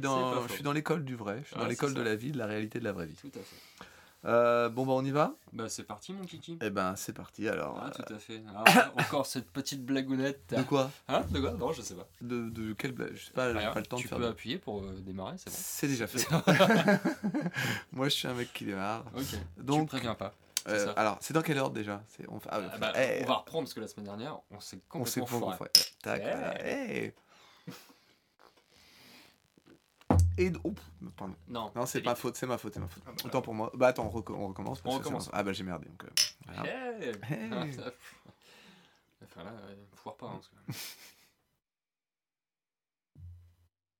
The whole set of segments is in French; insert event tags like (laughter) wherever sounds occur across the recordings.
Dans, je suis dans l'école du vrai, je suis Ouais, dans c'est l'école de la vie, de la réalité de la vraie vie. Tout à fait. Euh, bon, bah, on y va? Bah, c'est parti, mon kiki. Eh ben, c'est parti alors. Ah, euh, tout à fait. Alors, (coughs) encore cette petite blagounette. de quoi? Hein? De quoi? Non, je sais pas. de, de quelle blague? Je sais pas, Rien. pas le temps tu de faire. peux de- appuyer pour euh, démarrer, c'est bon. C'est déjà fait. (laughs) Moi, je suis un mec qui démarre. Ok. Donc, tu préviens pas. Euh, ça? alors, c'est dans quel ordre déjà? On, ah, Ah bah, eh, on va reprendre parce que la semaine dernière, on s'est complètement on foiré. fait. Tac, Eh. voilà. Eh. Et oh, pardon. Non, Non, c'est pas faute, c'est ma faute, c'est ma faute. Ah, voilà. Autant pour moi. Bah attends, on, reco- on recommence. parce On recommence. Ah bah j'ai merdé. Donc, euh, voilà. Hey Hey. Ah, (laughs) ça- Enfin là, euh, pas. hein, (laughs)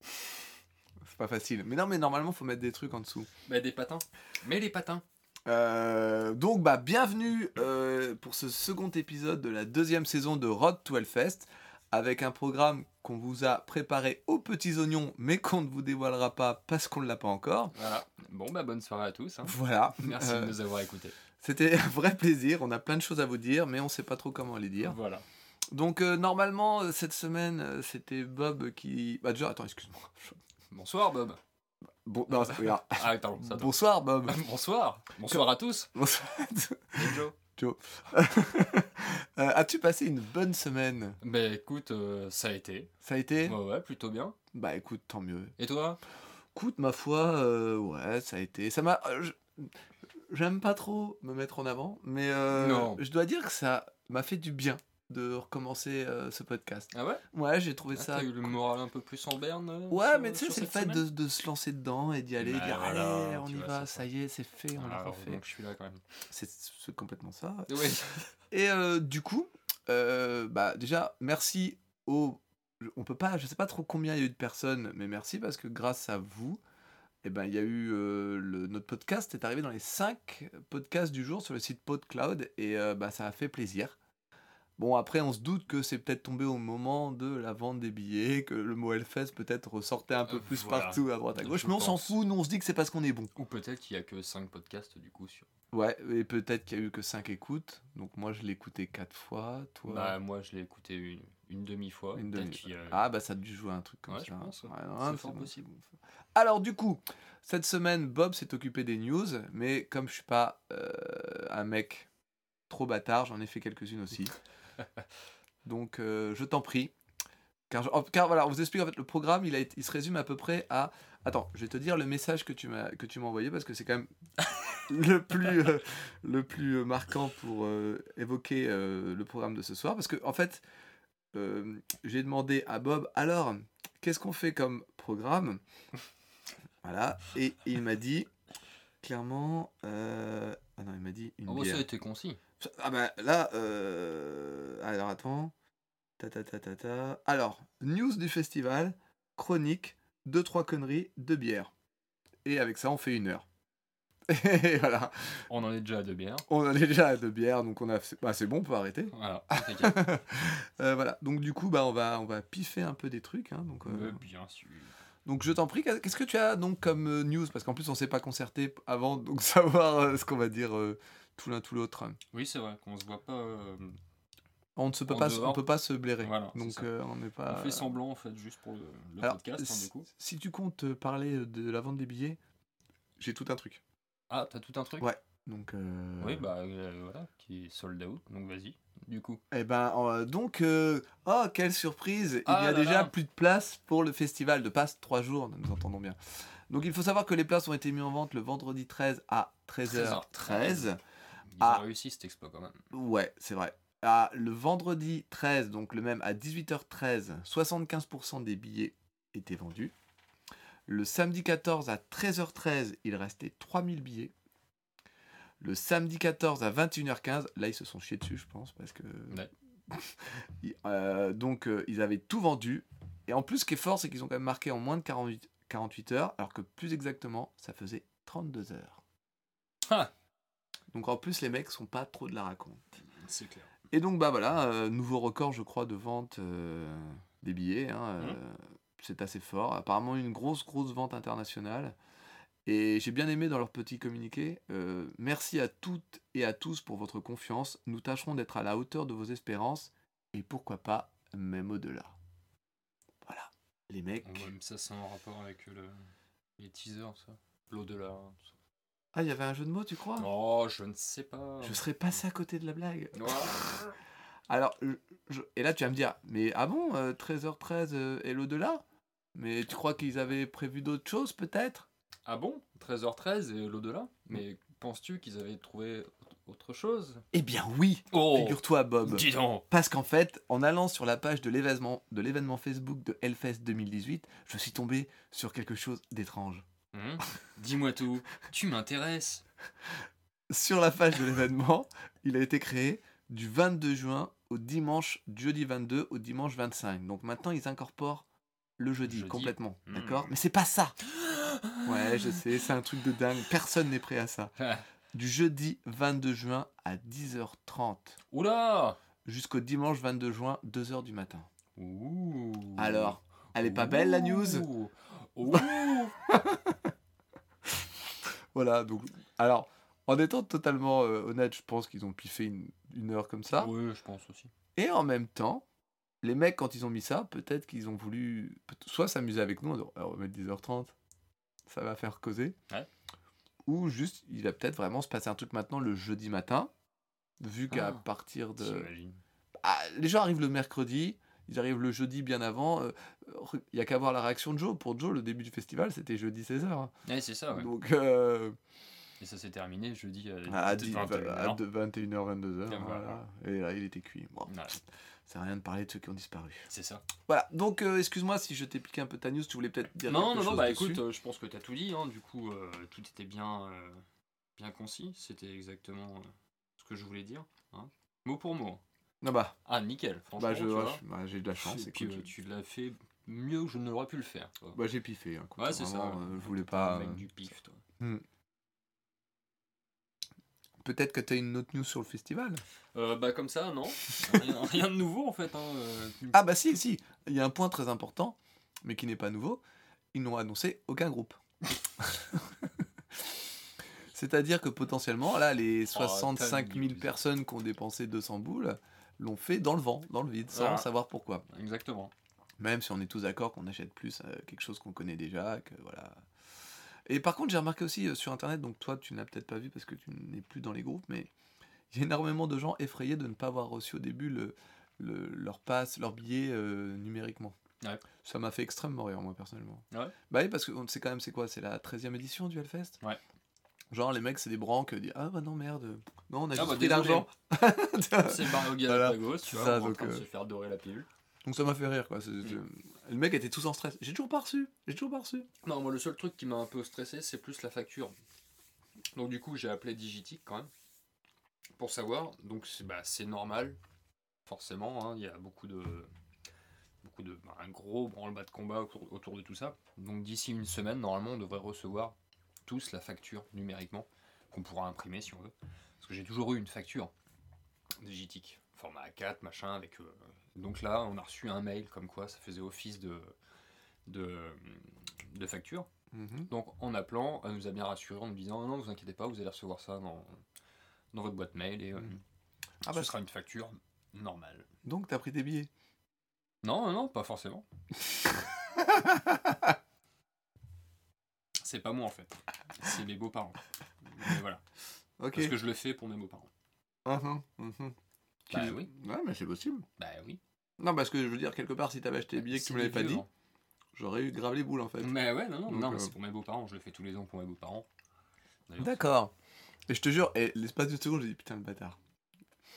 C'est pas facile. Mais non, mais normalement, faut mettre des trucs en dessous. Bah, des patins. Mais les patins. Euh, donc, bah, bienvenue euh, pour ce second épisode de la deuxième saison de Road to Hellfest, avec un programme qu'on vous a préparé aux petits oignons, mais qu'on ne vous dévoilera pas parce qu'on ne l'a pas encore. Voilà. Bon, bah, bonne soirée à tous. hein. Voilà. Merci Euh, de nous avoir écoutés. C'était un vrai plaisir. On a plein de choses à vous dire, mais on sait pas trop comment les dire. Voilà. Donc, euh, normalement, euh, cette semaine, euh, c'était Bob qui. Bah, déjà, attends, excuse-moi. Bonsoir, Bob. Bon, non. Ah, pardon. Bonsoir, Bob. Bonsoir. Bonsoir à tous. Bonsoir. Et Joe. (laughs) Euh, As-tu passé une bonne semaine Bah, écoute, euh, ça a été. Ça a été? Ouais, ouais, plutôt bien. Bah écoute, tant mieux. Et toi? Écoute, ma foi, euh, ouais, ça a été. Ça m'a. euh, je- J'aime pas trop me mettre en avant, mais euh, Non. je dois dire que ça m'a fait du bien de recommencer euh, ce podcast. Ah ouais? Ouais, j'ai trouvé Ah, ça. T'as eu le moral un peu plus en berne euh, Ouais, sur- mais tu sais, c'est le fait de, de se lancer dedans et d'y aller, Bah, dire voilà, allez, on y vois, va, ça y est, c'est fait, on Ah, l'a refait. donc je suis là quand même. C'est complètement ça. Oui. (laughs) Et euh, du coup, bah déjà, merci aux. On peut pas, je sais pas trop combien il y a eu de personnes, mais merci parce que grâce à vous, eh ben, il y a eu euh, le, notre podcast est arrivé dans les 5 podcasts du jour sur le site PodCloud et euh, bah, ça a fait plaisir. Bon, après, on se doute que c'est peut-être tombé au moment de la vente des billets, que le mot Hellfest peut-être ressortait un peu Euh, plus voilà. partout à droite à gauche, Je mais on s'en fout, nous on se dit que c'est parce qu'on est bon. Ou peut-être qu'il y a que 5 podcasts du coup sur. Ouais, et peut-être qu'il y a eu que 5 écoutes, donc moi je l'ai écouté 4 fois, toi. Bah, moi je l'ai écouté une, une demi-fois. Une demi- a- Ah bah ça a dû jouer un truc comme Ouais, ça. ouais. C'est fort bon, possible. Alors du coup, cette semaine, Bob s'est occupé des news, mais comme je suis pas euh, un mec trop bâtard, j'en ai fait quelques-unes aussi. (laughs) (laughs) Donc euh, je t'en prie. Car, je- car voilà, on vous explique en fait le programme, il, a il se résume à peu près à... Attends, je vais te dire le message que tu m'as que tu m'as envoyé parce que c'est quand même (laughs) le plus euh, le plus marquant pour euh, évoquer euh, le programme de ce soir parce que en fait euh, j'ai demandé à Bob alors qu'est-ce qu'on fait comme programme? Voilà et il m'a dit clairement euh, ah non il m'a dit une Oh, bah, bière. ça a été concis. Ah bah là euh, alors attends ta ta ta ta ta alors news du festival chronique deux trois conneries deux bières et avec ça on fait une heure (laughs) et voilà On en est déjà à deux bières. on en est déjà à deux bières donc on a bah, c'est bon on peut arrêter Voilà. (laughs) Euh, voilà, donc du coup, bah, on, va, on va piffer un peu des trucs. hein, donc, euh, Mais bien sûr. donc je t'en prie, qu'est-ce que tu as donc comme euh, news? Parce qu'en plus, on s'est pas concerté avant, donc (laughs) savoir euh, ce qu'on va dire euh, tout l'un tout l'autre. Oui, c'est vrai qu'on se voit pas. euh, On ne se peut pas, dehors. on peut pas se blairer. Voilà, donc euh, on n'est pas. On fait semblant en fait, juste pour le, le Alors, podcast, hein, si- du coup. Si tu comptes parler de la vente des billets, j'ai tout un truc. Ah, t'as tout un truc? Ouais. Donc. euh, Oui, bah voilà, qui est sold out, donc vas-y, du coup. Eh ben, donc, oh, quelle surprise Il Ah y a là déjà là. plus de place pour le festival de Passe 3 jours, nous entendons bien. Donc, il faut savoir que les places ont été mises en vente le vendredi 13 à 13h13. Ils Ah. ont réussi cet exploit quand même. Ouais, c'est vrai. Ah, le vendredi 13, donc le même à 18h13, 75% des billets étaient vendus. Le samedi 14 à 13h13, il restait 3000 billets. Le samedi 14 à 21h15, là ils se sont chiés dessus, je pense, parce que. Ouais. (laughs) Euh, donc euh, ils avaient tout vendu. Et en plus, ce qui est fort, c'est qu'ils ont quand même marqué en moins de 48, 48 heures, alors que plus exactement, ça faisait 32 heures. Ah Donc en plus, les mecs sont pas trop de la raconte. C'est clair. Et donc, bah voilà, euh, nouveau record, je crois, de vente euh, des billets. hein, euh, C'est assez fort. Apparemment, une grosse, grosse vente internationale. Et j'ai bien aimé dans leur petit communiqué. merci à toutes et à tous pour votre confiance. Nous tâcherons d'être à la hauteur de vos espérances. Et pourquoi pas, même au-delà. Voilà. Les mecs. Ça, c'est en rapport avec le, les teasers, ça. L'au-delà. tout ça. Ah, il y avait un jeu de mots, tu crois? Oh, je ne sais pas. Je serais passé à côté de la blague. (laughs) Alors, je- et là, tu vas me dire, mais ah bon, euh, 13h13 euh, et l'au-delà? Mais tu crois qu'ils avaient prévu d'autres choses, peut-être? Ah bon? 13h13 et l'au-delà? Mais penses-tu qu'ils avaient trouvé autre chose? Eh bien oui. Oh. Figure-toi, Bob. Dis donc. Parce qu'en fait, en allant sur la page de l'événement de l'événement Facebook de Hellfest 2018, je suis tombé sur quelque chose d'étrange. Hum, Dis-moi tout. Tu m'intéresses. Sur la page de l'événement, il a été créé du 22 juin au dimanche, du jeudi 22 au dimanche 25. Donc maintenant, ils incorporent le jeudi, Jeudi. complètement. Hmm. D'accord? Mais c'est pas ça Ouais, je sais, c'est un truc de dingue. Personne n'est prêt à ça. (laughs) Du jeudi 22 juin à 10h30 Oula jusqu'au dimanche 22 juin, 2h du matin. Ouh. Alors, elle est pas belle la news? Ouh. Voilà, donc. Alors, en étant totalement euh, honnête, je pense qu'ils ont piffé une, une heure comme ça. Oui, je pense aussi. Et en même temps, les mecs, quand ils ont mis ça, peut-être qu'ils ont voulu soit s'amuser avec nous, en disant, on va mettre 10h30, ça va faire causer. Ouais. Ou juste, il va peut-être vraiment se passer un truc maintenant le jeudi matin, vu qu'à Ah, partir de. Ah, les gens arrivent le mercredi, ils arrivent le jeudi bien avant. euh, Il y a qu'à voir la réaction de Joe. Pour Joe, le début du festival, c'était jeudi 16h. Ouais, c'est ça, ouais. Donc, euh, Et ça s'est terminé jeudi à, à, 10, 10 à 21h, 22h. Et voilà. voilà. Et là, il était cuit. Bon, Ouais, c'est rien de parler de ceux qui ont disparu. c'est ça. Voilà, donc euh, excuse-moi si je t'ai piqué un peu ta news, tu voulais peut-être dire Non, quelque non, non, bah dessus. écoute, euh, je pense que tu as tout dit. hein. Du coup, euh, tout était bien, euh, bien concis. C'était exactement euh, ce que je voulais dire. hein. Mot pour mot. Non bah, Ah, nickel. Franchement, bah, je- tu ouais, vois. je- bah, j'ai eu de la chance, Et puis, euh, tu l'as fait mieux que je ne l'aurais pu le faire. toi. Bah j'ai piffé, hein, écoute, Ouais, c'est ça. ouais. euh, je voulais pas... mec euh, du pif, toi. Peut-être que tu as une autre news sur le festival? Euh, bah comme ça, non. (laughs) rien, rien de nouveau en fait. hein, Ah bah si, si, il y a un point très important, mais qui n'est pas nouveau, ils n'ont annoncé aucun groupe. (laughs) C'est-à-dire que potentiellement, là, les 65 000 t'amuses. personnes qui ont dépensé 200 boules l'ont fait dans le vent, dans le vide, sans savoir pourquoi. Exactement. Même si on est tous d'accord qu'on achète plus euh, quelque chose qu'on connaît déjà, que voilà. Et par contre, j'ai remarqué aussi euh, sur internet, donc toi tu n'as peut-être pas vu parce que tu n'es plus dans les groupes, mais il y a énormément de gens effrayés de ne pas avoir reçu au début le, le- leur passe, leur billet euh, numériquement. Ouais. Ça m'a fait extrêmement rire, moi personnellement. Ouais. Bah oui, parce que sait quand même, c'est quoi? C'est la 13e édition du Hellfest? Ouais. Genre, les mecs, c'est des branques, ils disent Ah bah non, merde, non, on a Ah juste bah, l'argent. C'est barré au Voilà. Galapagos, tu vois, Ça, on en donc, de euh, se faire dorer la pilule. Donc ça m'a fait rire, quoi. C'est- Le mec était tous en stress. J'ai toujours pas reçu, j'ai toujours pas reçu. Non, moi le seul truc qui m'a un peu stressé, c'est plus la facture. Donc du coup, j'ai appelé Digitic quand même pour savoir. Donc c'est bah, c'est normal, forcément. hein, Il y a beaucoup de beaucoup de bah, un gros branle-bas de combat autour, autour de tout ça. Donc d'ici une semaine, normalement, on devrait recevoir tous la facture numériquement qu'on pourra imprimer si on veut. Parce que j'ai toujours eu une facture Digitic, format A4, machin, avec. euh, Donc là, on a reçu un mail comme quoi ça faisait office de de, de facture. Mhm. Donc en appelant, elle nous a bien rassuré en nous disant non, vous inquiétez pas, vous allez recevoir ça dans, dans votre boîte mail et euh, Mhm. Ah ce bah, sera une facture normale. donc t'as pris tes billets? Non, non, non, pas forcément. (laughs) C'est pas moi en fait, c'est mes beaux-parents. Mais voilà, Ok. parce que je le fais pour mes beaux-parents. Bah Qui- oui. Ouais, mais c'est possible. Bah oui. Non, parce que je veux dire, quelque part, si t'avais acheté les billets que tu me l'avais pas dit, hein. j'aurais eu grave les boules en fait. Mais ouais, non, non, Donc, non, mais euh, c'est pour mes beaux-parents, je le fais tous les ans pour mes beaux-parents. D'accord. Et je te jure, et l'espace de seconde, j'ai dit putain le bâtard.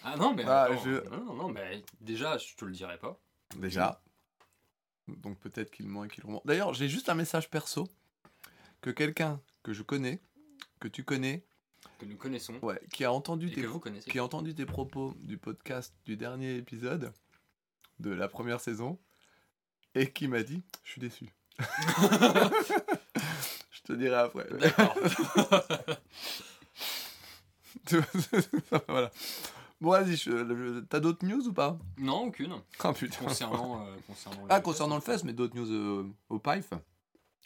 Ah non, mais Ah, attends, je- non, non, non, mais déjà, je te le dirai pas. Déjà. Donc peut-être qu'il ment et qu'il remonte. D'ailleurs, j'ai juste un message perso que quelqu'un que je connais, que tu connais, Que nous connaissons ouais, qui a entendu tes vous qui a entendu tes propos du podcast du dernier épisode de la première saison et qui m'a dit je suis déçu. (laughs) (laughs) je te dirai après. D'accord. (laughs) voilà. Bon, vas-y, t'as d'autres news ou pas? Non, aucune. Ah putain. Concernant, euh, concernant Ah, le- concernant le fest, mais d'autres news euh, au PIF.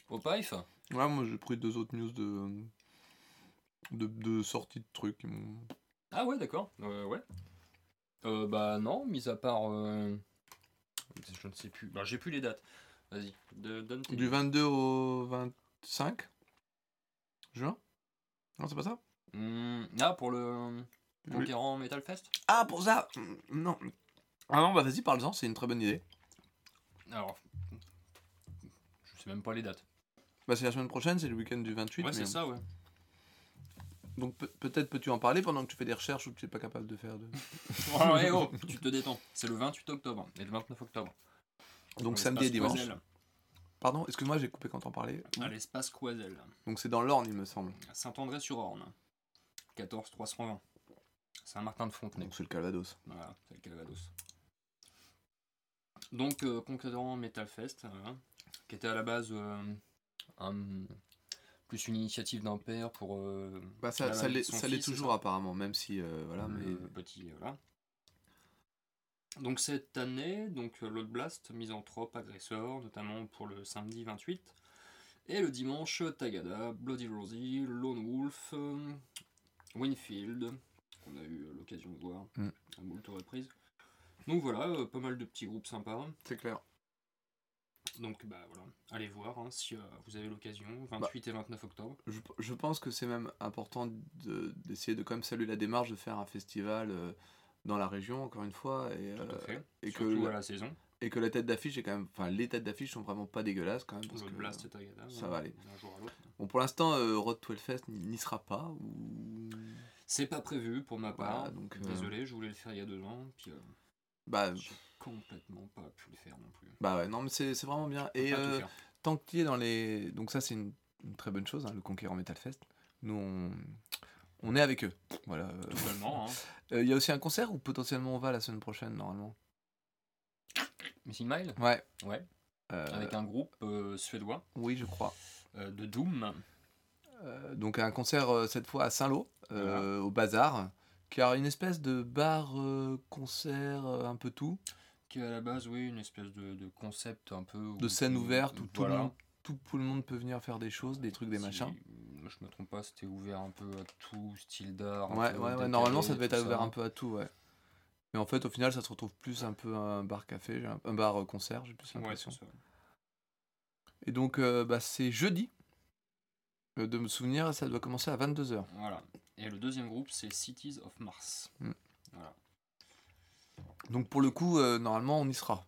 Au PIF Ouais, moi j'ai pris deux autres news de, de, de sortie de trucs. Ah ouais, d'accord. Euh, ouais. Euh, bah non, mis à part... euh, Je ne sais plus. Bah, j'ai plus les dates. Vas-y, donne tes... Du 22 au 25 Juin Non, c'est pas ça? Hmm, ah, pour le Conquérant Metal Fest? Ah, pour ça Non. Ah non, bah vas-y, parle-en, c'est une très bonne idée. Alors, je sais même pas les dates. Bah, c'est la semaine prochaine, c'est le week-end du 28. Ouais, mais- c'est ça, ouais. Donc pe- peut-être peux-tu en parler pendant que tu fais des recherches ou que tu n'es pas capable de faire de... (laughs) Oh, oh, tu te détends. C'est le 28 octobre et le 29 octobre. Donc samedi et dimanche. Coisel. Pardon, excuse-moi, j'ai coupé quand t'en parlais. À l'espace Coisel. Donc c'est dans l'Orne, il me semble. Saint-André-sur-Orne. 14 320. Saint-Martin de Fontenay. Donc c'est le Calvados. Voilà, c'est le Calvados. Donc, euh, Conquérant Metal Fest, euh, qui était à la base euh, un- plus une initiative d'un père pour. euh, Bah ça, l'est toujours apparemment, même si euh, voilà, mais le petit, voilà. Donc cette année, donc euh, Lord Blast, misanthrope, agresseur, notamment pour le samedi 28. Et le dimanche, Tagada, Bloody Rosie, Lone Wolf, euh, Winfield, qu'on a eu euh, l'occasion de voir Mm. à moult reprises. Donc voilà, euh, pas mal de petits groupes sympas. c'est clair. Donc bah voilà, allez voir hein, si euh, vous avez l'occasion, 28 et 29 octobre. Je, je pense que c'est même important de- d'essayer de quand même saluer la démarche de faire un festival euh, dans la région, encore une fois, et, Tout à euh, fait. et que Surtout la- à la saison. et que la tête d'affiche est quand même, enfin les têtes d'affiche sont vraiment pas dégueulasses quand même. Parce que, Blast et Tagada. ça ouais, va aller. Jour à l'autre. Bon, pour l'instant, Road to Hellfest n'y sera pas. Ou... C'est pas prévu pour ma part. Voilà, donc, Désolé, je voulais le faire il y a deux ans, puis Bah, complètement pas pu le faire non plus. bah ouais, non, mais c'est c'est vraiment bien. Et euh, tant que tu es dans les. Donc, ça, c'est une, une très bonne chose, hein, le Conquérant Metal Fest. Nous, on, on est avec eux. Voilà. euh. Totalement. Hein. (laughs) Euh, Il y a aussi un concert où potentiellement on va la semaine prochaine, normalement. Missing Mile? Ouais. Ouais. Euh, Avec un groupe suédois Oui, je crois. de Doom. Donc, un concert cette fois à Saint-Lô, au Bazar, qui a une espèce de bar-concert, un peu tout. Qui est à la base, oui, une espèce de, de concept un peu. De scène ouverte où tout, le monde, tout, tout le monde peut venir faire des choses, des trucs, des machins. Je me trompe pas, c'était ouvert un peu à tout style d'art. Ouais, ouais, ouais, normalement ça devait être ouvert un peu à tout, ouais. Mais en fait, au final, ça se retrouve plus un peu un bar-café, un, bar-concert, j'ai plus Ouais, l'impression. ça. Et donc, euh, bah, c'est jeudi. Euh, de me souvenir, ça doit commencer à 22h. Voilà. Et le deuxième groupe, c'est Cities of Mars. Mm. Voilà. Donc, pour le coup, euh, normalement, on y sera.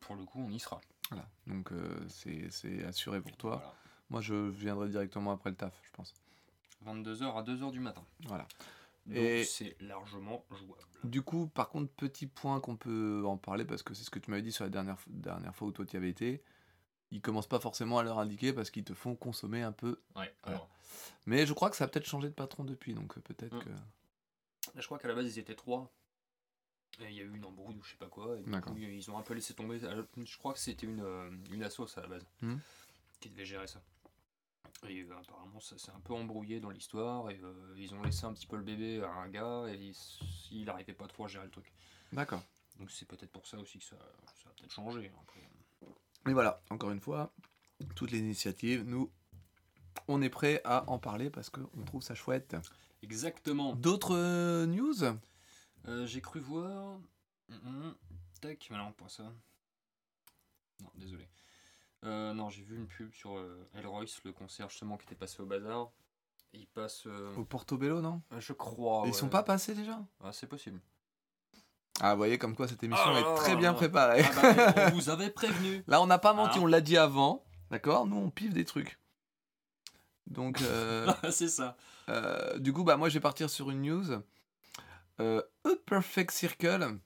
Pour le coup, on y sera. Voilà. Donc, euh, c'est assuré pour toi. Voilà. Moi, je viendrai directement après le taf, je pense. 22h à 2h du matin. Voilà. Donc Et- c'est largement jouable. Du coup, par contre, petit point qu'on peut en parler, parce que c'est ce que tu m'avais dit sur la dernière, dernière fois où toi tu y avais été. Ils commencent pas forcément à leur indiquer parce qu'ils te font consommer un peu. Ouais, Voilà. alors, Mais je crois que ça a peut-être changé de patron depuis, donc euh, peut-être Mm. que. je crois qu'à la base ils étaient trois. Il y a eu une embrouille ou je sais pas quoi. Et du coup, ils ont un peu laissé tomber. Alors, Je crois que c'était une, euh, une assoce à la base Hmm. qui devait gérer ça. Et euh, apparemment, ça s'est un peu embrouillé dans l'histoire. Et euh, ils ont laissé un petit peu le bébé à un gars. Et il, il arrivait pas trop à gérer le truc. D'accord. Donc c'est peut-être pour ça aussi que ça, ça a peut-être changé. hein, Après. Mais voilà, encore une fois, toutes les initiatives, nous, on est prêt à en parler parce qu'on trouve ça chouette. Exactement. D'autres news? Euh, J'ai cru voir. Tac, mais non, pas ça. Non, désolé. Euh, non, j'ai vu une pub sur euh, Elroyce, le concert justement qui était passé au bazar. Il passe. euh, Au Portobello, non? Euh, Je crois. Ils ouais. sont pas passés déjà? Ah, c'est possible. Ah, vous voyez comme quoi cette émission Ah, est très bien ah, préparée. Ah bah, (laughs) on vous avait prévenu. Là, on n'a pas menti, Ah. on l'a dit avant. D'accord? Nous, on piffe des trucs. Donc, euh, (laughs) c'est ça. du coup, bah, moi, je vais partir sur une news. Euh, A Perfect Circle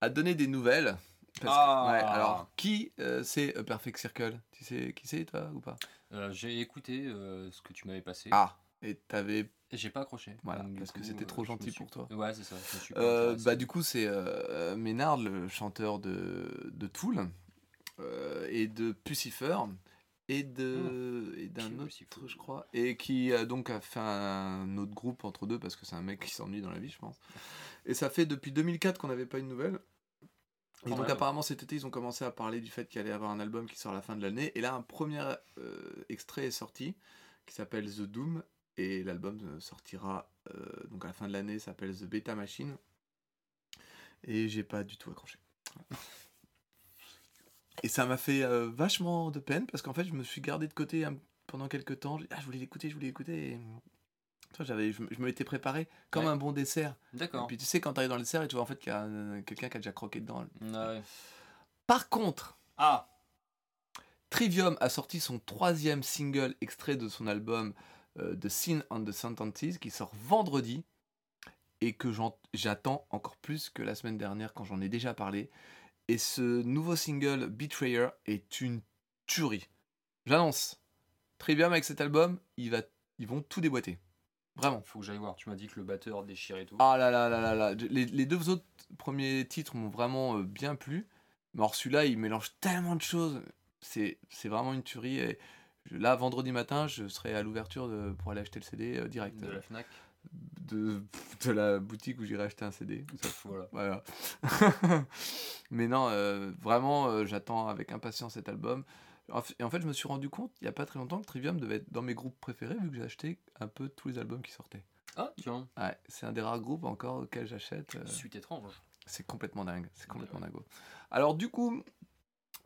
a donné des nouvelles. Parce que- Ah. ouais, alors, qui euh, c'est A Perfect Circle? Tu sais qui c'est, toi, ou pas? Euh, j'ai écouté ce que tu m'avais passé. Ah, et t'avais. J'ai pas accroché. Voilà, Donc, parce que c'était trop gentil suis- pour toi. Ouais, c'est ça. je me suis pas Euh, intéressé. bah, du coup, c'est euh, Ménard, le chanteur de, de Tool, euh, et de Pucifer, et de et d'un autre, je crois, et qui a donc a fait un autre groupe entre deux parce que c'est un mec qui s'ennuie dans la vie, je pense. Et ça fait depuis 2004 qu'on n'avait pas une nouvelle. Et donc apparemment cet été ils ont commencé à parler du fait qu'il allait y avoir un album qui sort à la fin de l'année. Et là un premier euh, extrait est sorti qui s'appelle The Doom et l'album euh, sortira euh, donc à la fin de l'année s'appelle The Beta Machine. Et j'ai pas du tout accroché. (laughs) Et ça m'a fait euh, vachement de peine parce qu'en fait je me suis gardé de côté pendant quelques temps. je- Ah, je voulais l'écouter, je voulais l'écouter. et- j'avais, je, me- je me l'étais préparé comme Ouais. un bon dessert. Et D'accord. puis tu sais, quand t'arrives dans le dessert, et tu vois en fait qu'il y a un- quelqu'un qui a déjà croqué dedans. Ouais. Par contre, Ah Trivium a sorti son troisième single extrait de son album euh, The Sin on the Sentences qui sort vendredi et que j'attends encore plus que la semaine dernière quand j'en ai déjà parlé. Et ce nouveau single Betrayer est une tuerie. J'annonce, Trivium avec cet album, va, ils vont tout déboîter. Vraiment. Faut que j'aille voir. Tu m'as dit que le batteur déchirait tout. Ah là là là là là. Les, les deux autres premiers titres m'ont vraiment euh, bien plu. Mais alors celui-là, il mélange tellement de choses. C'est c'est vraiment une tuerie. Et là, vendredi matin, je serai à l'ouverture de- pour aller acheter le CD euh, direct. de la Fnac. De, de la boutique où j'irai acheter un CD. Voilà. voilà. (laughs) Mais non, euh, vraiment, euh, j'attends avec impatience cet album. Et en fait, je me suis rendu compte, il n'y a pas très longtemps, que Trivium devait être dans mes groupes préférés, vu que j'ai acheté un peu tous les albums qui sortaient. Ah, tiens. Ouais, c'est un des rares groupes encore auxquels j'achète. euh, Suite étrange. c'est complètement dingue, c'est complètement dingo. Alors du coup,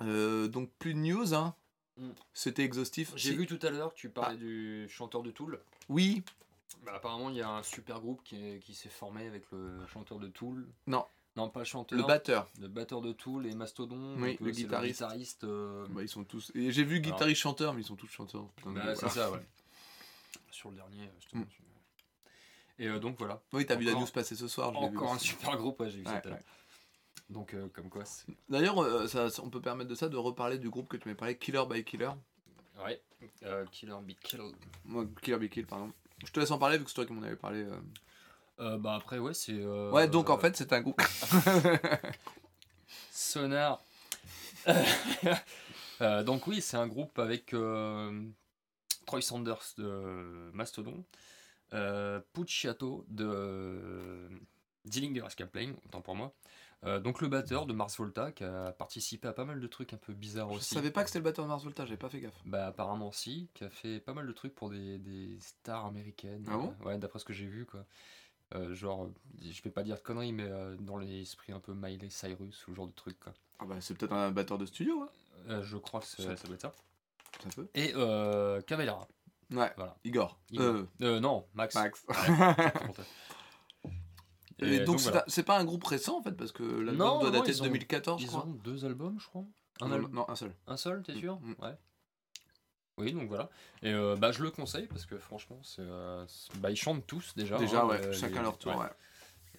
donc plus de news, hein. Mm. C'était exhaustif. J'ai Si- vu tout à l'heure que tu parlais Ah. du chanteur de Tool. Oui, Bah, apparemment, il y a un super groupe qui, qui s'est formé avec le chanteur de Tool. Non. Non, pas le chanteur. le batteur. Le batteur de Tool et Mastodon. Oui, donc, le euh, c'est guitariste. euh, Bah, ils sont tous. Et j'ai vu guitariste chanteur, mais ils sont tous chanteurs. Bah, voilà. c'est ça, ouais. (laughs) Sur le dernier, justement. Mm. tu- Et euh, donc voilà. Oui, t'as vu la news passer ce soir. je l'ai vu Encore un super groupe, ouais, j'ai vu ça tout à l'heure. ouais. Donc, euh, comme quoi. D'ailleurs, euh, on peut permettre de ça de reparler du groupe que tu m'as parlé, Killer by Killer. Ouais. Euh, Killer Beat Kill. Moi, Killer by Kill, pardon. Je te laisse en parler vu que c'est toi qui m'en avais parlé. euh. Euh, bah après, ouais, c'est. euh, Ouais, donc en fait, c'est un groupe. (laughs) Sonar. (laughs) Donc oui, c'est un groupe avec Troy Sanders de Mastodon, euh, Pucciato de Dillinger Escape Plane, autant pour moi. Euh, donc le batteur de Mars Volta qui a participé à pas mal de trucs un peu bizarres Je aussi. savais pas que c'était le batteur de Mars Volta, j'avais pas fait gaffe. Bah apparemment si, qui a fait pas mal de trucs pour des, des stars américaines. Ah bon Euh, Ouais, d'après ce que j'ai vu quoi. Euh, genre, je vais pas dire de conneries, mais dans l'esprit un peu Miley Cyrus ou genre de truc quoi. Ah bah, c'est peut-être un batteur de studio, hein. Je crois que c'est- Ça- ça doit être ça. Ça peut. Et Cavalera. Ouais, Voilà. Igor. Igor. Non, Max. Max. (laughs) Et donc, c'est voilà. pas un groupe récent en fait, parce que l'album Non, doit dater de ont- 2014, je Ils ont deux albums, je crois. Un, non, album- non, un seul. un seul, t'es sûr Mm. Ouais. Oui, donc voilà. Et euh, bah, je le conseille parce que franchement, c'est, euh, bah, ils chantent tous déjà. Déjà, hein, ouais, euh, chacun les- leur tour, ouais. ouais.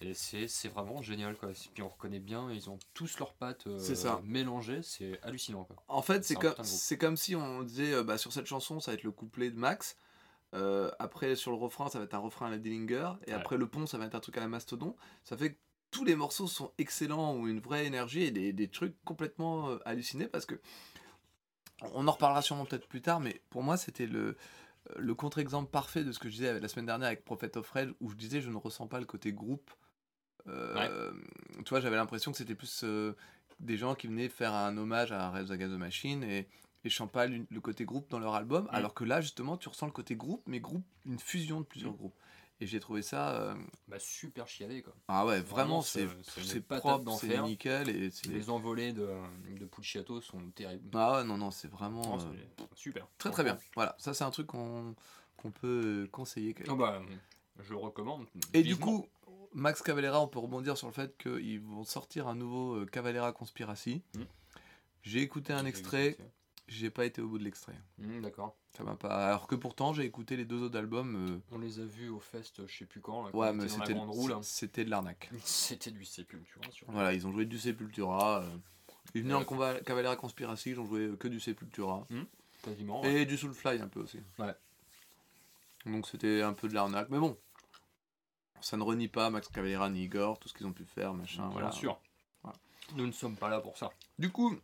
Et c'est, c'est vraiment génial, quoi. Et puis on reconnaît bien, ils ont tous leurs pattes euh, C'est ça. mélangées, c'est hallucinant, quoi. En fait, c'est comme, comme si on disait euh, bah, sur cette chanson, ça va être le couplet de Max. Euh, après, sur le refrain, ça va être un refrain à la Dillinger. Et Ouais. après, le pont, ça va être un truc à la Mastodon. Ça fait que tous les morceaux sont excellents, ont une vraie énergie et des, des trucs complètement euh, hallucinés parce que. On en reparlera sûrement peut-être plus tard, mais pour moi, c'était le, le contre-exemple parfait de ce que je disais la semaine dernière avec Prophet of Rage, où je disais je ne ressens pas le côté groupe. Euh, Tu vois, j'avais l'impression que c'était plus euh, des gens qui venaient faire un hommage à Rise Against the Machine et, et pas le côté groupe dans leur album, alors que là, justement, tu ressens le côté groupe, mais groupe, une fusion de plusieurs Mm. groupes. Et j'ai trouvé ça. euh, Bah, super chialé, quoi. Ah ouais, Vraiment, c'est- propre, c'est nickel. Et Les envolées de, de Pucciato sont terribles. Ah ouais, non, non, c'est vraiment. Non, euh, super. Très très bien. Voilà, ça c'est un truc qu'on peut conseiller. Ah bah, je recommande. Et du coup, Max Cavalera, on peut rebondir sur le fait qu'ils vont sortir un nouveau euh, Cavalera Conspiracy. Mm. J'ai écouté un extrait. J'ai pas été au bout de l'extrait. Hmm, D'accord. Ça m'a pas. Alors que pourtant, j'ai écouté les deux autres albums. euh, On les a vus au fest, je sais plus quand. Là, quand Ouais, mais c'était c'était de l'arnaque. (laughs) C'était du Sépultura, sur Voilà, ils ont joué du Sepultura. euh, Ils venaient Ouais. en combat Cavalera Conspiracy, ils ont joué euh, que du Sepultura. quasiment. ouais. Et du Soulfly un peu aussi. Ouais. Donc c'était un peu de l'arnaque. Mais bon, ça ne renie pas Max Cavalera ni Igor, tout ce qu'ils ont pu faire, machin. Bien voilà. sûr. Nous ne sommes pas là pour ça. Du coup,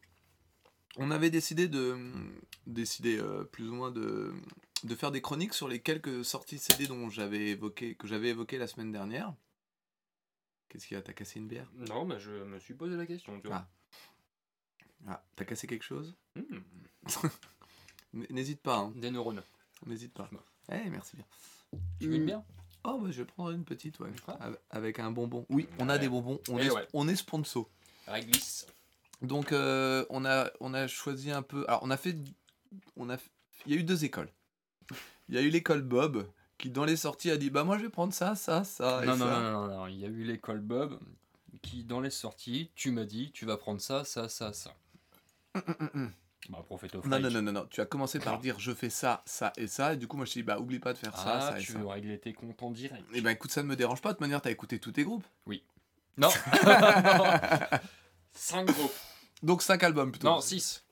on avait décidé de décider euh, plus ou moins de, de faire des chroniques sur les quelques sorties CD dont j'avais évoqué que j'avais évoqué la semaine dernière. Qu'est-ce qu'il y a? T'as cassé une bière? Non, mais je me suis posé la question, tu vois. Ah, t'as cassé quelque chose? Hmm. (laughs) N'hésite pas, hein. Des neurones. N'hésite pas. Eh, merci bien. Tu veux une bière? Oh, bah, je vais prendre une petite, ouais. Ah. Av- Avec un bonbon. Oui, on a Ouais. des bonbons. On, Eh est, ouais. on est sponsor. Réglisse. Donc, euh, on, a, on a choisi un peu. Alors, on a fait. On a, il y a eu deux écoles. il y a eu l'école Bob qui, dans les sorties, a dit Bah, moi, je vais prendre ça, ça, ça. et Non, non, ça. non, non, non, il y a eu l'école Bob qui, dans les sorties, tu m'as dit, tu vas prendre ça, ça, ça, ça. Bah, Prophet of Non, Rage. non, non, non, non. Tu as commencé par dire je fais ça, ça et ça. Et du coup, moi, je t'ai dit bah, oublie pas de faire ça, Ah, ça et tu ça. veux régler tes comptes en direct. Et ben écoute, ça ne me dérange pas. De toute manière, t'as écouté tous tes groupes. Non (laughs) 5 groupes. Donc 5 albums plutôt. Non, 6.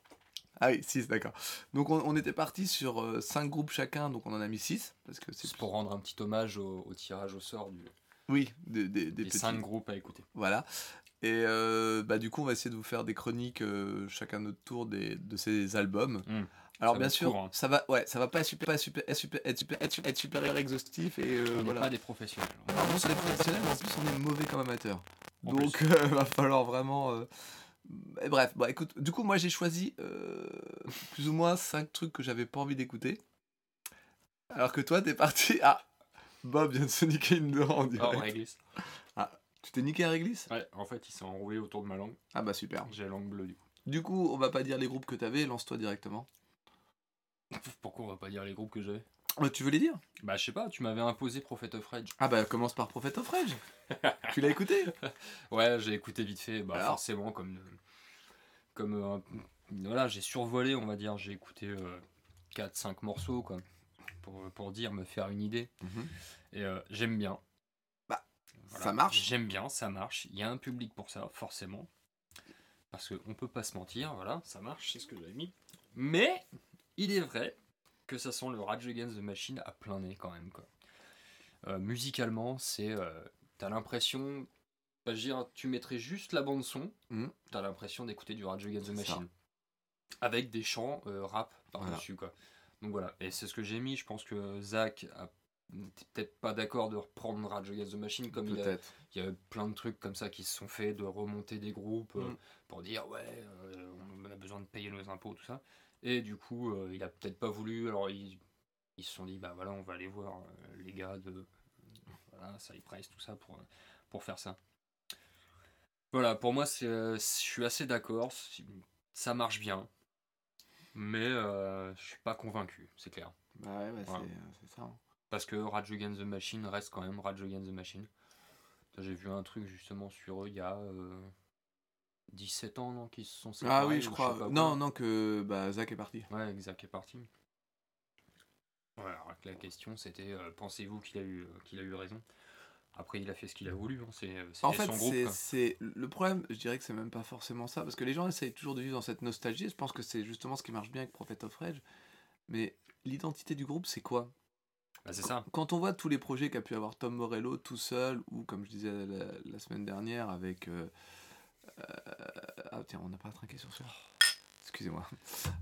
Ah oui, 6, d'accord. Donc on, on était parti sur 5 groupes chacun, donc on en a mis 6. Parce que c'est pour rendre un petit hommage au, au tirage au sort du, Oui, des, des, des des. 5 groupes à écouter. Voilà. Et euh, bah, du coup, on va essayer de vous faire des chroniques euh, chacun notre tour des, de ces albums. Mm. Alors bien sûr, court, hein. ça va, ouais, ça va pas être super, pas super, être super, être super, être super, être super exhaustif et euh, On voilà. pas des professionnels. Par contre, on est professionnels, en plus on est mauvais comme amateur. En Donc plus. (laughs) euh, va falloir vraiment. Et bref, bah écoute, du coup moi j'ai choisi euh, plus ou moins 5 trucs que j'avais pas envie d'écouter. Alors que toi t'es parti. (laughs) Ah Bob vient de se niquer une dent en Oh, direct. réglisse. Tu t'es niqué un réglisse? Ouais, en fait, il s'est enroulé autour de ma langue. Ah bah super. J'ai la langue bleue du coup. Du coup, on va pas dire les groupes que t'avais, lance-toi directement. Pourquoi on va pas dire les groupes que j'avais? Tu veux les dire Bah, je sais pas, tu m'avais imposé Prophet of Rage. Ah bah commence par Prophet of Rage. tu l'as écouté? (laughs) Ouais, j'ai écouté vite fait, bah Alors forcément, comme. Comme. euh, voilà, j'ai survolé, on va dire. J'ai écouté 4-5 morceaux, quoi. Pour, pour dire, me faire une idée. Et euh, j'aime bien. Bah, ça marche. J'aime bien, ça marche. Il y a un public pour ça, forcément. Parce qu'on peut pas se mentir, voilà, ça marche, c'est ce que j'avais mis. Mais, il est vrai que ça sent le Rage Against the Machine à plein nez quand même, quoi. Euh, musicalement, c'est. euh, T'as l'impression. bah, je veux dire, tu mettrais juste la bande-son, Mhm. t'as l'impression d'écouter du Rage Against the ça. Machine. Avec des chants euh, rap par-dessus, quoi. Donc voilà, et c'est ce que j'ai mis. Je pense que Zach a n'était peut-être pas d'accord de reprendre Rage Against the Machine comme il a, Peut-être. il y a plein de trucs comme ça qui se sont faits, de remonter des groupes euh, Mm. pour dire ouais, on a besoin de payer nos impôts, tout ça. Et du coup, euh, il a peut-être pas voulu, alors ils, ils se sont dit bah voilà, on va aller voir euh, les gars de voilà, Cypress, tout ça pour, pour faire ça. Voilà, pour moi, c'est, euh, je suis assez d'accord, ça marche bien, mais je suis pas convaincu, c'est clair. Bah ouais, bah, Voilà. c'est ça. hein. Parce que Rage Against the Machine reste quand même Rage Against the Machine. J'ai vu un truc justement sur eux il y a 17 ans, non, qui se sont séparés. Ah oui, ou je crois. Non, non, que bah, Zach est parti. Ouais, Exact est parti. Ouais, alors que la question c'était euh, pensez-vous qu'il a, eu, euh, qu'il a eu raison? Après, il a fait ce qu'il a voulu, hein, c'est, euh, En fait, son groupe. c'est- le problème. Je dirais que c'est même pas forcément ça, parce que les gens essayent toujours de vivre dans cette nostalgie. Je pense que c'est justement ce qui marche bien avec Prophet of Rage. Mais l'identité du groupe, c'est quoi? Bah, c'est ça. Quand on voit tous les projets qu'a pu avoir Tom Morello tout seul, ou comme je disais la, la semaine dernière avec. euh, ah tiens, on n'a pas trinqué sur ça. Excusez-moi.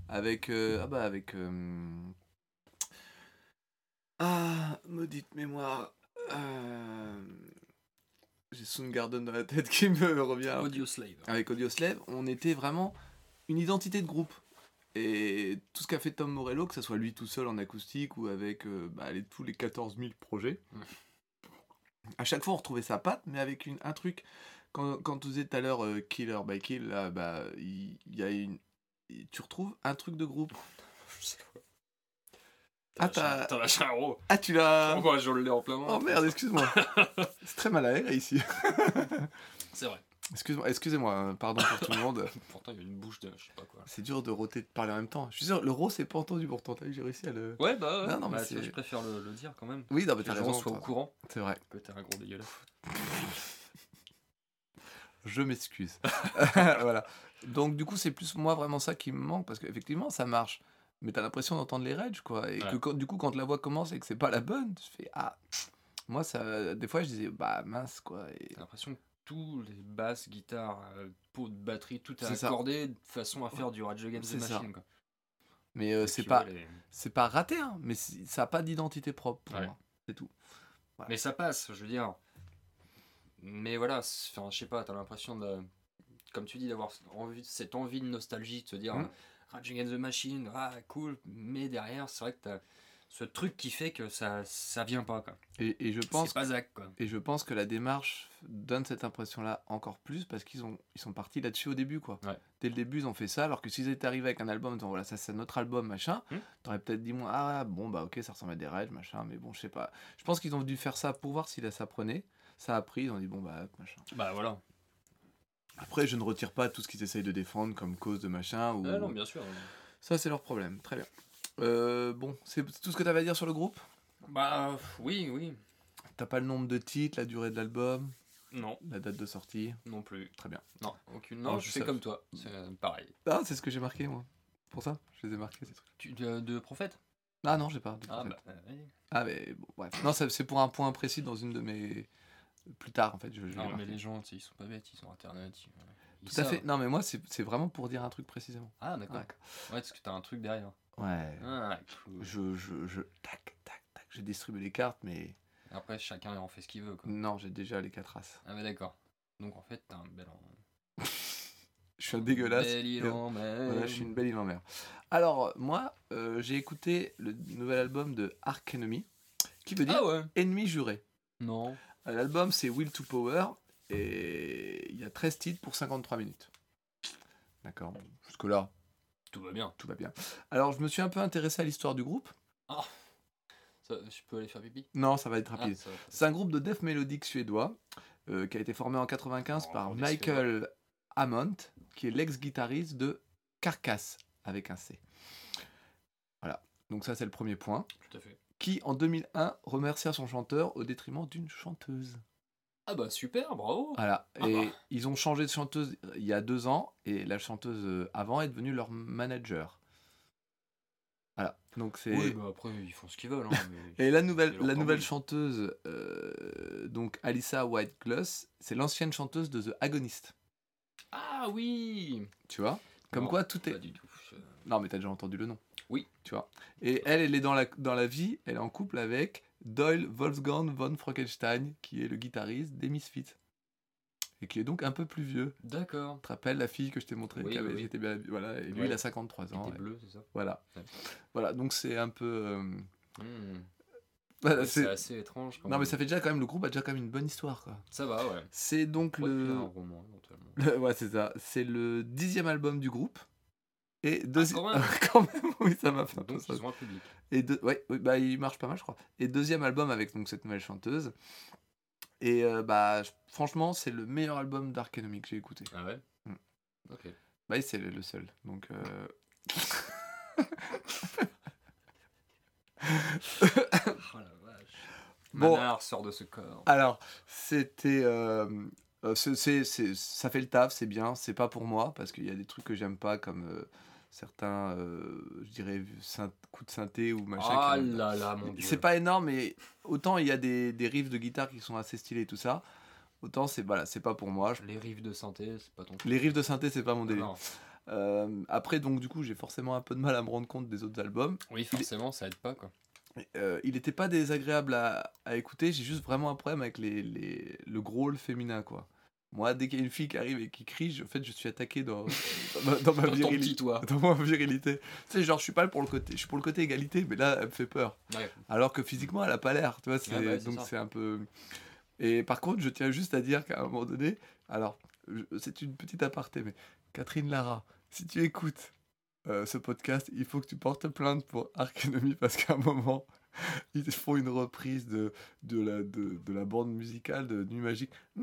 Avec. euh, ah bah avec. euh, ah, maudite mémoire. Euh, J'ai Soundgarden dans la tête qui me revient. Audio Slave. Avec Audioslave, on était vraiment une identité de groupe. Et tout ce qu'a fait Tom Morello, que ce soit lui tout seul en acoustique ou avec euh, bah, les- tous les 14 000 projets, à chaque fois on retrouvait sa patte, mais avec une, un truc. Quand, quand tu disais tout à l'heure euh, Killer by Kill, là, bah, il y, a une. Tu retrouves un truc de groupe. (laughs) Je sais pas. Ah, T'as lâché un- t'as- t'as lâché un gros. Ah, tu l'as. (laughs) Oh, bah, je l'ai en plein Oh moment. merde, excuse-moi. (laughs) C'est très mal aéré ici. C'est vrai. Excuse-moi, excusez-moi, hein, pardon pour tout le monde. Pourtant, il y a une bouche de je sais pas quoi. C'est dur de roter de parler en même temps. Je suis sûr, le rose c'est pas entendu pourtant. T'as vu, j'ai réussi à le. Ouais, bah, ouais. Non, non, mais Bah, vois, je préfère le, le dire quand même. Oui, non, mais Que t'as les gens raison. soient au courant C'est vrai. que t'es un gros dégueulasse. Je m'excuse. (laughs) (laughs) voilà. Donc du coup, c'est plus moi vraiment ça qui me manque parce qu'effectivement, ça marche. Mais t'as l'impression d'entendre les rage quoi. Et Ouais. que quand- du coup, quand la voix commence et que c'est pas la bonne, je fais ah. Moi, ça, des fois, je disais bah mince quoi. Et... T'as l'impression que tous les basses, guitares, euh, pots de batterie, tout est ça. accordé de façon à faire du Rage Against the. Machine. Quoi. Mais euh, c'est pas, les- c'est pas raté, hein. Mais ça a pas d'identité propre pour Ouais. moi. C'est tout. Mais ça passe, je veux dire. Mais voilà, enfin, je sais pas, t'as l'impression de. Comme tu dis, d'avoir envie, cette envie de nostalgie, de se dire Mhm. Rage Against the Machine, ah cool, mais derrière, c'est vrai que t'as. ce truc qui fait que ça, ça vient pas, quoi. Et, et je pense C'est pas Zach, quoi. Et je pense que la démarche donne cette impression-là encore plus parce qu'ils ont, ils sont partis là-dessus au début, quoi. Ouais. Dès le début, ils ont fait ça, alors que s'ils étaient arrivés avec un album, disant voilà, ça c'est notre album, machin, Hmm. t'aurais peut-être dit, moi, ah bon, bah ok, ça ressemble à des raids, machin, mais bon, je sais pas. Je pense qu'ils ont dû faire ça pour voir si là, ça prenait. Ça a pris, ils ont dit, bon, bah, hop, machin. Bah voilà. Après, je ne retire pas tout ce qu'ils essayent de défendre comme cause de machin. Ou... Ah non, bien sûr. Ça, c'est leur problème, très bien. Euh, bon, c'est tout ce que t'avais à dire sur le groupe? Bah oui, oui. T'as pas le nombre de titres, la durée de l'album, Non, la date de sortie? Non plus. Très bien. Non, aucune. Non, Non, je fais sais. comme toi. C'est euh, pareil. Ah, c'est ce que j'ai marqué, moi. Pour ça, je les ai marqués, ces trucs. Tu, de, de prophète? Ah non, j'ai pas. de Ah bah, euh, oui. Ah, mais bon, bref. Non, c'est pour un point précis dans une de mes. Plus tard, en fait. Je, je Non, mais les gens, ils sont pas bêtes, ils sont internet. Ils, ils Tout à fait. Non, mais moi, c'est vraiment pour dire un truc précisément. Ah, d'accord. Ouais. Ouais, parce que t'as un truc derrière. Ouais. Ah, cool. Je, je, je. Tac, tac, tac. J'ai distribué les cartes, mais. Après, chacun en fait ce qu'il veut, quoi. Non, j'ai déjà les quatre races. Ah, mais d'accord. Donc, en fait, t'as un bel en... (laughs) Je suis un dégueulasse. Bel Et- îlot, mais- Voilà, je suis une belle île en mer. Alors, moi, euh, j'ai écouté le nouvel album de Ark Enemy, qui veut dire Ah ouais Ennemi juré. Non. Euh, L'album, c'est Will to Power, et il y a 13 titres pour 53 minutes. D'accord, jusque-là, Tout va bien. tout va bien. Alors, je me suis un peu intéressé à l'histoire du groupe. Ça, je peux aller faire pipi? Non, ça va être Ah, rapide. va. C'est un groupe de death mélodique suédois euh, qui a été formé en 95 Oh, par Michael Hammond, qui est l'ex-guitariste de Carcass, avec un C. Voilà, donc ça c'est le premier point. Tout à fait. Qui en 2001 remercia son chanteur au détriment d'une chanteuse. Ah bah super, bravo Voilà, Ah (laughs) et bah. ils ont changé de chanteuse il y a deux ans, et la chanteuse euh, avant est devenue leur manager. Voilà, donc c'est... Oui, bah après, ils font ce qu'ils veulent. Hein, (laughs) mais- Et la nouvelle, la nouvelle chanteuse, euh, donc Alyssa White Gloss, c'est l'ancienne chanteuse de The Agonist. Ah oui Tu vois? Comme Non, quoi tout est. Pas du tout. Je- Non, mais t'as déjà entendu le nom. Oui. Tu vois Et elle, elle est dans la, dans la vie, elle est en couple avec Doyle Wolfgang von Frankenstein, qui est le guitariste des Misfits. Et qui est donc un peu plus vieux. D'accord. Tu te rappelles la fille que je t'ai montrée Oui, qui, avait- oui, était bien. Voilà, et lui, Ouais. il a 53 Il ans. était et bleu, c'est ça? Voilà. Ouais. Voilà, donc c'est un peu. euh, Hmm. voilà, Ouais, c'est- assez étrange. quand Non, mais ça fait déjà quand même. Le groupe a déjà quand même une bonne histoire, quoi. Ça va, ouais. C'est donc le. un roman, éventuellement. Le- (laughs) ouais, c'est ça. C'est le dixième album du groupe. Et deuxi- quand même. (laughs) quand même, oui, ça m'a fait un peu ça. public. Et deux- ouais, oui, bah, il marche pas mal, je crois. Et deuxième album avec donc cette nouvelle chanteuse. Et euh, bah, franchement, c'est le meilleur album Dark Enemy que j'ai écouté. Ah ouais? Hmm. Ok. Bah, c'est le, seul. Donc. euh, (laughs) Oh la vache. Bon. Manard sort de ce corps. Alors, c'était. euh, euh, c'est- c'est- c'est- ça fait le taf, c'est bien. C'est pas pour moi parce qu'il y a des trucs que j'aime pas comme euh, certains, euh, je dirais, coups de synthé ou machin. Ah qui- là là, mon dieu. C'est pas énorme, mais autant il y a des, des riffs de guitare qui sont assez stylés et tout ça, autant c'est voilà, c'est pas pour moi. Je- Les riffs de synthé, c'est pas ton truc. Les riffs de synthé, c'est pas mon délire. Euh, après, donc du coup, j'ai forcément un peu de mal à me rendre compte des autres albums. Oui, forcément, ça aide pas quoi. Euh, il était pas désagréable à, à écouter, j'ai juste vraiment un problème avec les, les, le growl féminin, quoi. Moi, dès qu'il y a une fille qui arrive et qui crie, je, en fait, je suis attaqué dans, dans ma, dans ma Dans ton virilité. Dans ma virilité. Tu sais, genre, je suis pas pour le côté, je suis pour le côté égalité, mais là, elle me fait peur. Ouais. Alors que physiquement, elle a pas l'air, tu vois. c'est- Ouais, bah, donc c'est un peu. Et par contre, je tiens juste à dire qu'à un moment donné, alors c'est une petite aparté, mais Catherine Lara, si tu écoutes euh, ce podcast, il faut que tu portes plainte pour Enemy parce qu'à un moment, (laughs) ils font une reprise de, de, la, de, de la bande musicale de Nuit Magique. (laughs)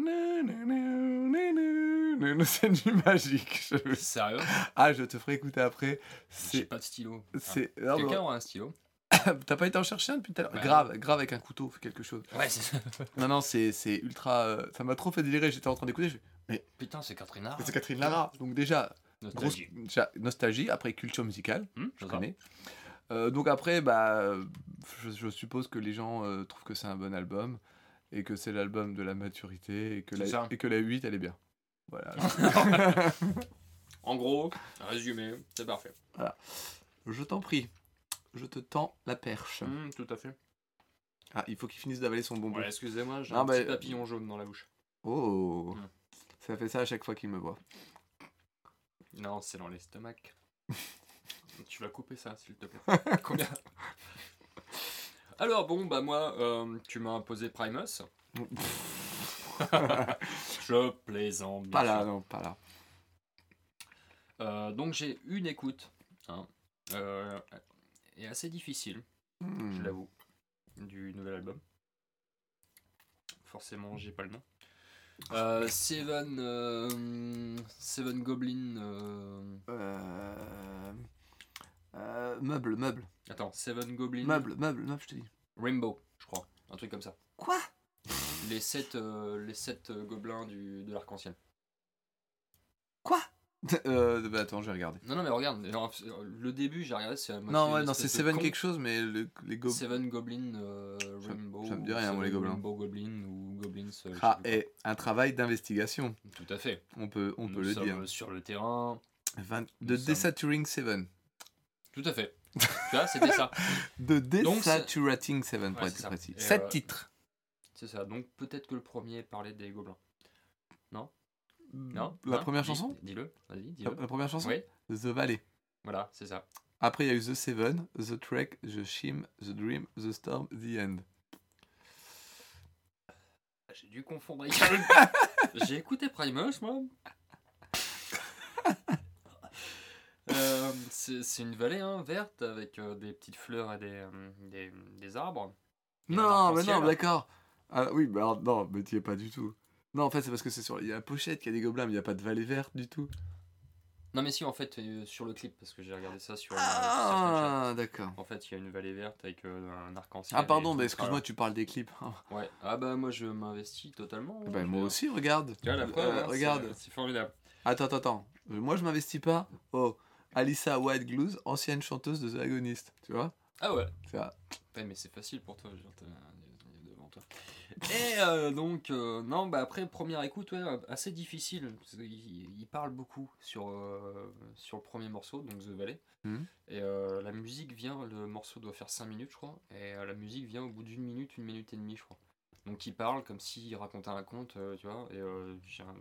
C'est Nuit Magique. Je- Sérieux? Ah, je te ferai écouter après. J'ai pas de stylo. c'est- Ah. mais- Quelqu'un aura un stylo (coughs) T'as pas été en chercher un depuis tout à l'heure? Bah, Grave, grave avec un couteau, fais quelque chose. Ouais, c'est ça. (laughs) Non, non, c'est c'est ultra. euh, ça m'a trop fait délirer. J'étais en train d'écouter. je fais, Putain, c'est Catherine Lara. Mais c'est Catherine Lara. Donc, déjà, Nostalgie. nostalgie. Après, culture musicale. Hmm, Je c'est ça. Euh, donc, après, bah, je, je suppose que les gens euh, trouvent que c'est un bon album. Et que c'est l'album de la maturité. Et que, la, et que la 8, elle est bien. Voilà. (laughs) En gros, résumé, c'est parfait. je t'en prie. Je te tends la perche. Hmm, tout à fait. Ah, il faut qu'il finisse d'avaler son bonbon. Ouais, excusez-moi, j'ai Ah, un bah, petit papillon jaune dans la bouche. Oh. Hmm. Ça fait ça à chaque fois qu'il me voit. Non, c'est dans l'estomac. (laughs) tu vas couper ça, s'il te plaît. (laughs) Combien Alors bon, bah moi, euh, tu m'as imposé Primus. (laughs) Je plaisante. Pas là, non, pas là. Euh, donc j'ai une écoute. Hein, euh, et assez difficile, Hmm. je l'avoue, du nouvel album. Forcément, j'ai pas le nom. Euh, Seven, euh, Seven Goblin. euh, Euh, meuble, meuble, Attends, Seven Goblin. meuble, meuble, meuble, je te dis. Rainbow, je crois. Un truc comme ça. Quoi? Les sept, euh, les sept euh, gobelins du, de l'arc-en-ciel. Quoi? (laughs) Euh, bah, Attends, je vais regarder. Non, non, mais regarde, genre, le début, j'ai regardé, c'est Non, ouais, non, c'est Seven con- quelque chose, mais le- les gobelins. Seven Goblin euh, Rainbow. ça me dit rien, moi, les gobelins. Rainbow Goblin ou Goblins. euh, Ah, et un travail d'investigation. Tout à fait. on peut, on Nous peut le dire. sur le terrain. Vingt- nous De sommes- Desaturing Seven. Tout à fait. tu vois, c'était ça. (laughs) C'est- Desaturating Seven, pour Ouais, être précis. Sept euh, titres. C'est ça. Donc peut-être que le premier parlait des gobelins. Non La Hein première Dis- chanson Dis-le, vas-y, la, dis-le. la première chanson Oui, The Valley. voilà, c'est ça. Après, il y a eu The Seven, The Trek, The Shim, The Dream, The Storm, The End. J'ai dû confondre (laughs) J'ai écouté Primus, moi. (laughs) C'est une vallée hein, verte avec euh, des petites fleurs et des, euh, des, des arbres. Et Non, mais non, d'accord. Ah oui, bah alors, non, mais tu y es pas du tout. Non, en fait, c'est parce que c'est sur. Il y a la pochette qui a des gobelins, mais il n'y a pas de vallée verte du tout. Non, mais si, en fait, euh, sur le clip, parce que j'ai regardé ça sur. Ah, d'accord. En fait, il y a une vallée verte avec un arc-en-ciel. Ah, pardon, mais excuse-moi, tu parles des clips. (laughs) Ouais. Ah, bah, moi, je m'investis totalement. bah, Je moi aussi, regarde. Tu vois, la preuve, hein, regarde. C'est formidable. Attends, attends, attends. Moi, je m'investis pas. Oh, Alissa White Glues, ancienne chanteuse de The Agonist. Tu vois Ah, ouais. Ça. Mais c'est facile pour toi, genre, devant toi. Et euh, donc, euh, non, bah après, première écoute, ouais, assez difficile. parce qu'il- Il, il parle beaucoup sur, euh, sur le premier morceau, donc The Valley. Mhm. Et euh, la musique vient, le morceau doit faire 5 minutes, je crois. Et euh, la musique vient au bout d'une minute, une minute et demie, je crois. Donc il parle comme s'il racontait un conte, euh, tu vois. Et euh, j'ai un,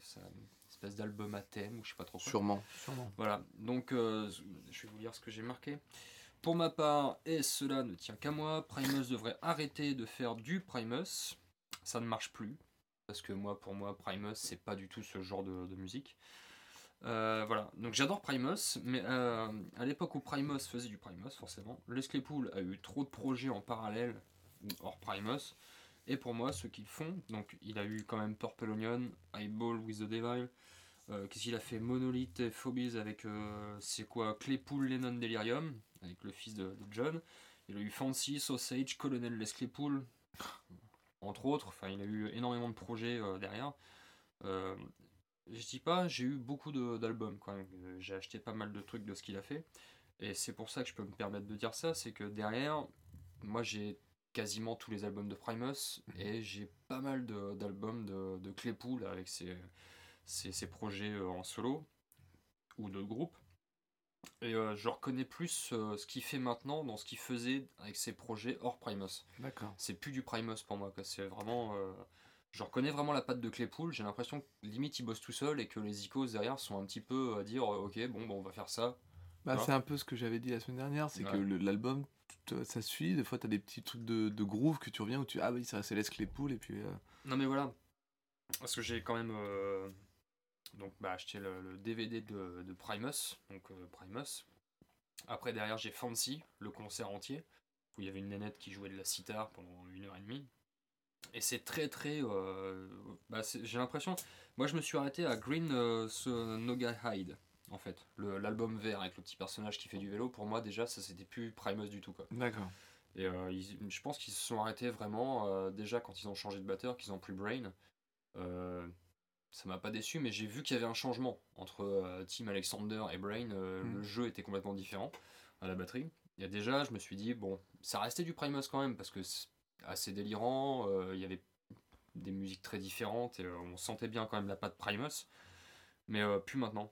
c'est une espèce d'album à thème, ou je sais pas trop quoi. Sûrement. Sûrement. Voilà, donc euh, je vais vous lire ce que j'ai marqué. Pour ma part, et cela ne tient qu'à moi, Primus devrait arrêter de faire du Primus. Ça ne marche plus. Parce que moi, pour moi, Primus, c'est pas du tout ce genre de, de musique. Euh, voilà, donc j'adore Primus, mais euh, à l'époque où Primus faisait du Primus, forcément, Les Claypool a eu trop de projets en parallèle ou hors Primus. Et pour moi, ceux qu'ils font, donc il a eu quand même Purple Onion, Eyeball with the Devil, euh, Qu'est-ce qu'il a fait? Monolith et Phobies avec, euh, c'est quoi? Claypool, Lennon, Delirium, avec le fils de, de John. Il a eu Fancy, Sausage, Colonel Les Claypool, entre autres. Enfin, il a eu énormément de projets euh, derrière. Je dis pas, j'ai eu beaucoup de- d'albums J'ai acheté pas mal de trucs de ce qu'il a fait. Et c'est pour ça que je peux me permettre de dire ça, c'est que derrière, moi j'ai quasiment tous les albums de Primus et j'ai pas mal de- d'albums de, de Claypool avec ses, ses, ses projets euh, en solo ou de groupe. Et euh, je reconnais plus euh, ce qu'il fait maintenant dans ce qu'il faisait avec ses projets hors Primus. D'accord. C'est plus du Primus pour moi, c'est vraiment. euh, je reconnais vraiment la patte de Claypool, j'ai l'impression que limite il bosse tout seul et que les icônes derrière sont un petit peu à dire ok, bon, bon on va faire ça. Bah, Voilà. c'est un peu ce que j'avais dit la semaine dernière, c'est que Ouais. l'album, ça suit. Des fois, tu as des petits trucs de, de groove que tu reviens où tu. Ah oui, c'est Les Claypool, et puis. Non mais voilà, parce que j'ai quand même donc bah, acheté le, le DVD de, de Primus, donc euh, Primus. Après derrière j'ai Fancy, le concert entier, où il y avait une nénette qui jouait de la sitar pendant une heure et demie. Et c'est très très... euh, bah, j'ai l'impression... Moi je me suis arrêté à Green euh, Noga Hide, en fait. L'album vert avec le petit personnage qui fait du vélo, pour moi déjà ça c'était plus Primus du tout. D'accord. Et euh, ils- je pense qu'ils se sont arrêtés vraiment déjà quand ils ont changé de batteur, qu'ils ont pris Brain. Ça m'a pas déçu, mais j'ai vu qu'il y avait un changement entre euh, Team Alexander et Brain. euh, Mm. Le jeu était complètement différent à la batterie. Et déjà, je me suis dit, bon, ça restait du Primus quand même, parce que c'est assez délirant, euh, il y avait des musiques très différentes, et on sentait bien quand même la patte Primus, mais plus maintenant.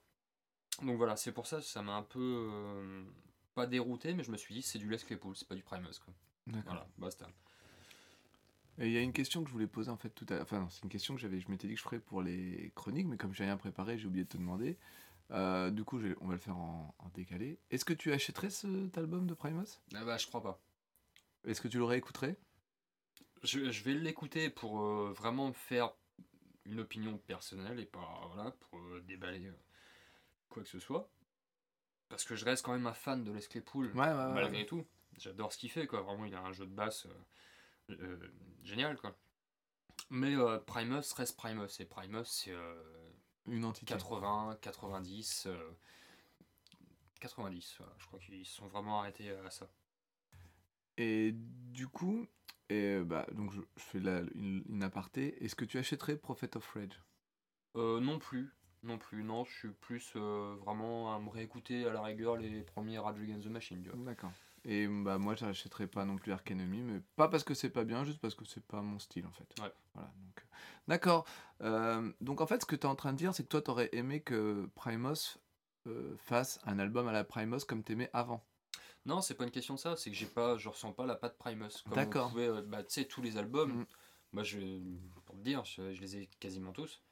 Donc voilà, c'est pour ça que ça m'a un peu. pas dérouté, mais je me suis dit, c'est du Les Claypool, c'est pas du Primus. Quoi. Voilà, basta. Et il y a une question que je voulais poser en fait tout à l'heure. Enfin, non, c'est une question que j'avais. Je m'étais dit que je ferais pour les chroniques, mais comme j'ai rien préparé, j'ai oublié de te demander. Euh, du coup, on va le faire en, en décalé. Est-ce que tu achèterais cet album de Primus Ah bah, je crois pas. Est-ce que tu le réécouterais? Je, je vais l'écouter pour euh, vraiment me faire une opinion personnelle et pas voilà, pour euh, déballer quoi que ce soit. Parce que je reste quand même un fan de Les Claypool, Ouais, ouais, ouais. malgré tout. J'adore ce qu'il fait, quoi. Vraiment, il a un jeu de basse euh, génial, quoi. Mais euh, Primus reste Primus, et Primus, c'est euh, Une entité. 80, 90, euh, 90, voilà. je crois qu'ils sont vraiment arrêtés à ça. Et du coup, et euh, bah, donc je, je fais la, une, une aparté. Est-ce que tu achèterais Prophet of Rage? Non plus, non plus, non, je suis plus euh, vraiment à me réécouter à la rigueur les premiers Rage Against the Machine. D'accord. Et bah moi j'achèterais pas non plus Ark Enemy, mais pas parce que c'est pas bien, juste parce que c'est pas mon style en fait. Ouais. Voilà, donc, euh, D'accord. Euh, donc en fait ce que tu es en train de dire, c'est que toi t'aurais aimé que Primos euh, fasse un album à la Primos comme t'aimais avant. Non, c'est pas une question de ça, c'est que j'ai pas, je ressens pas la patte Primus. D'accord. euh, bah, tu sais, tous les albums, Mm. moi je, pour te dire, je, je les ai quasiment tous.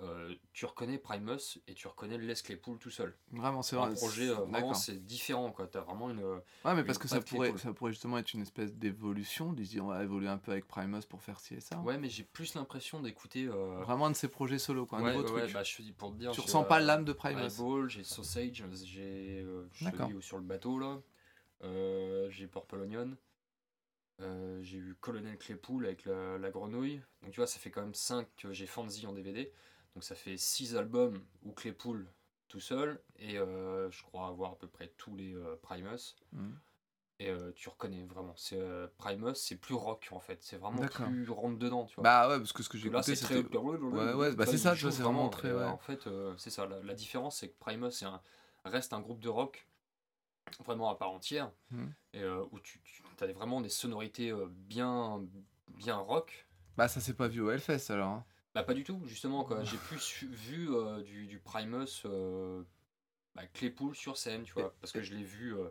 Euh, tu reconnais Primus et tu reconnais Les Claypool tout seul. Vraiment, c'est Un vrai. projet, euh, vraiment, c'est différent, quoi. T'as vraiment une. Ouais, mais parce que ça pourrait, Claypool. ça pourrait justement être une espèce d'évolution, dire on va évoluer un peu avec Primos pour faire ci et ça. Ouais, mais j'ai plus l'impression d'écouter. euh, Vraiment un de ces projets solo, quoi, un ouais, nouveau ouais, truc. bah, je te dis pour te dire. tu ressens pas l'âme de. Highball, j'ai Sausage, j'ai. euh, je te dis, sur le bateau là. J'ai Purple Onion. Euh, j'ai eu Colonel Claypool avec la, la grenouille. Donc tu vois, ça fait quand même 5 que j'ai Fancy en DVD. Donc ça fait 6 albums où Claypool tout seul. Et euh, je crois avoir à peu près tous les euh, Primus. Mhm. Et euh, tu reconnais vraiment. C'est Primus, c'est plus rock en fait. C'est vraiment plus rentre dedans, tu vois. Bah ouais, parce que ce que j'ai écouté, c'est très. Ouais, ouais, bah, c'est ça, tu vois, c'est vraiment très, ouais. En fait, c'est ça. La, la différence, c'est que Primus un, reste un groupe de rock vraiment à part entière. Mhm. Et où tu, tu as vraiment des sonorités bien, bien rock. Bah ça s'est pas vu au Hellfest alors. hein. Bah, pas du tout, justement. quoi. J'ai plus vu euh, du, du Primus euh, bah, Claypool sur scène, tu vois. Parce que je l'ai vu euh,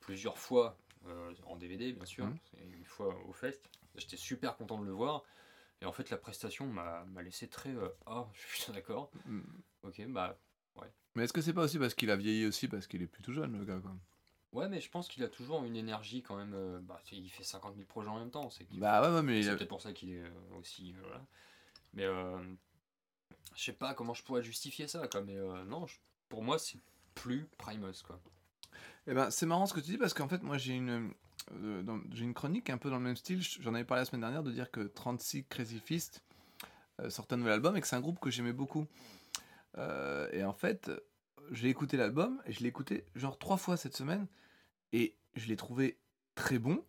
plusieurs fois euh, en DVD, bien sûr. Mhm. et une fois au fest. J'étais super content de le voir. Et en fait, la prestation m'a laissé très. euh, Ah, (laughs) je suis d'accord. Mm. Ok, bah. Mais est-ce que c'est pas aussi parce qu'il a vieilli aussi, parce qu'il est plus tout jeune le gars quoi? Ouais, mais je pense qu'il a toujours une énergie quand même. bah, il fait 50 000 projets en même temps. C'est Bah ouais, ouais mais il c'est a- peut-être pour ça qu'il est aussi. voilà. Mais euh, je sais pas comment je pourrais justifier ça. Quoi, mais euh, non, pour moi, c'est plus Primus. Quoi. Eh ben, c'est marrant ce que tu dis parce qu'en fait, moi j'ai une, euh, une chronique un peu dans le même style. J'en avais parlé la semaine dernière de dire que 36 Crazy Fist euh, sortait un nouvel album et que c'est un groupe que j'aimais beaucoup. Et en fait, j'ai écouté l'album et je l'ai écouté genre trois fois cette semaine et je l'ai trouvé très bon,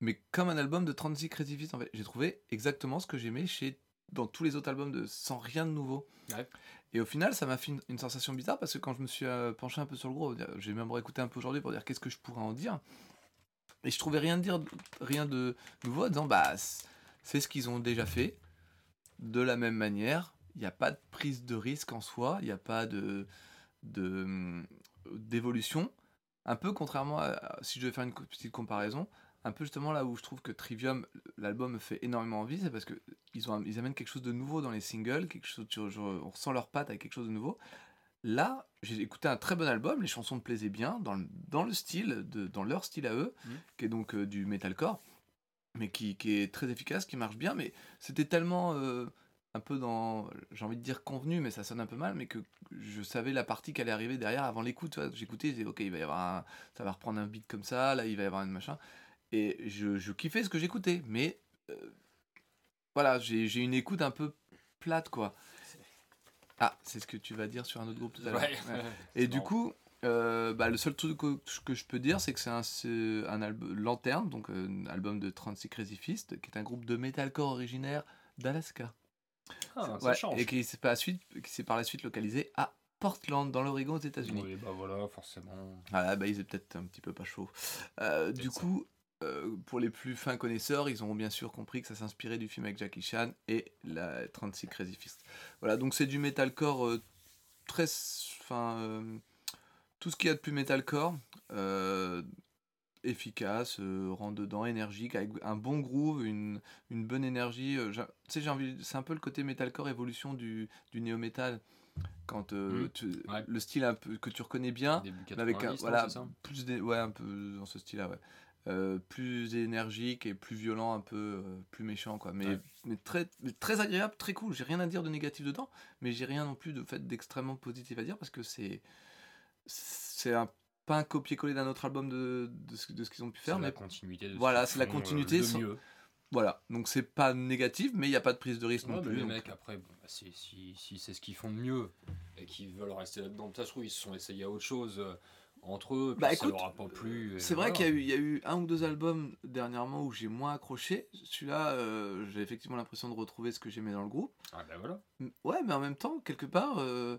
mais comme un album de 36 Crazy Fist. J'ai trouvé exactement ce que j'aimais chez dans tous les autres albums de sans rien de nouveau. Ouais. Et au final, ça m'a fait une, une sensation bizarre parce que quand je me suis euh, penché un peu sur le gros, j'ai même réécouté un peu aujourd'hui pour dire qu'est-ce que je pourrais en dire. Et je trouvais rien de dire, rien de nouveau en disant bah c'est ce qu'ils ont déjà fait de la même manière. Il n'y a pas de prise de risque en soi, il n'y a pas de de, hum, d'évolution. Un peu contrairement à, si je devais faire une petite comparaison, un peu justement là où je trouve que Trivium, l'album me fait énormément envie, c'est parce que ils, ont, ils amènent quelque chose de nouveau dans les singles, quelque chose, on ressent leurs pattes avec quelque chose de nouveau. Là, j'ai écouté un très bon album, les chansons me plaisaient bien, dans le, dans le style, de, dans leur style à eux, Mhm. qui est donc euh, du metalcore, mais qui, qui est très efficace, qui marche bien, mais c'était tellement euh, un peu dans, j'ai envie de dire convenu, mais ça sonne un peu mal, mais que je savais la partie qui allait arriver derrière avant l'écoute. J'écoutais, je disais, ok, il va y avoir un, ça va reprendre un beat comme ça, là il va y avoir un machin, et je, je kiffais ce que j'écoutais, mais euh, voilà, j'ai une écoute un peu plate, quoi. Ah, c'est ce que tu vas dire sur un autre groupe tout à l'heure. Ouais. Ouais. (laughs) C'est Et du marrant. coup, euh, bah, le seul truc que, que je peux dire, c'est que c'est un, un album Lanterne, donc euh, un album de 36 Crazy Fist, qui est un groupe de metalcore originaire d'Alaska. Ah, ça Ouais, change. et qui s'est par, la suite- qui s'est par la suite localisé à Portland, dans l'Oregon, aux États-Unis. Oui, bah voilà, forcément. Voilà, bah, ils étaient peut-être un petit peu pas chauds. Euh, du coup, euh, pour les plus fins connaisseurs, ils auront bien sûr compris que ça s'inspirait du film avec Jackie Chan et la 36 Crazy Fist. Voilà, donc c'est du metalcore euh, très. Enfin. euh, tout ce qu'il y a de plus metalcore. efficace, rentre dedans, énergique, avec un bon groove, une, une bonne énergie. tu sais, j'ai envie, c'est un peu le côté metalcore évolution du, du néo-metal. Quand euh, tu- Ouais. le style un peu que tu reconnais bien, mais avec un, 90, non, voilà, plus des, ouais, un peu dans ce style-là, ouais. Euh, plus énergique et plus violent, un peu euh, plus méchant, quoi. Mais, Ouais. mais très, mais très agréable, très cool. J'ai rien à dire de négatif dedans, mais j'ai rien non plus de fait d'extrêmement positif à dire parce que c'est c'est un pas un copier-coller d'un autre album de, de ce, de ce qu'ils ont pu C'est faire, la mais continuité de ce voilà, c'est la continuité de sans- mieux. voilà. Donc c'est pas négatif, mais il n'y a pas de prise de risque Ouais, non plus. les donc- mecs, après, bon, bah, si, si c'est ce qu'ils font de mieux et qu'ils veulent rester là-dedans, ça se trouve, ils se sont essayés à autre chose euh, entre eux, puis Bah, ça écoute, leur a pas plu. C'est vrai qu'il y, a eu- il y a eu un ou deux albums dernièrement où j'ai moins accroché. Celui-là, euh, j'ai effectivement l'impression de retrouver ce que j'aimais dans le groupe. Ah bah voilà. Ouais, mais en même temps, quelque part, euh,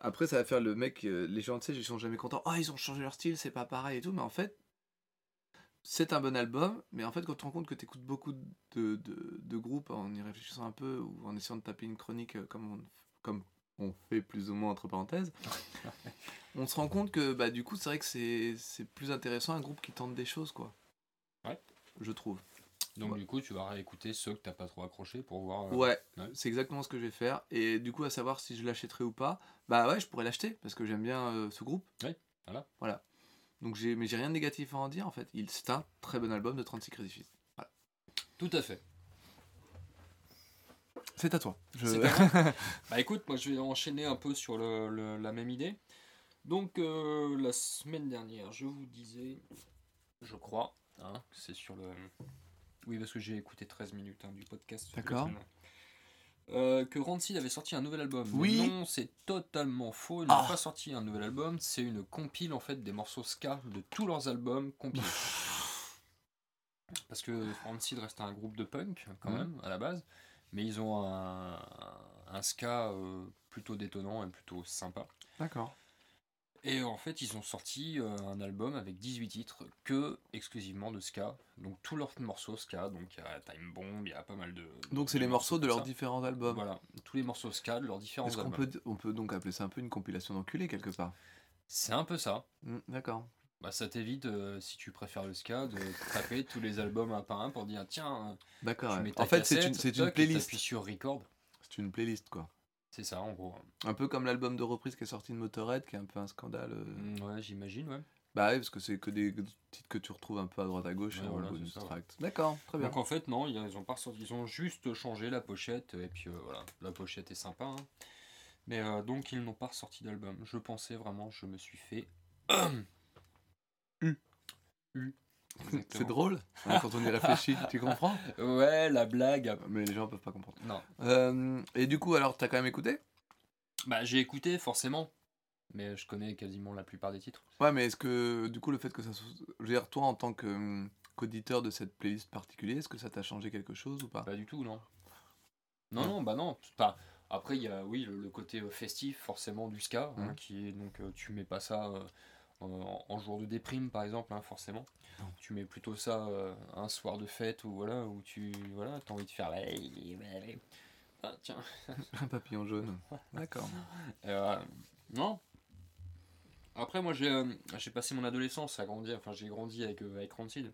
après ça va faire le mec, euh, les gens, tu sais, ils sont jamais contents. Ah, ils ont changé leur style, c'est pas pareil et tout. Mais en fait, c'est un bon album. Mais en fait, quand tu te rends compte que tu écoutes beaucoup de, de, de groupes en y réfléchissant un peu ou en essayant de taper une chronique comme on, comme on fait plus ou moins entre parenthèses, (laughs) on se rend compte que bah, du coup, c'est vrai que c'est plus intéressant un groupe qui tente des choses, quoi. Ouais. Je trouve. Donc Ouais. du coup, tu vas réécouter ceux que t'as pas trop accroché pour voir. euh, Ouais, ouais. c'est exactement ce que je vais faire. Et du coup, à savoir si je l'achèterai ou pas, bah ouais, je pourrais l'acheter parce que j'aime bien euh, ce groupe. Ouais, voilà. Voilà. Donc j'ai, mais j'ai rien de négatif à en dire en fait. Il, c'est un très bon album de 36 Crazy Fist. Voilà. Tout à fait. C'est à toi. Je... À (laughs) Bah écoute, moi je vais enchaîner un peu sur le, le- la même idée. Donc euh, la semaine dernière, je vous disais, je crois, hein, c'est sur le... Oui, parce que j'ai écouté 13 minutes hein, du podcast. D'accord. Euh, que Rancid avait sorti un nouvel album. Mais Oui. Non, c'est totalement faux. Ils n'ont Ah. pas sorti un nouvel album. C'est une compile en fait des morceaux ska de tous leurs albums compilés. (laughs) Parce que Rancid reste un groupe de punk quand même à la base, mais ils ont un, un ska euh, plutôt détonnant et plutôt sympa. D'accord. Et en fait, ils ont sorti euh, un album avec 18 titres que exclusivement de ska. Donc tous leurs morceaux ska. Donc il y a Time Bomb, il y a pas mal de. Donc c'est les morceaux de leurs ça. différents albums. Voilà, tous les morceaux ska de leurs différents Est-ce qu'on albums. peut, on peut donc appeler ça un peu une compilation d'enculés quelque part? C'est un peu ça. Hmm, D'accord. Bah, ça t'évite, euh, si tu préfères le ska, de taper tous les albums un par un pour dire tiens, euh, D'accord. tu ouais. mets ta En fait, c'est cassette, une, c'est toc, une et playlist. t'appuies sur record. C'est une playlist quoi. C'est ça en gros. Un peu comme l'album de reprise qui est sorti de Motorhead, qui est un peu un scandale. euh. Mm, Ouais, j'imagine, ouais. Bah oui, parce que c'est que des titres que tu retrouves un peu à droite à gauche Ouais, dans voilà, le bonus c'est ça, ouais. tract. D'accord, très bien. Donc en fait, non, ils ils ont, pas ressorti- ils ont juste changé la pochette, et puis euh, voilà, la pochette est sympa. hein. Mais euh, donc ils n'ont pas ressorti d'album. Je pensais vraiment, je me suis fait. (clears throat) U. U. C'est drôle hein, quand on y réfléchit, (laughs) tu comprends Ouais, la blague. Mais les gens peuvent pas comprendre. Non. Euh, et du coup, alors, t'as quand même écouté? Bah j'ai écouté forcément, mais je connais quasiment la plupart des titres. Ouais, mais est-ce que, du coup, le fait que ça soit. Je veux dire, toi, en tant qu'auditeur de cette playlist particulière, est-ce que ça t'a changé quelque chose ou pas? Pas du tout, non. Non, Non. non, bah non. Enfin, après, il y a, oui, le, le côté euh, festif, forcément, du ska, hein, Mhm. qui est donc, euh, tu mets pas ça euh, en, en jour de déprime, par exemple, hein, forcément. Non. Tu mets plutôt ça euh, un soir de fête, ou voilà, où tu, voilà, as envie de faire. Ah, tiens. (laughs) Un papillon jaune. (laughs) D'accord. Euh, non. Après, moi, j'ai euh, j'ai passé mon adolescence à grandir. Enfin, j'ai grandi avec, euh, avec Rancid.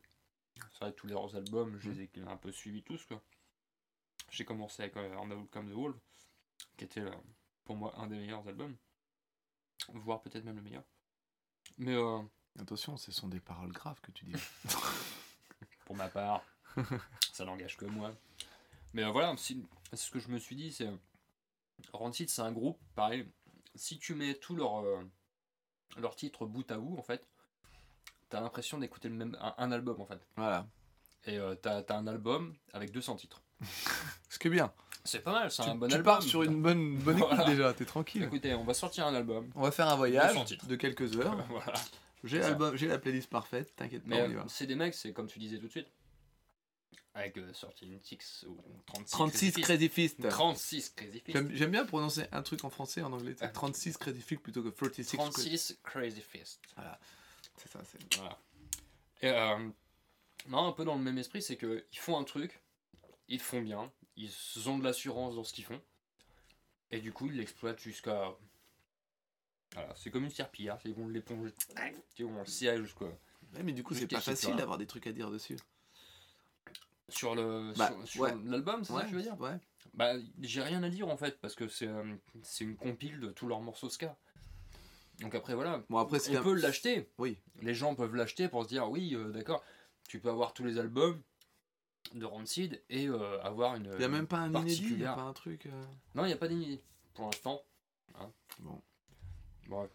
C'est vrai que tous leurs albums, je les ai un peu suivis tous, quoi. J'ai commencé avec euh, On a Come the Wolf, qui était euh, pour moi un des meilleurs albums. Voire peut-être même le meilleur. Mais euh, Attention, ce sont des paroles graves que tu dis. (laughs) pour ma part, (laughs) ça n'engage que moi. Mais euh, voilà, si- ce que je me suis dit, c'est. Rancid, c'est un groupe, pareil. Si tu mets tous leurs euh, leurs titres bout à bout, en fait, t'as l'impression d'écouter le même un, un album, en fait. voilà. Et euh, t'as t'as un album avec 200 titres. (laughs) Ce qui est bien. C'est pas mal, c'est Tu, un bon tu album. pars sur une bonne, bonne écoute Voilà. déjà, t'es tranquille. Écoutez, on va sortir un album. On va faire un voyage 200 titres. de quelques heures. (laughs) voilà. J'ai la playlist parfaite, t'inquiète pas, euh, c'est des mecs, c'est comme tu disais tout de suite. Avec euh, sorti une Tix ou 36. 36 Crazy Fist. 36 Crazy Fist. J'aime bien prononcer un truc en français en anglais. c'est Ah. 36 Crazy Fist plutôt que 36 Crazy 36 Crazy Fist. C'est ça, c'est. Voilà. Et euh, non, un peu dans le même esprit, c'est que ils font un truc, ils font bien, ils ont de l'assurance dans ce qu'ils font, et du coup ils l'exploitent jusqu'à. Voilà, c'est comme une serpillière, ils vont l'éponger, ils vont le scier jusqu'à. Ouais, mais du coup, c'est pas facile d'avoir des trucs à dire dessus. Sur le Bah, sur, sur ouais. l'album, c'est ça que je veux dire Ouais. Bah, j'ai rien à dire en fait, parce que c'est euh, c'est une compile de tous leurs morceaux ska. Donc après, voilà, Bon, après, c'est on un- peut l'acheter. Oui. Les gens peuvent l'acheter pour se dire, oui, euh, d'accord. Tu peux avoir tous les albums de Rancid et euh, avoir une. Il n'y a même pas un inédit, il n'y a pas un truc. euh, Non, il n'y a pas d'inédit pour l'instant. Bon, Bon,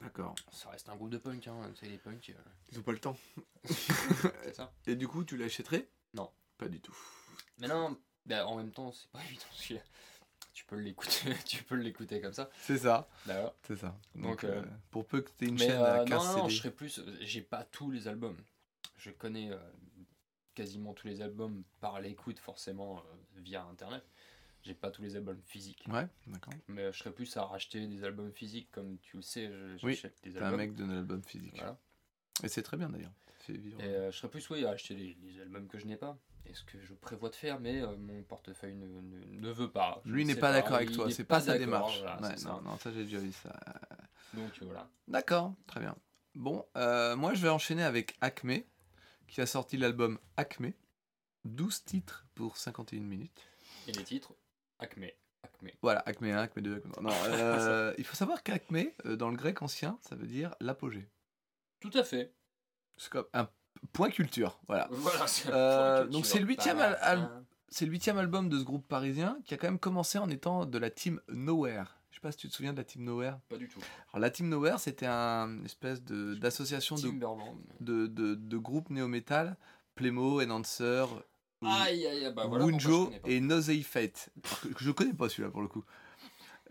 d'accord. ça reste un groupe de punk, hein. C'est les punks, euh, Ils ont pas le temps. (laughs) c'est ça. Et du coup, tu l'achèterais? Non. Pas du tout. Mais non, bah, en même temps, c'est pas (laughs) évident. parce que Tu peux l'écouter, (laughs) tu peux l'écouter comme ça. C'est ça. D'accord. C'est ça. Donc, Donc, pour peu que tu aies une Mais chaîne euh, à 15 non, non, CD. je serais plus. J'ai pas tous les albums. Je connais euh, quasiment tous les albums par l'écoute, forcément, euh, via internet. J'ai pas tous les albums physiques. Ouais, d'accord. Mais euh, je serais plus à racheter des albums physiques, comme tu le sais, je- Oui, j'achète des un mec de l'album physique. Voilà. Et c'est très bien d'ailleurs. Et euh, je serais plus oui, à acheter les, les albums que je n'ai pas. Et ce que je prévois de faire, mais euh, mon portefeuille ne, ne, ne veut pas. Je Lui ne n'est pas d'accord avec toi, c'est pas, sa d'accord, démarche. voilà, Ouais, c'est non, ça. non, ça j'ai déjà vu ça. Donc voilà. D'accord, très bien. Bon, euh, moi je vais enchaîner avec Acme, qui a sorti l'album Acme. 12 titres pour 51 minutes. Et les titres Acme. Acme. Voilà, Acme 1, Acme 2, Acme 3. Non, (laughs) euh, il faut savoir qu'Acme, euh, dans le grec ancien, ça veut dire l'apogée. Tout à fait. C'est comme un point culture, voilà. Voilà, c'est Euh, donc c'est le huitième. C'est le huitième album de ce groupe parisien qui a quand même commencé en étant de la team Nowhere. Sais pas si tu te souviens de la team Nowhere. Pas du tout. Alors la team Nowhere, c'était un espèce de d'association de, de, de, de groupes néo-metal, Playmo, Enhancer, Aïe, bah voilà. Wunjo et Nosei Fate. Que- je connais pas celui-là pour le coup.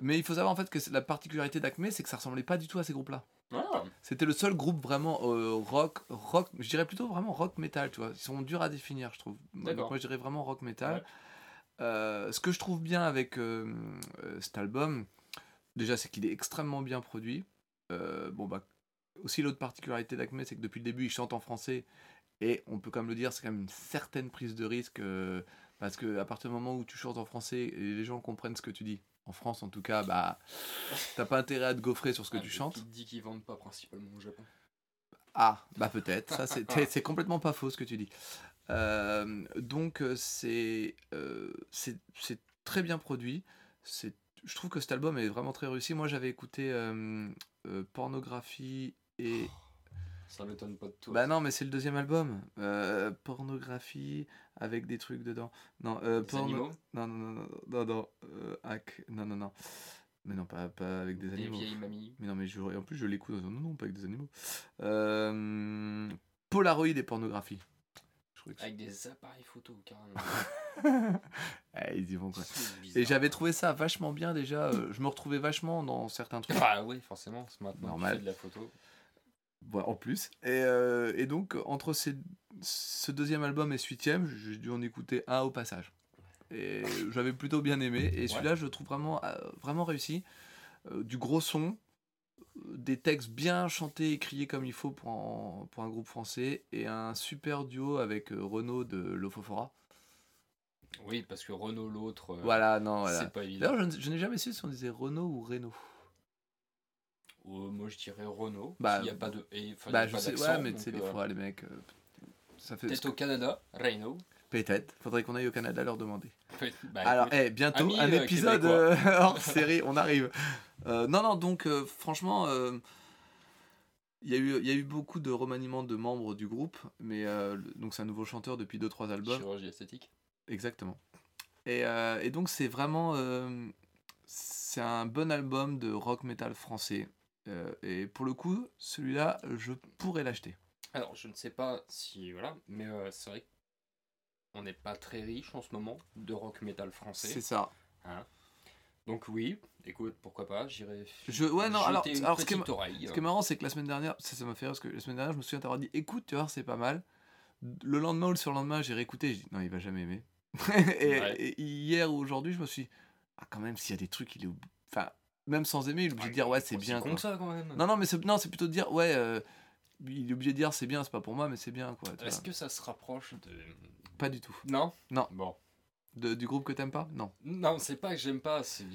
Mais il faut savoir en fait que la particularité d'Acme, c'est que ça ressemblait pas du tout à ces groupes-là. Ah, C'était le seul groupe vraiment euh, rock, rock, je dirais plutôt vraiment rock metal, tu vois. Ils sont durs à définir, je trouve. D'accord. donc moi, je dirais vraiment rock metal. Ouais. Euh, ce que je trouve bien avec euh, cet album, déjà, c'est qu'il est extrêmement bien produit. Euh, bon, bah, aussi, l'autre particularité d'Acme, c'est que depuis le début, il chante en français. Et on peut quand même le dire, c'est quand même une certaine prise de risque. euh, parce que à partir du moment où tu chantes en français et les gens comprennent ce que tu dis, en France en tout cas, bah, t'as pas intérêt à te gaufrer sur ce que ah, tu chantes. Qui te dit qu'ils vendent pas principalement au Japon Ah, bah peut-être. Ça, c'est complètement pas faux ce que tu dis. Euh, donc, c'est euh, c'est c'est très bien produit. C'est- Je trouve que cet album est vraiment très réussi. Moi, j'avais écouté euh, euh, Pornographie et. Ça m'étonne pas de toi. Bah non, mais c'est le deuxième album. Euh, pornographie avec des trucs dedans. Non, euh, porno- animaux Non, non, non, non, non, non. euh, hack. Non, non, non. Mais non, pas, pas avec des Des animaux. vieilles mamies. Mais non, mais je, en plus, je l'écoute. Non, non, pas avec des animaux. Polaroid et pornographie. Que Avec des appareils photo, carrément. Ah, (laughs) ils y vont quoi. Et j'avais trouvé ça vachement bien déjà. euh, je me retrouvais vachement dans certains trucs. Ah oui, forcément, c'est maintenant Normal. tu fais de la photo. Bon, en plus. Et, euh, et donc, entre ces, ce deuxième album et ce huitième, j'ai dû en écouter un au passage. Et j'avais plutôt bien aimé. Et celui-là, je le trouve vraiment, euh, vraiment réussi. Du gros son, des textes bien chantés et criés comme il faut pour un, pour un groupe français, et un super duo avec euh, Renaud de Lofofora. Oui, parce que Renault, l'autre, euh, Voilà, non, voilà. c'est pas évident. D'ailleurs, je, n'ai jamais su si on disait Renault ou Renault. Ou, moi, je dirais Renault. Bah, il n'y a pas de. et, Bah, je pas sais, ouais, mais tu sais, des euh, fois, les mecs. euh, ça fait. Peut-être au Canada, Renault. Peut-être. Faudrait qu'on aille au Canada leur demander. Bah, Alors, écoute, eh, bientôt amis, un euh, épisode euh, (laughs) hors série, on arrive. Euh, non, non, donc euh, franchement, il y, a eu- il y a eu beaucoup de remaniements de membres du groupe, mais donc c'est un nouveau chanteur depuis 2-3 albums. chirurgie esthétique. Exactement. Et, et donc c'est vraiment c'est un bon album de rock metal français. Et pour le coup, celui-là, je pourrais l'acheter. Alors, je ne sais pas si. Voilà, mais c'est vrai qu'on n'est pas très riche en ce moment de rock metal français. C'est ça. Donc, oui, écoute, pourquoi pas, j'irai. Je- ouais, non, alors- une alors, ce qui est petite oreille. Ce qui est marrant, c'est que la semaine dernière, ça ça m'a fait rire parce que la semaine dernière, je me souviens t'avoir dit écoute, tu vois, c'est pas mal. Le lendemain ou le surlendemain, j'ai réécouté, j'ai dit non, il va jamais aimer. (laughs) et, Ouais. et hier ou aujourd'hui, je me suis dit, ah, quand même, s'il y a des trucs, il est. Enfin, même sans aimer, il est obligé de dire ouais, c'est bien. ça, quand même. Non, non, mais c'est non, c'est plutôt de dire ouais, euh, il est obligé de dire c'est bien, c'est pas pour moi, mais c'est bien, quoi. Est-ce que ça se rapproche de. Pas du tout. Non? Non. Bon. De- du groupe que t'aimes pas? Non. Non, c'est pas que j'aime pas, c'est.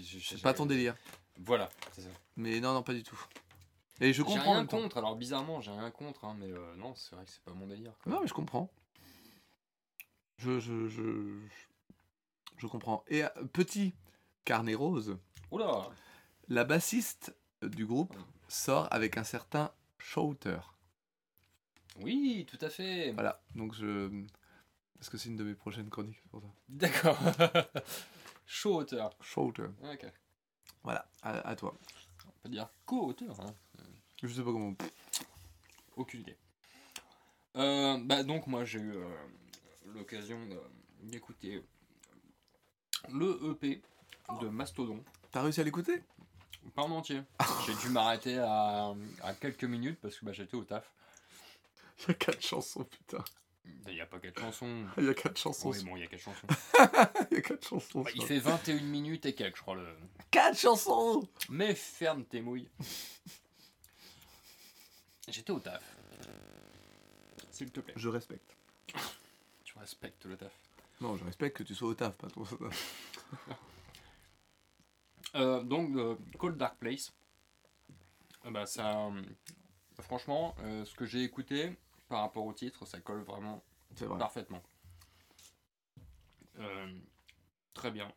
pas ton délire. Voilà, c'est ça. Mais non, non, pas du tout. Et je J'ai comprends. en rien contre, alors bizarrement, j'ai rien contre, hein, mais euh, non, c'est vrai que c'est pas mon délire. quoi. Non, mais je comprends. Je, je, je, je comprends. Et euh, petit carnet rose, Oula la bassiste du groupe sort avec un certain Shouter. Oui, tout à fait. Voilà, donc je. Parce que c'est une de mes prochaines chroniques, pour ça. D'accord. (laughs) Chaud auteur. Shorter. Ok. Voilà, à, à toi. On peut dire co-auteur. Hein. Je sais pas comment. Aucune idée. Euh, bah donc moi j'ai eu euh, l'occasion d'écouter le EP de Mastodon. T'as réussi à l'écouter? Pas en entier. J'ai dû m'arrêter à, à quelques minutes parce que bah, j'étais au taf. (laughs) Il y a quatre chansons, putain. Il n'y a pas quatre chansons. (laughs) Il y a quatre chansons. Oui, bon, il y a quatre chansons. (laughs) Il y a quatre chansons. Bah, il fait 21 minutes et quelques, je crois. Le... Quatre chansons Mais ferme tes mouilles. J'étais au taf. S'il te plaît. Je respecte. Tu respectes le taf. Non, je respecte que tu sois au taf, pas toi. Euh, donc, euh, Cold Dark Place. Euh, bah, ça, franchement, ce que j'ai écouté par rapport au titre, ça colle vraiment vrai. parfaitement. Euh, très bien.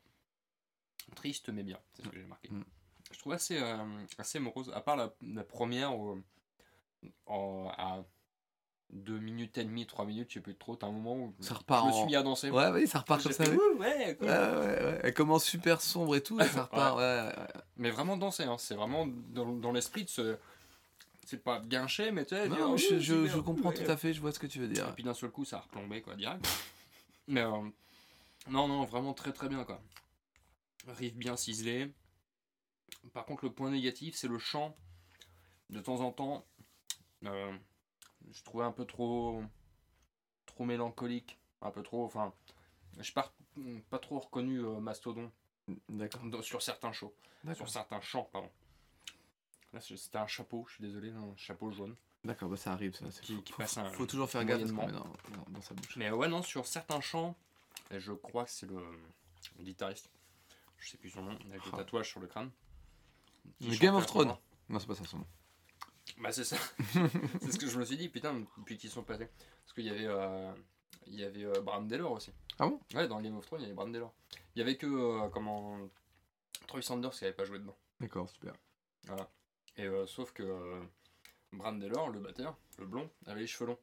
Triste mais bien, c'est ce que j'ai marqué. Mm. Je trouve assez, euh, assez morose, à part la, la première où, en- à 2 minutes et demie, 3 minutes, je sais plus trop, t'as un moment où Ça repart je me suis mis à danser. Ouais, oui, ça repart comme ça. fait, ouais, cool. Ouais, ouais, ouais. Elle commence super sombre et tout, et ça (laughs) repart. Ouais, ouais, ouais. Mais vraiment danser, hein. c'est vraiment dans, dans l'esprit de ce. C'est pas guinché, mais tu sais. Non, je, je, super, je comprends tout à fait, je vois ce que tu veux dire. Et puis d'un seul coup, ça a replombé, quoi, direct. (laughs) Mais euh, non, non, vraiment très très bien, quoi. Riff bien ciselé. Par contre, le point négatif, c'est le chant. De temps en temps, euh, je trouvais un peu trop. trop mélancolique. Un peu trop. Enfin, je pas, pas trop reconnu euh, Mastodon D'accord. sur certains shows. Sur certains chants, pardon. Là, c'était un chapeau, je suis désolé, un chapeau jaune. D'accord, bah ça arrive, ça. Qui- faut, qui faut- passe un- faut toujours faire gaffe à ce qu'on met moyennement. dans, dans- dans sa bouche. Mais ouais, non, sur certains chants, je crois que c'est le, le guitariste, je sais plus son nom, avec le Ah. tatouage sur le crâne. Le Game of Thrones. Non, c'est pas ça son nom. Bah, c'est ça. (laughs) c'est ce que je me suis dit, putain, depuis qu'ils sont passés. Parce qu'il y avait, euh, il y avait euh, Bram Taylor aussi. Ah bon? Ouais, dans Game of Thrones, il y avait Bram Taylor. Il y avait que, euh, comment. Troy Sanders qui avait pas joué dedans. D'accord, super. Voilà. Et euh, sauf que euh, Bram le batteur, le blond, avait les cheveux longs.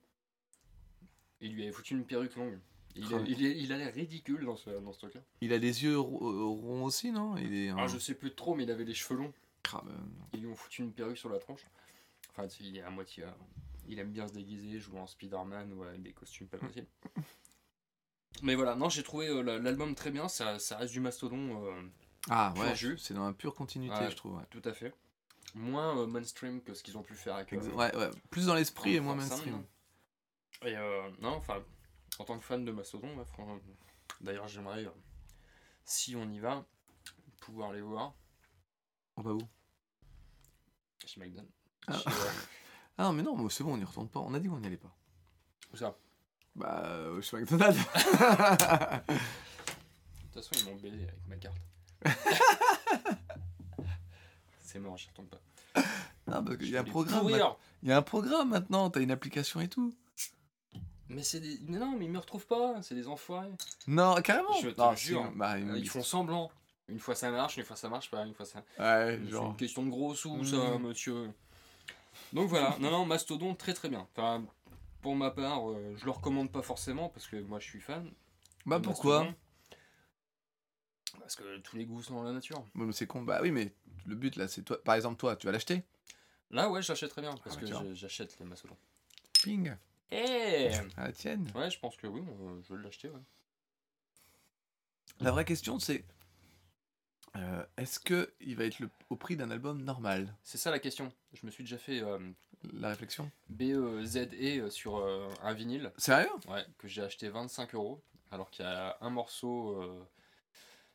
Il lui avait foutu une perruque longue. Il, Ah. a l'air ridicule dans ce, dans ce truc-là. Il a les yeux ro- euh, ronds aussi, non? Il est. Ah, je sais plus trop, mais il avait les cheveux longs. Ah, bah, Ils lui ont foutu une perruque sur la tronche. Enfin, tu sais, il est à moitié. euh, il aime bien se déguiser, jouer en Spider-Man ou avec des costumes pas possibles. (laughs) Mais voilà, non, j'ai trouvé euh, la- l'album très bien. Ça, ça reste du mastodon, Ah, ouais, jus. c'est dans la pure continuité, Ouais. je trouve. Ouais. tout à fait. Moins euh, mainstream que ce qu'ils ont pu faire avec. euh, ouais, ouais. Plus dans l'esprit et moins mainstream. Et euh, non, enfin, en tant que fan de Mastodon, franchement, d'ailleurs, j'aimerais, si on y va, pouvoir les voir On va où? Chez McDonald's. Ah. Chez, (laughs) Ah non, mais non, c'est bon, on n'y retourne pas. On a dit qu'on n'y allait pas. où ça? Bah, chez McDonald's. (laughs) De toute façon, ils m'ont baisé avec ma carte. (laughs) C'est mort, j'y retourne pas. (coughs) Ah, parce qu'il y a un programme. ma- Il y a un programme maintenant, t'as une application et tout. Mais c'est des. mais non, mais ils me retrouvent pas, c'est des enfoirés. Non, carrément. Je te non, jure. bah, Ils font semblant. Une fois ça marche, une fois ça marche pas, une fois ça. Ouais, C'est genre. une question de gros sous, ça, monsieur. Donc voilà, non, non, Mastodon, très très bien. Enfin, pour ma part, euh, je le recommande pas forcément parce que moi je suis fan. Bah, de pourquoi? Mastodon. Parce que tous les goûts sont dans la nature. Bon, mais c'est con. Bah oui, mais le but là, c'est toi. Par exemple, toi, tu vas l'acheter? Là, ouais, j'achèterais bien parce Ah, que j'achète les Mastodons. Ping. Eh À la tienne. Ouais, je pense que oui, je vais l'acheter, ouais. La vraie question, c'est. euh, Est-ce que il va être le- au prix d'un album normal? C'est ça la question. Je me suis déjà fait euh, La réflexion? BEZE euh, sur euh, un vinyle. Sérieux? Ouais, que j'ai acheté 25 euros, alors qu'il y a un morceau, euh,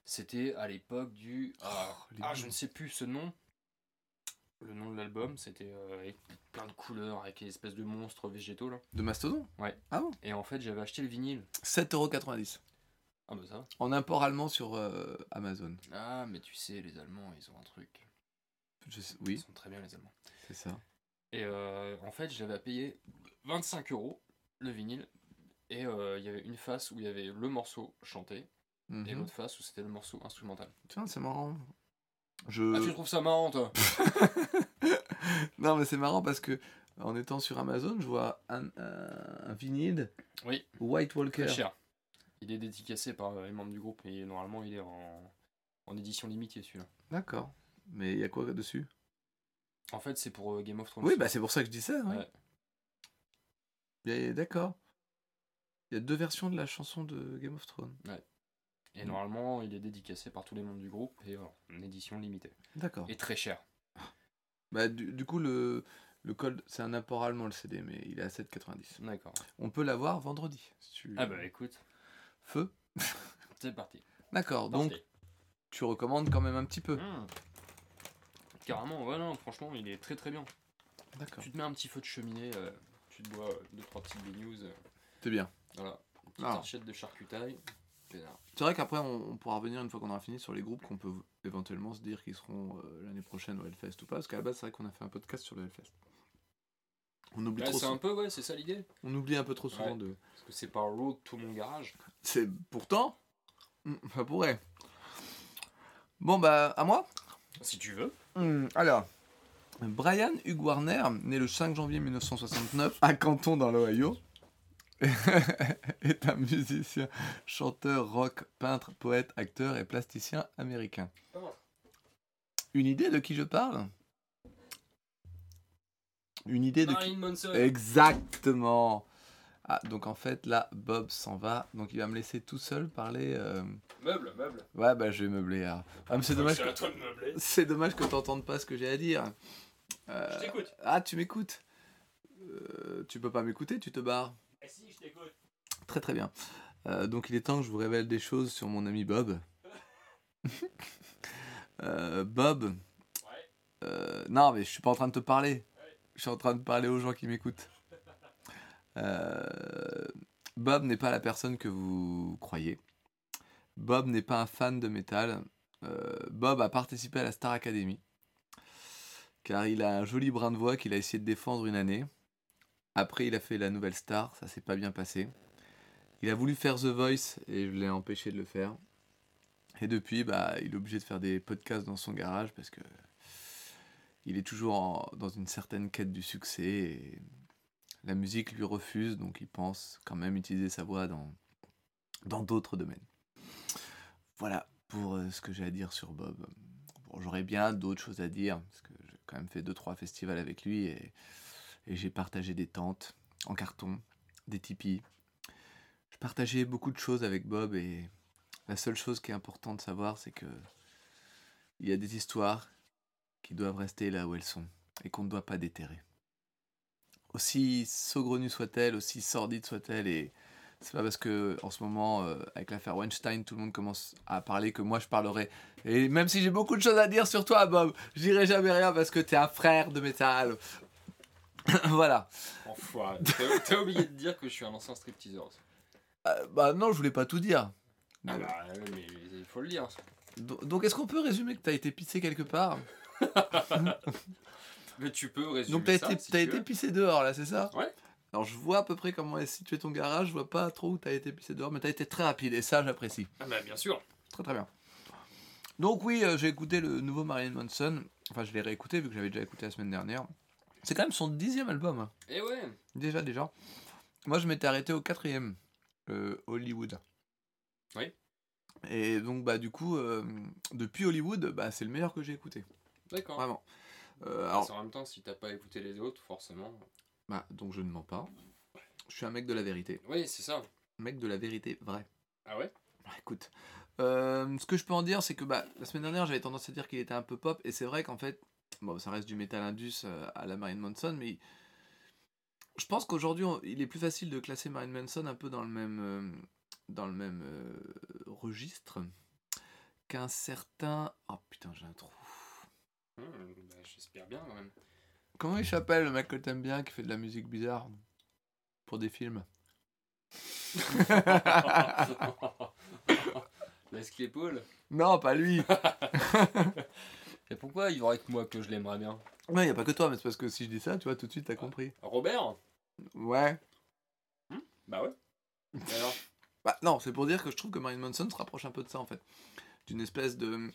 c'était à l'époque du... Ah, Oh, ah, je ne sais plus ce nom. Le nom de l'album, c'était euh, avec plein de couleurs, avec les espèces de monstres végétaux, là. De Mastodon Et en fait, j'avais acheté le vinyle. 7,90€. Ah bah ça va. En import allemand sur euh, Amazon. Ah, mais tu sais, les Allemands, ils ont un truc. Je sais- Ils Oui, sont très bien, les Allemands. c'est ça. Et euh, en fait, j'avais payé 25 euros le vinyle. Et euh, il y avait une face où il y avait le morceau chanté, et Mhm. l'autre face où c'était le morceau instrumental. Tiens, c'est marrant. Je... Ah, tu trouves ça marrant, toi (laughs) (laughs) non, mais c'est marrant parce que en étant sur Amazon, je vois un, un- un vinyle Oui, White Walker. très cher. Il est dédicacé par les membres du groupe et normalement il est en, en édition limitée celui-là. D'accord. Mais il y a quoi dessus? En fait, c'est pour euh, Game of Thrones. Oui, bah c'est pour ça que je dis ça. oui. Ouais. D'accord. Il y a deux versions de la chanson de Game of Thrones. Et normalement, il est dédicacé par tous les membres du groupe et euh, en édition limitée. D'accord. Et très cher. Bah, du, du coup, le, le code, c'est un apport allemand le CD, mais il est à 7,90. D'accord. On peut l'avoir vendredi. si tu- Ah bah écoute, Feu. (laughs) c'est parti. D'accord. Donc, tu recommandes quand même un petit peu. Mmh. Carrément, ouais, non, franchement, il est très très bien. D'accord. Tu te mets un petit feu de cheminée, euh, tu te bois euh, deux trois petites news, C'est bien. voilà. Une petite Ah. de charcutaille. C'est vrai qu'après, on, on pourra revenir une fois qu'on aura fini sur les groupes qu'on peut éventuellement se dire qu'ils seront euh, l'année prochaine au Hellfest ou pas. Parce qu'à la base, c'est vrai qu'on a fait un podcast sur le Hellfest. On oublie, Ouais, trop c'est un peu, ouais, c'est ça l'idée. on oublie un peu trop souvent Ouais. de. Parce que c'est par road tout mon garage. C'est pourtant. hmm, Ça pourrait. Bon, bah, à moi Si tu veux. Hmm, alors, Brian Hugh Warner, né le 5 janvier 1969 à Canton dans l'Ohio, (laughs) est un musicien, chanteur, rock, peintre, poète, acteur et plasticien américain. Une idée de qui je parle? Une idée de qui Manson. Exactement Ah, donc en fait, là, Bob s'en va, donc il va me laisser tout seul parler. euh, Meuble, meuble. Ouais, bah je vais meubler. alors. Ah, mais c'est dommage C'est que... à toi de meubler. C'est dommage que t'entendes pas ce que j'ai à dire. Euh, Je t'écoute. Ah, tu m'écoutes? Euh, Tu peux pas m'écouter, tu te barres. Si, je t'écoute. Très très bien. Euh, donc il est temps que je vous révèle des choses sur mon ami Bob. (laughs) Euh, Bob. Ouais. euh, non, mais je suis pas en train de te parler. Je suis en train de parler aux gens qui m'écoutent. (laughs) Bob n'est pas la personne que vous croyez. Bob n'est pas un fan de métal. Bob a participé à la Star Academy. Car il a un joli brin de voix qu'il a essayé de défendre une année. Après, il a fait la nouvelle star, ça s'est pas bien passé. Il a voulu faire The Voice et je l'ai empêché de le faire. Et depuis, bah, il est obligé de faire des podcasts dans son garage parce que il est toujours dans une certaine quête du succès et la musique lui refuse, donc il pense quand même utiliser sa voix dans dans d'autres domaines. Voilà pour euh, ce que j'ai à dire sur Bob. J'aurais bien d'autres choses à dire parce que j'ai quand même fait 2-3 festivals avec lui et, et j'ai partagé des tentes en carton, des tipis. Je partageais beaucoup de choses avec Bob et la seule chose qui est importante de savoir, c'est que il y a des histoires qui doivent rester là où elles sont et qu'on ne doit pas déterrer. Aussi saugrenue soit-elle, aussi sordide soit-elle, et c'est pas parce que en ce moment, euh, avec l'affaire Weinstein, tout le monde commence à parler que moi je parlerai. Et même si j'ai beaucoup de choses à dire sur toi, Bob, je dirai jamais rien parce que t'es un frère de métal. (laughs) voilà. Enfoiré. T'as oublié de dire que je suis un ancien stripteaser. aussi. Euh, bah non, je voulais pas tout dire. Ah bah, mais il faut le dire. Do- Donc est-ce qu'on peut résumer que t'as été pissé quelque part? (laughs) Mais tu peux résumer Donc t'as ça, été, si t'as tu été pissé dehors là, c'est ça? Ouais. Alors je vois à peu près comment est situé ton garage, je vois pas trop où t'as été pissé dehors, mais t'as été très rapide et ça j'apprécie. Ah bah bien sûr. Très très bien. Donc oui, euh, j'ai écouté le nouveau Marilyn Manson, enfin je l'ai réécouté vu que j'avais déjà écouté la semaine dernière. C'est quand même son dixième album, hein. Et ouais. déjà déjà. Moi je m'étais arrêté au quatrième, euh, Hollywood. Oui. Et donc bah du coup, euh, depuis Hollywood, bah, c'est le meilleur que j'ai écouté, D'accord. vraiment. Euh, alors, En même temps, si t'as pas écouté les autres, forcément. bah, donc je ne mens pas. Je suis un mec de la vérité. Oui, c'est ça. Mec de la vérité vraie. Ah ouais? Bah, écoute, euh, ce que je peux en dire, c'est que bah, la semaine dernière, j'avais tendance à dire qu'il était un peu pop, et c'est vrai qu'en fait, bon, ça reste du metal indus euh, à la Marilyn Manson, mais je pense qu'aujourd'hui, il est plus facile de classer Marilyn Manson un peu dans le même, euh, dans le même euh, registre qu'un certain. Oh putain, j'ai un trou. Hmm, bah, J'espère bien quand même. Comment il s'appelle le mec que t'aimes bien qui fait de la musique bizarre pour des films? (laughs) Laisse Claypool. Non, pas lui. (laughs) Et pourquoi il aurait que moi que je l'aimerais bien? Ouais, y a pas que toi, mais c'est parce que si je dis ça, tu vois, tout de suite t'as compris. Robert? Ouais. Bah ouais. Et alors? (laughs) Bah non, c'est pour dire que je trouve que Marilyn Manson se rapproche un peu de ça en fait. D'une espèce de.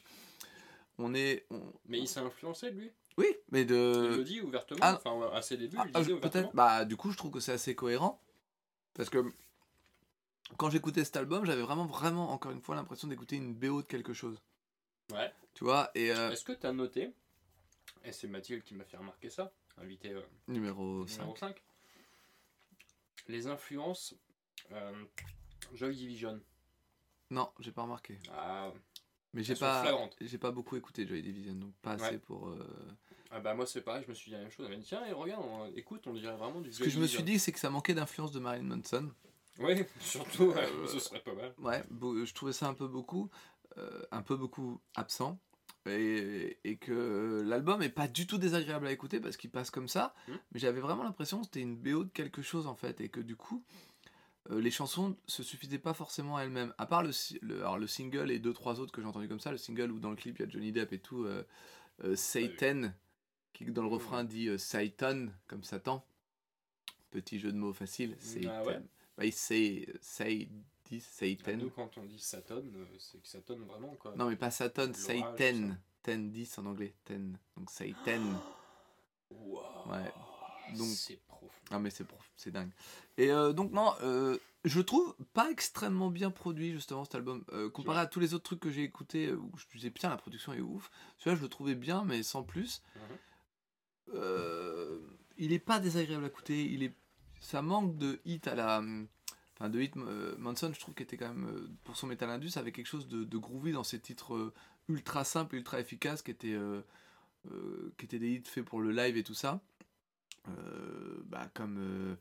On est. on- Mais il s'est influencé lui? Oui, mais Il de. le dit ouvertement, ah, enfin à ses débuts, Ah, il le disait ah, ouvertement. peut-être. Bah, du coup, je trouve que c'est assez cohérent. Parce que quand j'écoutais cet album, j'avais vraiment, vraiment, encore une fois, l'impression d'écouter une BO de quelque chose. Ouais. Tu vois, et euh, Est-ce que tu as noté, et c'est Mathilde qui m'a fait remarquer ça, invité euh, numéro 5. numéro 5, les influences euh, Joy Division. Non, j'ai pas remarqué. Ah, Mais j'ai pas, j'ai pas beaucoup écouté Joy Division, donc pas assez Ouais. pour. euh, Ah bah moi c'est pareil, je me suis dit la même chose. Dit tiens, et regarde, on- écoute, on dirait vraiment du Ce que je me suis dit, c'est que ça manquait d'influence de Marilyn Manson. Oui, (laughs) surtout, Euh, ce serait pas mal. Ouais, je trouvais ça un peu beaucoup, un peu beaucoup absent. Et, et que l'album est pas du tout désagréable à écouter parce qu'il passe comme ça, Mhm. mais j'avais vraiment l'impression que c'était une BO de quelque chose en fait, et que du coup, euh, les chansons se suffisaient pas forcément à elles-mêmes. À part le, le, alors le single et deux trois autres que j'ai entendu comme ça, le single où dans le clip il y a Johnny Depp et tout, euh, euh, Satan, qui dans le refrain dit euh, Satan, comme Satan. Petit jeu de mots facile, Satan. Ah ouais. Bah, il say, Satan. Nous quand on dit Satan, euh, c'est que Satan vraiment quoi. Non, mais pas Satan, L'orage, Satan. ça. 10, 10 en anglais. 10. Donc Satan. Waouh. Ouais. Donc- C'est profond. Ah, mais c'est prof- c'est dingue. Et euh, donc, non, euh, je trouve pas extrêmement bien produit, justement, cet album. Euh, comparé à tous les autres trucs que j'ai écoutés, où je me disais, putain, la production est ouf. Celui-là, je le trouvais bien, mais sans plus. Mhm. Il est pas désagréable à écouter. Il est, ça manque de hit à la. Enfin, de hit. euh, Manson, je trouve qu'il était quand même, euh, pour son Metal Indus, avec quelque chose de, de groovy dans ses titres euh, ultra simples, ultra efficaces, qui étaient, qui étaient des hits faits pour le live et tout ça. Bah, comme.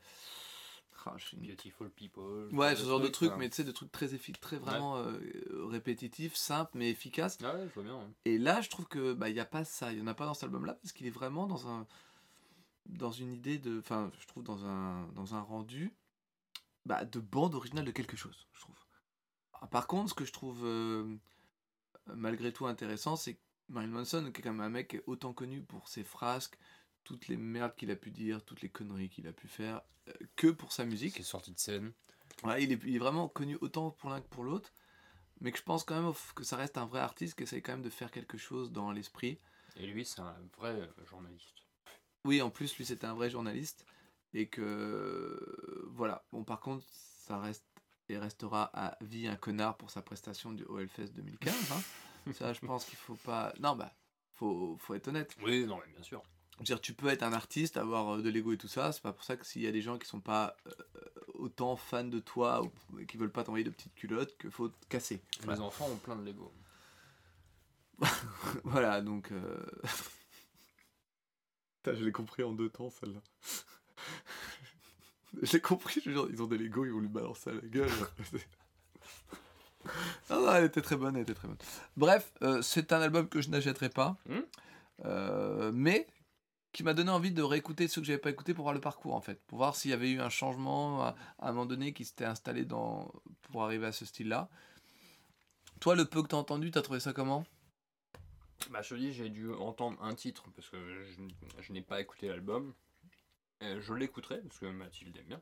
ah, une- Beautiful People. Ouais, ce genre de trucs, quoi. mais tu sais, de trucs très, très vraiment euh, répétitifs, simples, mais efficaces. Ah ouais, je vois bien. ouais. Et là, je trouve que bah il y a pas ça, il y en a pas dans cet album-là parce qu'il est vraiment dans un dans une idée de, enfin, je trouve dans un dans un rendu bah, de bande originale de quelque chose, je trouve. Ah, Par contre, ce que je trouve euh, malgré tout intéressant, c'est que Marilyn Manson, qui est quand même un mec autant connu pour ses frasques, toutes les merdes qu'il a pu dire, toutes les conneries qu'il a pu faire, euh, que pour sa musique. Qui est sorti de scène. Ouais, il, est, il est vraiment connu autant pour l'un que pour l'autre, mais que je pense quand même que ça reste un vrai artiste qui essaye quand même de faire quelque chose dans l'esprit. Et lui, c'est un vrai euh, journaliste. Oui, en plus, lui, c'était un vrai journaliste, et que euh, voilà. Bon, par contre, ça reste et restera à vie un connard pour sa prestation du OLFest 2015. hein. (laughs) ça, je pense qu'il faut pas. Non, bah, faut, faut être honnête. Oui, non, mais bien sûr. Je veux dire, tu peux être un artiste, avoir euh, de l'ego et tout ça, c'est pas pour ça que s'il y a des gens qui sont pas euh, autant fans de toi ou qui veulent pas t'envoyer de petites culottes, qu'il faut te casser. Les enfants ont plein de Lego. (laughs) Voilà, donc. euh, (laughs) Putain, je l'ai compris en deux temps, celle-là. (laughs) J'ai compris, je ils ont des Lego, ils vont lui balancer à la gueule. (laughs) ah non, elle était très bonne, elle était très bonne. Bref, euh, c'est un album que je n'achèterai pas, Hmm. euh, mais qui m'a donné envie de réécouter ceux que j'avais pas écoutés pour voir le parcours en fait, pour voir s'il y avait eu un changement à, à un moment donné qui s'était installé dans pour arriver à ce style-là. Toi, le peu que t'as entendu, t'as trouvé ça comment? Bah, je te dis, j'ai dû entendre un titre parce que je, je n'ai pas écouté l'album. Et Je l'écouterai parce que Mathilde aime bien.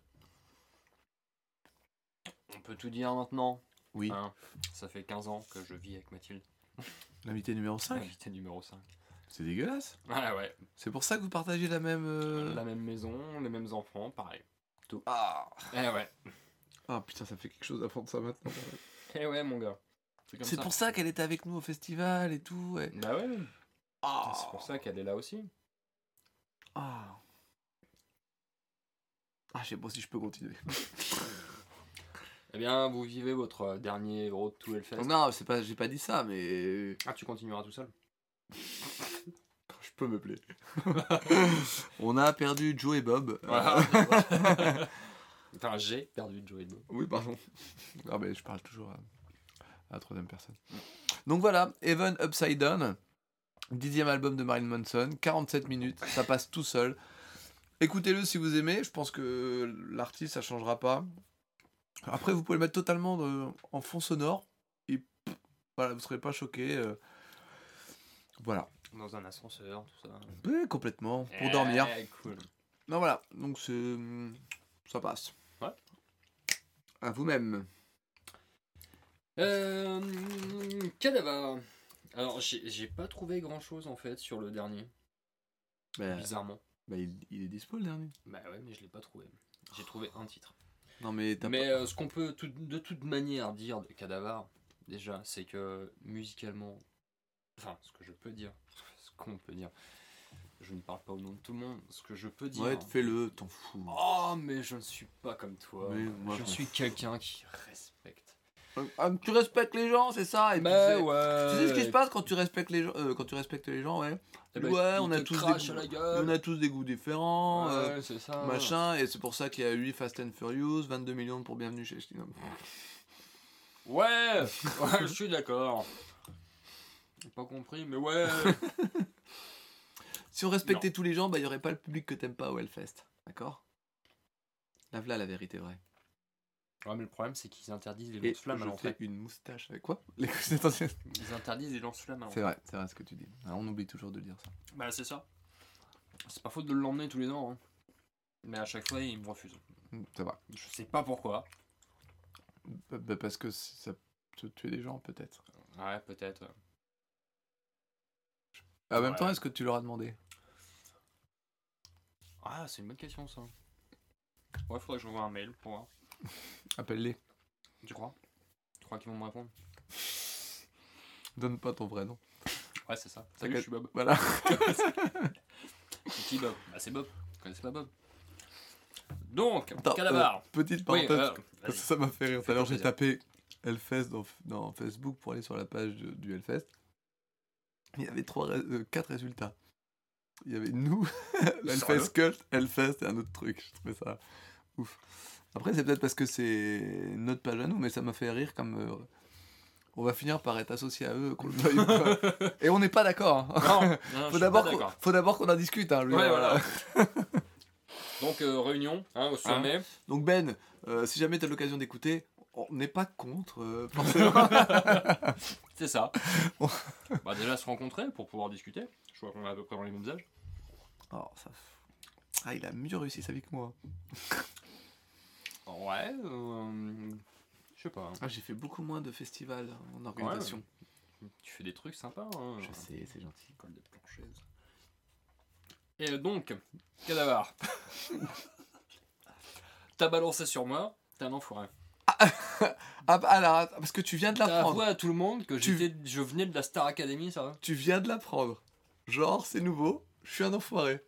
On peut tout dire maintenant. Oui. hein. ça fait 15 ans que je vis avec Mathilde. L'invité numéro 5 Invité numéro 5. C'est dégueulasse. Ah ouais. C'est pour ça que vous partagez la même. euh, La même maison, les mêmes enfants, pareil. Ah Eh ouais. Ah putain, ça fait quelque chose d'apprendre ça maintenant. (laughs) Eh ouais, mon gars. C'est pour ça qu'elle était avec nous au festival et tout. ouais. Bah ouais. Ah C'est pour ça qu'elle est là aussi. Ah. Ah, je sais pas si je peux continuer. Eh bien, vous vivez votre dernier Road to Hellfest. non, c'est pas, j'ai pas dit ça, mais Ah, tu continueras tout seul (laughs) je peux me plaire. (laughs) On a perdu Joe et Bob. Voilà. (laughs) Enfin, j'ai perdu Joey Bob. Oui, pardon. Ah, mais je parle toujours à, à la troisième personne. Donc voilà, Even Upside Down, dixième album de Marilyn Manson, 47 minutes, ça passe tout seul. Écoutez-le si vous aimez, je pense que l'artiste ça changera pas. Après, vous pouvez le mettre totalement de- en fond sonore et pff, voilà, vous serez pas choqué. euh. Voilà, Dans un ascenseur, tout ça. Oui, complètement, pour Eh, dormir. cool. Non, voilà, donc c'est. Ça passe. Ouais. À vous-même. Euh, Cadaver. Alors, j'ai pas trouvé grand chose en fait sur le dernier. Bah, bizarrement. Bah, il, il est dispo le dernier. Bah ouais, mais je l'ai pas trouvé. J'ai trouvé un titre. Non, mais t'as Mais pas- euh, ce qu'on peut tout- de toute manière dire de Cadavar, déjà, c'est que musicalement, enfin, ce que je peux dire, (laughs) ce qu'on peut dire, je ne parle pas au nom de tout le monde, ce que je peux dire. Ouais, fais-le, t'en fous. Oh, mais je ne suis pas comme toi. Moi, je suis quelqu'un qui respecte. Ah, tu respectes les gens, c'est ça. Et Bah ouais. Tu sais ce qui se passe quand tu respectes les gens, euh, quand tu respectes les gens, ouais. Eh ben, ouais, on a tous des goûts-. On a tous des goûts différents, Ouais, euh, ça. machin, et c'est pour ça qu'il y a 8 Fast and Furious, 22 millions pour Bienvenue chez Shinum. Ouais, ouais, je suis d'accord. J'ai pas compris, mais ouais. (laughs) Si on respectait tous les gens, bah il y aurait pas le public que t'aimes pas au Hellfest, d'accord? Là, voilà la vérité vraie. Ouais, mais le problème, c'est qu'ils interdisent les lance-flammes à l'entrée. une moustache avec quoi Les- C'est c'est Ils interdisent les lance-flammes à l'entrée. vrai, c'est vrai ce que tu dis. Ah, on oublie toujours de dire ça. Bah, c'est ça. C'est pas faute de l'emmener tous les ans. hein. Mais à chaque fois, ils me refusent. Mm, C'est vrai. Je sais pas pourquoi. Bah, bah, parce que ça peut tuer des gens peut-être. Ouais, peut-être. En même temps, est-ce que tu leur as demandé? Ah, c'est une bonne question, ça. Ouais, faudrait que je revoie un mail pour voir. (laughs) Appelle-les. Tu crois? Tu crois qu'ils vont me répondre? Donne pas ton vrai nom. Ouais, c'est ça. Salut, je suis Bob. Voilà. C'est qui Bob? Bah, c'est Bob. Vous connaissez pas Bob? Donc, Attends, euh, petite Oui, parenthèse. euh, Parce que vas-y. ça m'a fait rire. Tout à l'heure, j'ai tapé Hellfest dans, dans Facebook pour aller sur la page de- du Hellfest. Il y avait trois, euh, quatre résultats. Il y avait nous, (laughs) l'Hellfest Cult, Hellfest et un autre truc. Je trouvais ça ouf. Après, c'est peut-être parce que c'est notre page à nous, mais ça m'a fait rire comme. euh, on va finir par être associé à eux, qu'on le veuille ou pas. (laughs) Et on n'est pas d'accord. hein. Non, non, (laughs) Faut d'abord qu'on- d'accord. faut d'abord qu'on en discute. Hein, veux Ouais, dire, voilà. (laughs) Donc, euh, réunion, hein, au sommet. Donc Ben, euh, si jamais tu as l'occasion d'écouter, on n'est pas contre, euh. C'est ça. bah, déjà, se rencontrer pour pouvoir discuter. Je vois qu'on est à peu près dans les mêmes âges. Oh, ça... Ah, il a mieux réussi sa vie que moi. Ouais, euh, je sais pas. Ah, j'ai fait beaucoup moins de festivals en organisation. Tu fais des trucs sympas. Hein. Je sais, c'est gentil. École des planchaises. Et donc, Cadavar. (laughs) T'as balancé sur moi, t'es un enfoiré. (laughs) Ah, bah, alors, attends, parce que tu viens de T'as l'apprendre. avoué à tout le monde que Tu- je venais de la Star Academy, ça va? Tu viens de l'apprendre. Genre, c'est nouveau, je suis un enfoiré.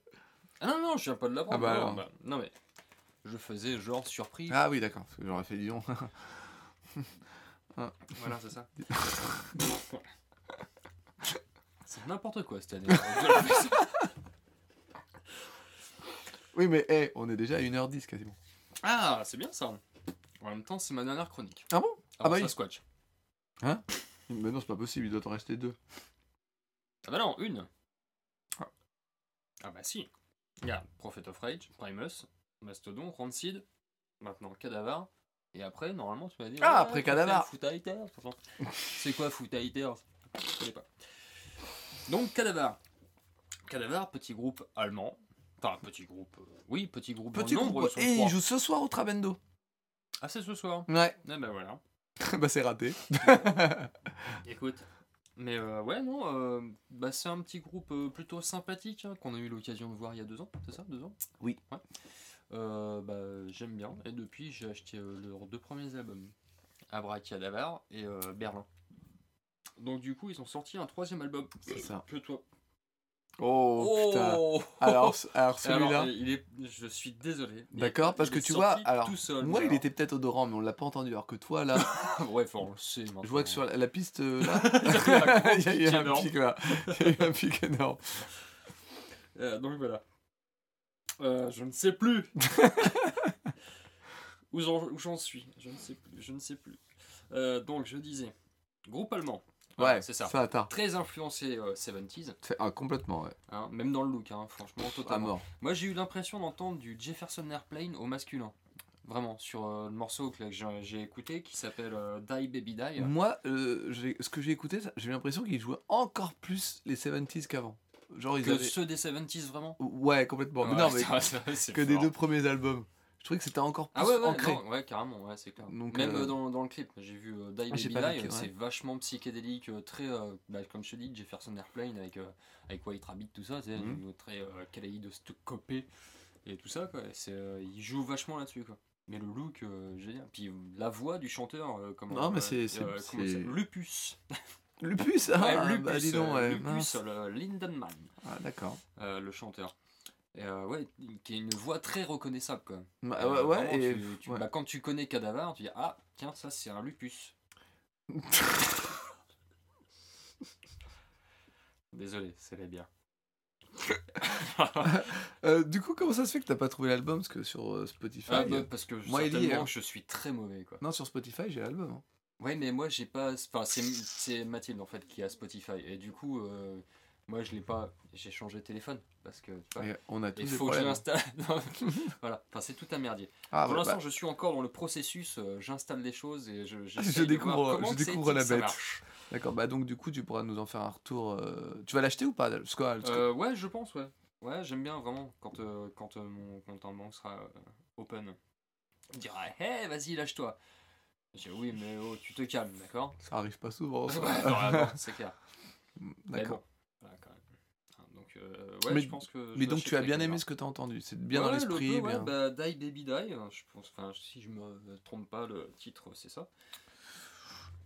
Ah non, non, je viens pas de l'apprendre. Ah bah non, bah, non, mais je faisais genre surpris. Ah oui, d'accord, parce que j'aurais fait Lyon. (laughs) Voilà, c'est ça. (laughs) c'est n'importe quoi cette année. (laughs) oui, mais hé, on est déjà à 1h10 quasiment. ah, c'est bien ça. En même temps, c'est ma dernière chronique. Ah bon? Ah bah ça, oui. Squatch. Mais non, c'est pas possible, il doit t'en rester deux. Ah bah non, une. Ah. Ah bah si. Il y a Prophet of Rage, Primus, Mastodon, Rancid, maintenant Cadavar. Et après, normalement, tu m'as dit. Ah, après Cadavar. Foot C'est quoi Foot Je connais pas. Donc, Cadavar. Cadavar, petit groupe allemand. Enfin, petit groupe. euh, oui, petit groupe. Petit en nombre, groupe. ils Et trois. il joue ce soir au Trabendo. Ah, c'est ce soir? Ouais. Ah bah voilà. (laughs) bah, c'est raté. (laughs) Écoute. Mais euh, ouais, non, euh, bah, c'est un petit groupe plutôt sympathique hein, qu'on a eu l'occasion de voir il y a deux ans, c'est ça, deux ans? Oui. Ouais. Euh, bah, j'aime bien. Et depuis, j'ai acheté euh, leurs deux premiers albums, Abracadavar et euh, Berlin. Donc du coup, ils ont sorti un troisième album. C'est ça. Que toi. Oh, putain. (laughs) Alors, alors celui-là. Alors, il est, je suis désolé. D'accord, parce que tu vois, alors, seul, Moi, il était peut-être odorant, mais on l'a pas entendu. Alors que toi, là, (laughs) ouais, faut on le sait maintenant. je vois que sur la, la piste, (laughs) là, il y a eu un pic là. Il y a eu un pic énorme. Donc voilà. Euh, je ne sais plus. (laughs) où j'en suis. Je ne sais plus. Je ne sais plus. Euh, donc je disais, groupe allemand. Ouais, c'est ça. Ça. Très influencé euh, 70s, C'est- ah, complètement, ouais. hein, même dans le look, hein, franchement, À totalement. mort. Moi j'ai eu l'impression d'entendre du Jefferson Airplane au masculin. Vraiment, sur euh, le morceau que, j'ai écouté qui s'appelle euh, Die Baby Die. Moi, ce que j'ai écouté, j'ai eu l'impression qu'ils jouaient encore plus les 70s qu'avant. Genre, ils Que avaient. ceux des 70s vraiment Ouais, complètement. Mais Ouais, non, (laughs) mais ça, c'est que des deux premiers albums. Je trouvais que c'était encore plus Ah ouais, ouais, ancré. non, ouais, carrément, ouais, c'est clair. Donc, Même euh, euh, dans, dans le clip, j'ai vu euh, Die Ah, Baby clip, c'est vachement psychédélique, euh, très, euh, bah, comme je te dis, Jefferson Airplane avec, euh, avec White Rabbit, tout ça, sais, Mhm. euh, très euh, kaléidoscopé et tout ça, quoi. c'est, euh, il joue vachement là-dessus, quoi. Mais le look, euh, génial. Puis euh, la voix du chanteur, euh, comment, Non, mais euh, c'est- c'est- euh, c'est- Lupus. (laughs) Lupus, ah, Ouais, bah Lupus, dis donc, euh, ouais. Lupus, le Lindenman, Ah, d'accord. euh, le chanteur. Et euh, ouais, qui a une voix très reconnaissable, quoi. Bah, Euh, ouais, vraiment, et. tu- tu- ouais. bah, quand tu connais Cadaver, tu dis Ah, tiens, ça c'est un lupus. (laughs) Désolé, c'est les bières. (laughs) Euh, du coup, comment ça se fait que t'as pas trouvé l'album? Parce que sur euh, Spotify. Ah, bah, parce que Moi, certainement hein. je suis très mauvais quoi. Non, sur Spotify, j'ai l'album. hein. Ouais, mais moi j'ai pas. Enfin, c'est Mathilde en fait qui a Spotify. Et du coup, euh, moi je l'ai pas. J'ai changé de téléphone parce que tu vois. On a tous Il faut que je l'installe. (laughs) voilà, enfin c'est tout un merdier. Ah, Pour bah, l'instant, bah, je suis encore dans le processus. euh, J'installe des choses et je. (laughs) Je découvre- comment je découvre la bête. D'accord, bah donc du coup, tu pourras nous en faire un retour. euh, Tu vas l'acheter ou pas que- Euh, ouais, je pense, ouais. Ouais, j'aime bien vraiment quand, euh, quand euh, mon compte en banque sera euh, open. Il dira, hé, vas-y, lâche-toi. Dis, oui, mais oh, tu te calmes, d'accord? Ça arrive pas souvent. (laughs) c'est clair. (laughs) Mais D'accord. bon, voilà, Donc, euh, ouais, Mais- je pense que. je Mais donc tu as bien aimé ce que tu as entendu. C'est bien Ouais, dans le l'esprit. ouais, bien... bah, Die Baby Die, hein, je pense, enfin, si je me trompe pas, le titre, c'est ça.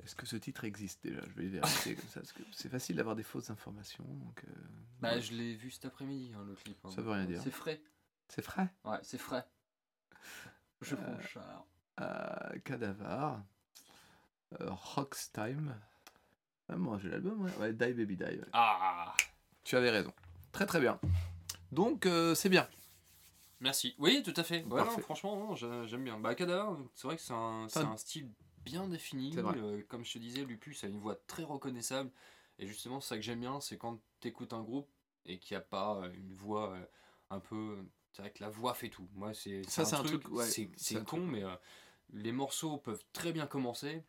Est-ce que ce titre existe déjà? Je vais vérifier comme ça. parce que c'est facile d'avoir des fausses informations. Donc, euh, Bah, ouais. je l'ai vu cet après-midi, hein, le clip. hein. Ça veut rien dire. C'est frais. C'est frais? Ouais, c'est frais. Je Euh, prends cher. Euh, Cadavar. Euh, Rock's Time. Ah, moi j'ai l'album, ouais. ouais. Die Baby Die. ouais. Ah Tu avais raison. Très très bien. Donc euh, c'est bien. Merci. Oui, tout à fait. Ouais, Parfait. non, franchement, j'aime bien. Bah, Cadaver, c'est vrai que c'est un, style bien défini. Euh, comme je te disais, Lupus a une voix très reconnaissable. Et justement, ça que j'aime bien, c'est quand tu écoutes un groupe et qu'il n'y a pas une voix euh, un peu. C'est vrai que la voix fait tout. Moi, c'est Ça, c'est un truc, c'est con, truc. mais euh, les morceaux peuvent très bien commencer.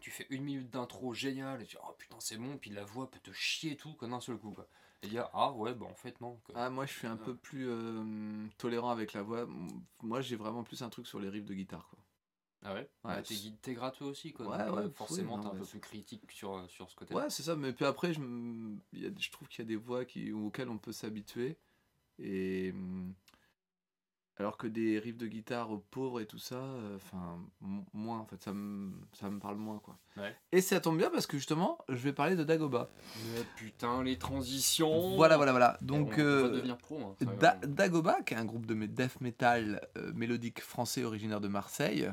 Tu fais une minute d'intro génial et tu dis oh putain c'est bon, puis la voix peut te chier tout quoi, d'un seul coup quoi. Et dire ah ouais bah en fait non. quoi. Ah, moi je suis un peu plus euh, tolérant avec la voix. Moi j'ai vraiment plus un truc sur les riffs de guitare. Quoi. Ah ouais, Ouais, Bah, T'es gratteux aussi quoi. Ouais, donc, ouais, forcément t'es un peu plus critique sur, sur ce côté. Ouais, c'est ça. Mais puis après, je, a- je trouve qu'il y a des voix qui, auxquelles on peut s'habituer. Et. Alors que des riffs de guitare pauvres et tout ça, euh, enfin, moins, en fait, ça me, ça me parle moins, quoi. Ouais. Et ça tombe bien parce que justement, je vais parler de Dagoba. Mais putain les transitions. Voilà, voilà, voilà. Donc, on, on euh, va devenir pro. hein, Da-. Dagoba, qui est un groupe de death metal euh, mélodique français originaire de Marseille,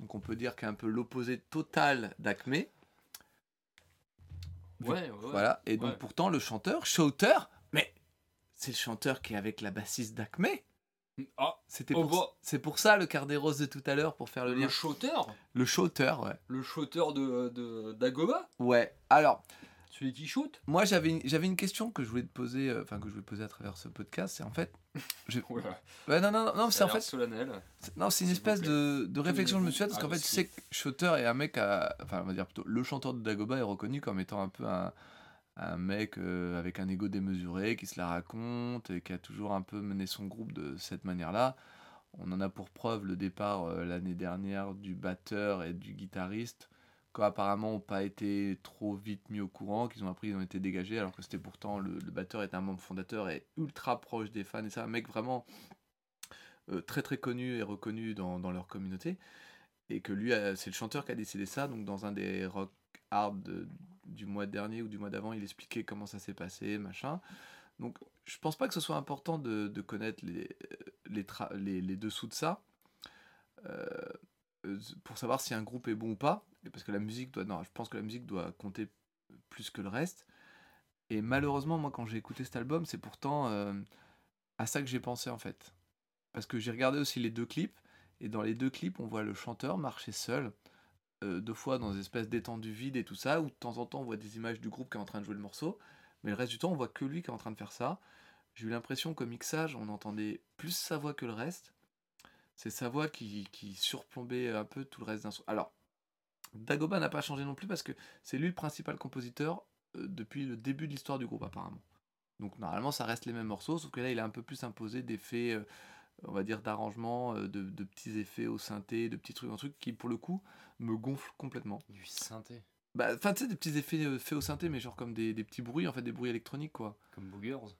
donc on peut dire qu'il est un peu l'opposé total d'Acme. Ouais, ouais, ouais. Voilà, et donc Ouais. pourtant le chanteur, Shouter, mais c'est le chanteur qui est avec la bassiste d'Acme. Ah, C'était pour, c'est pour ça le quart des roses de tout à l'heure, pour faire le le lien. shooter Le Shouter, ouais. Le shooter de, de d'Agoba Ouais, alors, Celui qui shoot moi j'avais une, j'avais une question que je voulais te poser, euh, enfin que je voulais poser à travers ce podcast, c'est en fait... (laughs) Je... Oula, Ouais, non, non, non, non, c'est en fait... solennel. C'est- Non, c'est une espèce de, de réflexion que je me suis faite parce Ah, qu'en fait, le tu sais que Shooter est un mec à. Enfin, on va dire plutôt. Le chanteur de Dagoba est reconnu comme étant un peu un, un mec euh, avec un ego démesuré qui se la raconte et qui a toujours un peu mené son groupe de cette manière-là. On en a pour preuve le départ euh, l'année dernière du batteur et du guitariste, qui apparemment n'ont pas été trop vite mis au courant, qu'ils ont appris, ils ont été dégagés, alors que c'était pourtant le, batteur est un membre fondateur et ultra proche des fans, et c'est un mec vraiment euh, très très connu et reconnu dans, dans leur communauté, et que lui, c'est le chanteur qui a décidé ça, donc dans un des rock hard de- du mois dernier ou du mois d'avant, il expliquait comment ça s'est passé, machin. Donc je pense pas que ce soit important de, connaître les, euh, les, les, les dessous de ça, euh, euh, pour savoir si un groupe est bon ou pas, parce que la musique doit... Non, je pense que la musique doit compter plus que le reste. Et malheureusement, moi, quand j'ai écouté cet album, c'est pourtant à ça que j'ai pensé en fait. Parce que j'ai regardé aussi les deux clips, et dans les deux clips, on voit le chanteur marcher seul, euh, deux fois dans des espèces d'étendues vides et tout ça, où de temps en temps, on voit des images du groupe qui est en train de jouer le morceau, mais le reste du temps, on voit que lui qui est en train de faire ça. J'ai eu l'impression qu'au mixage, on entendait plus sa voix que le reste. C'est sa voix qui, qui surplombait un peu tout le reste d'un son. Alors, Dagoba n'a pas changé non plus parce que c'est lui le principal compositeur euh, depuis le début de l'histoire du groupe apparemment. Donc normalement ça reste les mêmes morceaux, sauf que là il a un peu plus imposé d'effets, euh, on va dire, d'arrangement, euh, de, de petits effets au synthé, de petits trucs, un truc qui, pour le coup, me gonfle complètement. Du synthé. Bah, enfin, tu sais, des petits effets euh, faits au synthé, mais genre comme des, des petits bruits, en fait, des bruits électroniques, quoi. Comme Boogers.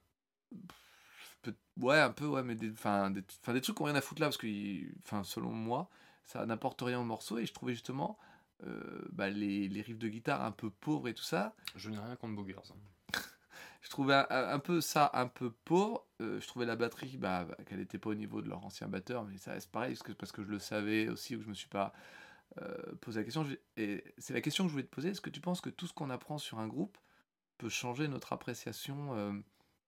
Ouais, un peu, ouais, mais des, enfin, des, des trucs qui ont rien à foutre là, parce que, enfin, selon moi, ça n'apporte rien au morceau, et je trouvais justement euh, bah, les, les riffs de guitare un peu pauvres et tout ça, Je n'ai rien contre Boogers. hein. Je trouvais un, peu ça un peu pauvre. Euh, je trouvais la batterie, bah, bah, qu'elle n'était pas au niveau de leur ancien batteur, mais ça c'est pareil, parce que, parce que je le savais aussi, ou que je me suis pas euh, posé la question. Et c'est la question que je voulais te poser, est-ce que tu penses que tout ce qu'on apprend sur un groupe peut changer notre appréciation, euh,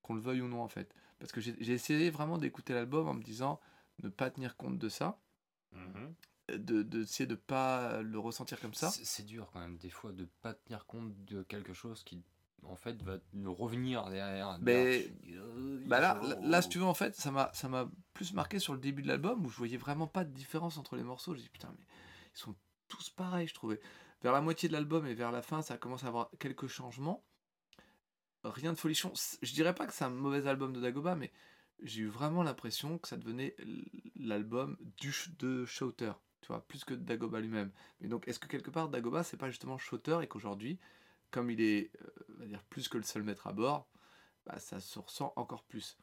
qu'on le veuille ou non en fait? Parce que j'ai essayé vraiment d'écouter l'album en me disant ne pas tenir compte de ça, Mhm. de d'essayer de pas le ressentir comme ça. C'est c'est dur quand même, des fois, de pas tenir compte de quelque chose qui, en fait, va nous revenir derrière. Mais Euh, Bah là, là, si tu veux, en fait, ça m'a, ça m'a plus marqué sur le début de l'album où je voyais vraiment pas de différence entre les morceaux. J'ai dit putain, mais ils sont tous pareils, je trouvais. Vers la moitié de l'album et vers la fin, ça commence à avoir quelques changements. Rien de folichon. Je dirais pas que c'est un mauvais album de Dagoba, mais j'ai eu vraiment l'impression que ça devenait l'album du de Shouter, tu vois, plus que Dagoba lui-même. Mais donc, est-ce que quelque part Dagoba c'est pas justement Shouter et qu'aujourd'hui, comme il est, euh, on va dire, plus que le seul maître à bord, bah, ça se ressent encore plus.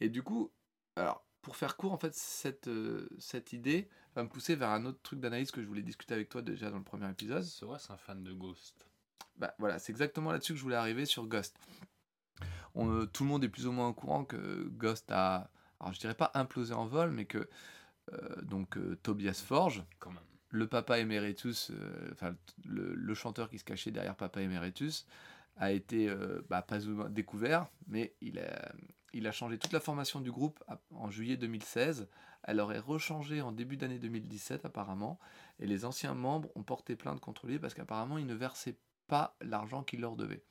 Et du coup, alors, pour faire court, en fait, cette, euh, cette idée va me pousser vers un autre truc d'analyse que je voulais discuter avec toi déjà dans le premier épisode. C'est vrai, c'est un fan de Ghost. Bah, voilà, c'est exactement là-dessus que je voulais arriver sur Ghost. On, euh, tout le monde est plus ou moins au courant que Ghost a, alors je dirais pas implosé en vol, mais que donc Tobias Forge, Quand même. Le papa emeritus, euh, enfin le, le chanteur qui se cachait derrière papa emeritus, a été euh, bah, pas ou- découvert, mais il a, il a changé toute la formation du groupe en juillet 2016. Elle aurait rechangé en début d'année 2017 apparemment, et les anciens membres ont porté plainte contre lui parce qu'apparemment il ne versait pas l'argent qu'il leur devait.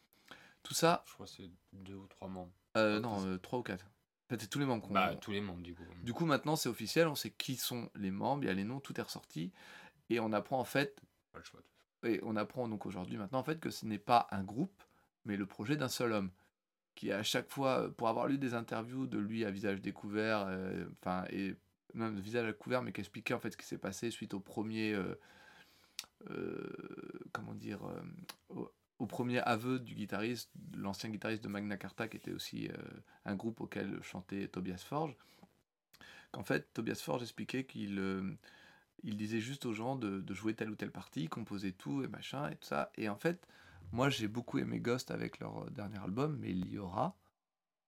Tout ça, Je crois que c'est deux ou trois membres. euh, non, trois ou quatre. C'est tous les membres qu'on Bah, tous les membres, du coup. du coup, maintenant, c'est officiel, on sait qui sont les membres, il y a les noms, tout est ressorti. Et on apprend en fait, Pas le choix. et on apprend donc aujourd'hui maintenant en fait que ce n'est pas un groupe, mais le projet d'un seul homme. Qui à chaque fois, pour avoir lu des interviews de lui à visage découvert, euh, enfin, et même de visage à couvert, mais qui expliquait en fait ce qui s'est passé suite au premier, euh, euh, comment dire, au, au premier aveu du guitariste, l'ancien guitariste de Magna Carta, qui était aussi un groupe auquel chantait Tobias Forge, qu'en fait, Tobias Forge expliquait qu'il il disait juste aux gens de, de jouer telle ou telle partie, composer tout et machin et tout ça. Et en fait, moi j'ai beaucoup aimé Ghost avec leur euh, dernier album, mais il y aura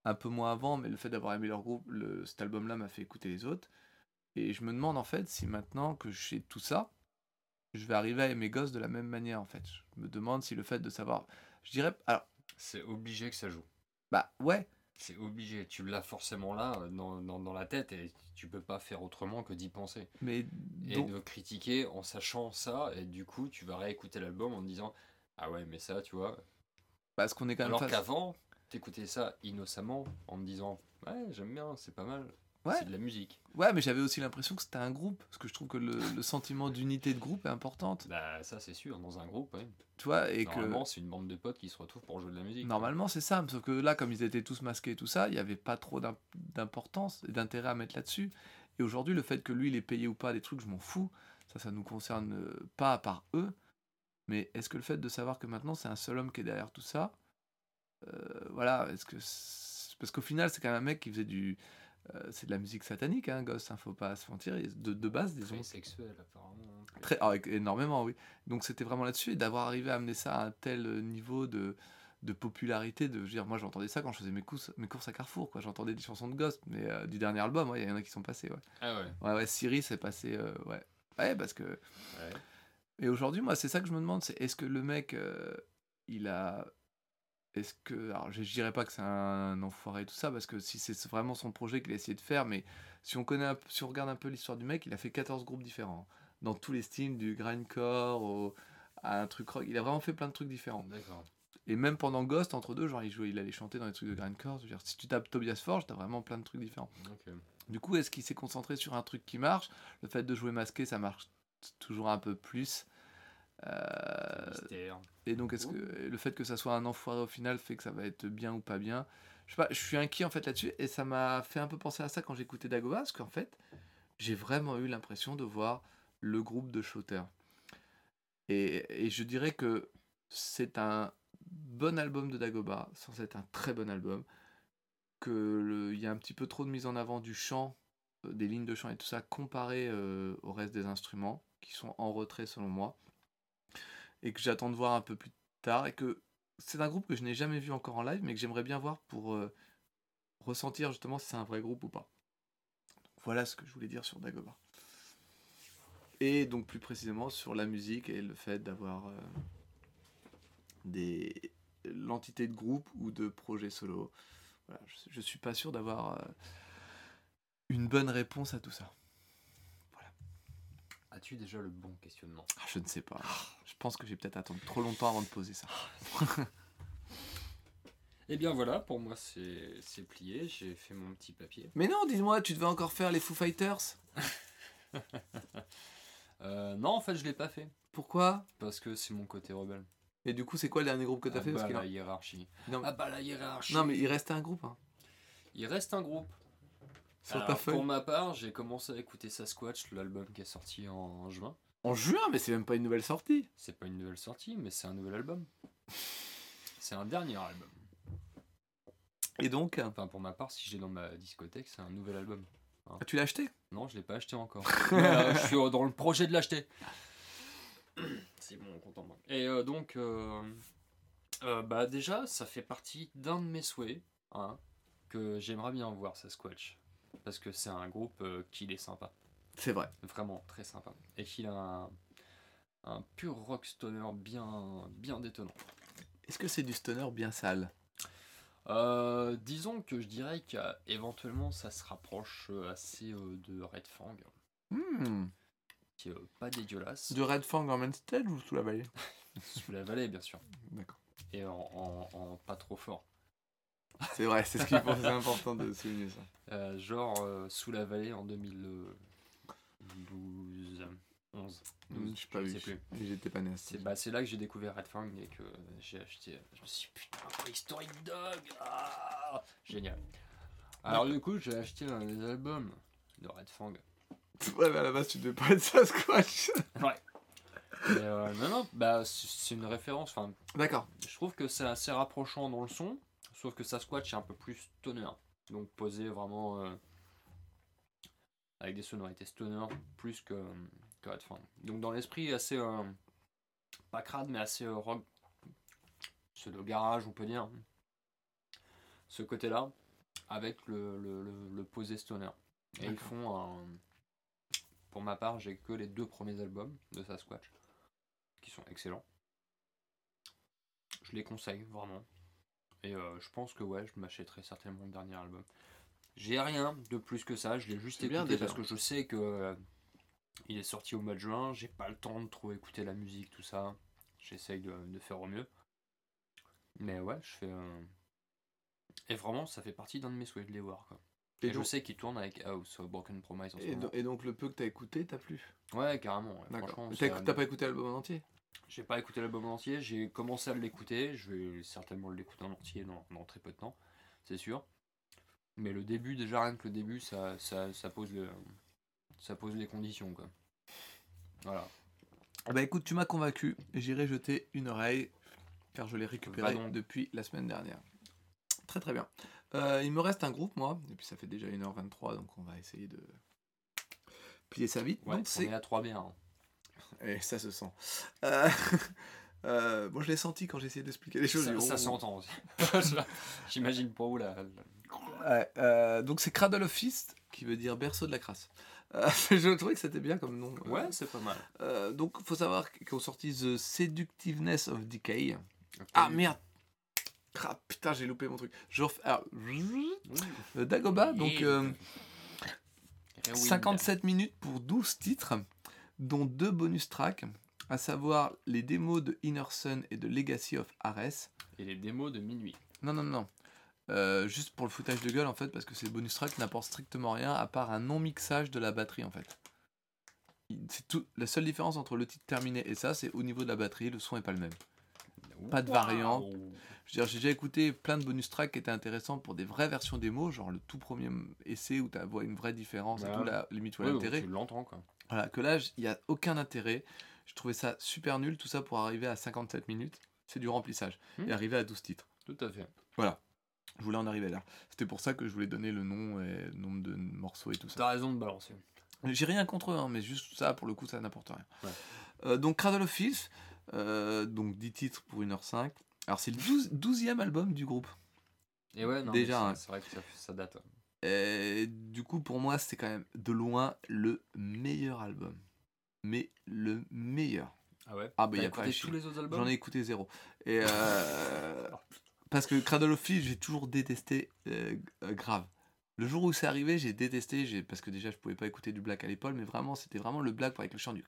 un peu moins avant, mais le fait d'avoir aimé leur groupe, le, cet album-là m'a fait écouter les autres. Et je me demande en fait si maintenant que je sais tout ça, je vais arriver à aimer Ghost de la même manière en fait. Je me demande si le fait de savoir. Je dirais. Alors, C'est obligé que ça joue. bah ouais, C'est obligé. Tu l'as forcément là, euh, dans, dans, dans la tête, et tu peux pas faire autrement que d'y penser. mais. Et de critiquer en sachant ça, et du coup, tu vas réécouter l'album en te disant Ah ouais, mais ça, tu vois. parce qu'on est quand même Alors face- qu'avant, t'écoutais ça innocemment en me disant Ouais, j'aime bien, c'est pas mal. Ouais. C'est de la musique. Ouais, mais j'avais aussi l'impression que c'était un groupe, parce que je trouve que le, le sentiment d'unité de groupe est importante, Bah, ça, c'est sûr, dans un groupe, ouais. tu vois, et que Normalement, c'est une bande de potes qui se retrouvent pour jouer de la musique. normalement c'est ça, sauf que là, comme ils étaient tous masqués et tout ça, il n'y avait pas trop d'im- d'importance et d'intérêt à mettre là-dessus. Et aujourd'hui, le fait que lui, il est payé ou pas des trucs, je m'en fous, ça, ça nous concerne euh, pas à part eux, mais est-ce que le fait de savoir que maintenant c'est un seul homme qui est derrière tout ça, euh, voilà, est-ce que parce qu'au final, c'est quand même un mec qui faisait du euh, c'est de la musique satanique, hein, Ghost, hein, faut pas se mentir. De, de base, des Très sexuel, apparemment. Très, ah, énormément, oui. Donc c'était vraiment là-dessus, et d'avoir arrivé à amener ça à un tel euh, niveau de, de popularité, de je veux dire, moi j'entendais ça quand je faisais mes courses, mes courses à Carrefour, quoi. J'entendais des chansons de Ghost, mais euh, du dernier album, ouais, il y en a qui sont passés, ouais. Ah ouais. Ouais, ouais, Siri c'est passé, euh, ouais. Ouais, parce que. ouais. Et aujourd'hui, moi, c'est ça que je me demande, c'est est-ce que le mec, il a. Est-ce que. Alors, je, je dirais pas que c'est un enfoiré et tout ça, parce que si c'est vraiment son projet qu'il a essayé de faire, mais si on connaît un si on regarde un peu l'histoire du mec, il a fait 14 groupes différents. Dans tous les styles, du grindcore au, à un truc rock. Il a vraiment fait plein de trucs différents. D'accord. Et même pendant Ghost, entre deux, genre, il, jouait, il allait chanter dans les trucs de grindcore. Je veux dire, si tu tapes Tobias Forge, t'as vraiment plein de trucs différents. Du coup, est-ce qu'il s'est concentré sur un truc qui marche? Le fait de jouer masqué, ça marche toujours un peu plus. Euh, Mystère. et donc, est-ce que le fait que ça soit un enfoiré au final fait que ça va être bien ou pas bien? Je, sais pas, je suis inquiet en fait là-dessus et ça m'a fait un peu penser à ça quand j'écoutais Dagoba parce qu'en fait, j'ai vraiment eu l'impression de voir le groupe de Shooter. Et, et je dirais que c'est un bon album de Dagoba, sans être un très bon album. Que il y a un petit peu trop de mise en avant du chant, euh, des lignes de chant et tout ça, comparé euh, au reste des instruments, qui sont en retrait selon moi. Et que j'attends de voir un peu plus tard. Et que c'est un groupe que je n'ai jamais vu encore en live, mais que j'aimerais bien voir pour euh, ressentir justement si c'est un vrai groupe ou pas. voilà ce que je voulais dire sur Dagoba. Et donc plus précisément sur la musique et le fait d'avoir euh, des l'entité de groupe ou de projet solo. Je, je suis pas sûr d'avoir euh, une bonne réponse à tout ça. As-tu déjà le bon questionnement? Ah, je ne sais pas. Je pense que j'ai peut-être attendu trop longtemps avant de poser ça. (laughs) Eh bien voilà, pour moi c'est c'est plié, j'ai fait mon petit papier. Mais non, dis-moi, tu devais encore faire les Foo Fighters? (laughs) Euh, non, en fait, je l'ai pas fait. Pourquoi? Parce que c'est mon côté rebelle. Et du coup, c'est quoi le dernier groupe que t'as ah fait? Parce bah, la hiérarchie. non, Ah bah la hiérarchie. non, mais il restait un groupe. hein, Il reste un groupe. Sur Alors, ta feuille. pour ma part, j'ai commencé à écouter Sasquatch, l'album qui est sorti en juin. En juin, mais c'est même pas une nouvelle sortie. C'est pas une nouvelle sortie, mais c'est un nouvel album. C'est un dernier album. Et donc, Enfin, pour ma part, si je l'ai dans ma discothèque, c'est un nouvel album. tu l'as acheté? Non, je l'ai pas acheté encore. (laughs) Euh, je suis dans le projet de l'acheter. (coughs) C'est bon, content. moi. Et euh, donc, euh, euh, bah déjà, ça fait partie d'un de mes souhaits, hein, que j'aimerais bien voir Sasquatch. Parce que c'est un groupe euh, qui est sympa, C'est vrai. vraiment très sympa. Et qu'il a un, un pur rock stoner bien, bien détonnant. Est-ce que c'est du stoner bien sale? Euh, disons que je dirais qu'éventuellement ça se rapproche euh, assez de Red Fang, Hmm. qui est pas dégueulasse. De Red Fang en main stage ou sous la vallée? (laughs) Sous la vallée, bien sûr. D'accord. Et en, en- en pas trop fort. C'est vrai, c'est ce qu'il faut, c'est important de souligner ça. (laughs) Euh, genre euh, sous la vallée en 2012, 11, Hmm, 12, Je sais pas je sais plus. J'étais pas né C'est bah, là que j'ai découvert Red Fang et que j'ai acheté. Je me suis dit, putain, Prehistoric Dog ah Génial. Alors, du coup, j'ai acheté un des albums de Red Fang. (laughs) Ouais, mais à la base, tu devais pas être Sasquatch. (laughs) Ouais. Et, euh, non, non, bah, c'est une référence. D'accord. je trouve que c'est assez rapprochant dans le son, sauf que Sasquatch est un peu plus stoner. Donc, posé vraiment euh, avec des sonorités stoner plus que. Donc, dans l'esprit, assez. euh, pas crade, mais assez euh, rock. Le garage, on peut dire. Ce côté-là, avec le, le, le, le posé stoner. Et ils font un. Pour ma part, j'ai que les deux premiers albums de Sasquatch, qui sont excellents. Je les conseille vraiment. Et euh, je pense que ouais, je m'achèterai certainement le dernier album. J'ai rien de plus que ça, je l'ai juste bien écouté déjà. parce que je sais que euh, il est sorti au mois de juin, j'ai pas le temps de trop écouter la musique, tout ça. J'essaye de, de faire au mieux. Mais ouais, je fais. euh, Et vraiment, ça fait partie d'un de mes souhaits de les voir. Quoi. Et, Et je sais qu'il tourne avec House of Broken Promise en ce et, moment. do- et donc, le peu que t'as écouté, t'as plu? Ouais, carrément. ouais. D'accord. T'as pas écouté l'album en entier? J'ai pas écouté l'album en entier, j'ai commencé à l'écouter, je vais certainement l'écouter en entier dans, dans très peu de temps, c'est sûr. Mais le début, déjà rien que le début, ça, ça, ça pose, le, ça pose les conditions quoi. Voilà. Ah Bah écoute, tu m'as convaincu. J'irai jeter une oreille car je l'ai récupéré donc. depuis la semaine dernière. Très très bien. Euh, il me reste un groupe, moi, et puis ça fait déjà 1h23, donc on va essayer de plier ça vite. Ouais, donc on est à 3 biens. hein. Et ça se sent. Euh, (laughs) euh, bon, je l'ai senti quand j'ai essayé d'expliquer les choses. Ça, ça s'entend aussi. (laughs) J'imagine la, la- Ouais, euh, donc c'est Cradle of Fist, qui veut dire berceau de la crasse. (laughs) Je trouvais que c'était bien comme nom. Ouais, c'est pas mal. donc, faut savoir qu'ils ont sorti The Seductiveness of Decay. Ah merde Ah putain, j'ai loupé mon truc. Je. Alors, euh, Dagoba, donc Yeah. euh, Rewind. 57 minutes pour 12 titres, dont deux bonus tracks, à savoir les démos de Inner Sun et de Legacy of Ares. Et les démos de minuit. Non, non, non. Euh, juste pour le foutage de gueule en fait, parce que ces bonus tracks n'apportent strictement rien à part un non-mixage de la batterie en fait. C'est tout. La seule différence entre le titre terminé et ça, c'est au niveau de la batterie, le son est pas le même. Pas de variante. Je veux dire, j'ai déjà écouté plein de bonus tracks qui étaient intéressants pour des vraies versions démo, genre le tout premier essai où tu vois une vraie différence et Ouais. tout, la limite ou Ouais, l'intérêt. tu l'entends quoi. Voilà, que là, il n'y a aucun intérêt. Je trouvais ça super nul, tout ça pour arriver à 57 minutes. C'est du remplissage. Hmm. Et arriver à 12 titres. Tout à fait. Je voulais en arriver là. C'était pour ça que je voulais donner le nom et le nombre de morceaux et tout ça. T'as raison de balancer. J'ai rien contre eux, hein, mais juste ça, pour le coup, ça n'apporte rien. Ouais. Euh, donc, Cradle of Filth, euh, donc 10 titres pour 1h05. Alors, c'est le 12, 12e album du groupe. Et ouais, non, Déjà, hein. c'est- vrai que ça, ça date. ouais. Et du coup, pour moi, c'est quand même de loin le meilleur album. Mais le meilleur. Ah ouais? Ah, bah, T'as y a pas tous les autres albums? J'en ai écouté zéro. Et euh, (laughs) parce que Cradle of Filth, j'ai toujours détesté euh, grave. Le jour où c'est arrivé, j'ai détesté, parce que déjà je pouvais pas écouter du black à l'épaule, mais vraiment c'était vraiment le black avec le chant du.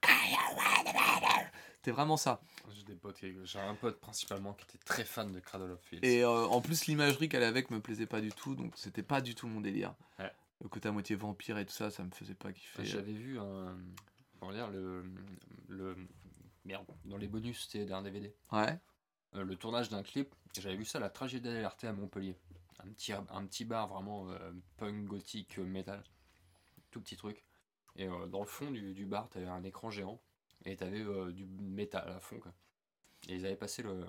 C'était vraiment ça. J'ai des potes, j'ai un pote principalement qui était très fan de Cradle of Filth. Et euh, en plus l'imagerie qu'elle avait avec me plaisait pas du tout, donc c'était pas du tout mon délire. Ouais. Le côté à moitié vampire et tout ça, ça me faisait pas kiffer. J'avais vu un. Le. le merde, dans les bonus, c'était d'un DVD. Ouais. Euh, le tournage d'un clip, j'avais vu ça la tragédie d'Alerté à Montpellier. Un petit, un petit bar vraiment euh, punk gothique metal. Tout petit truc. Et dans le fond du, du bar, t'avais un écran géant. Et t'avais euh, du métal à fond. Quoi. Et ils avaient passé le,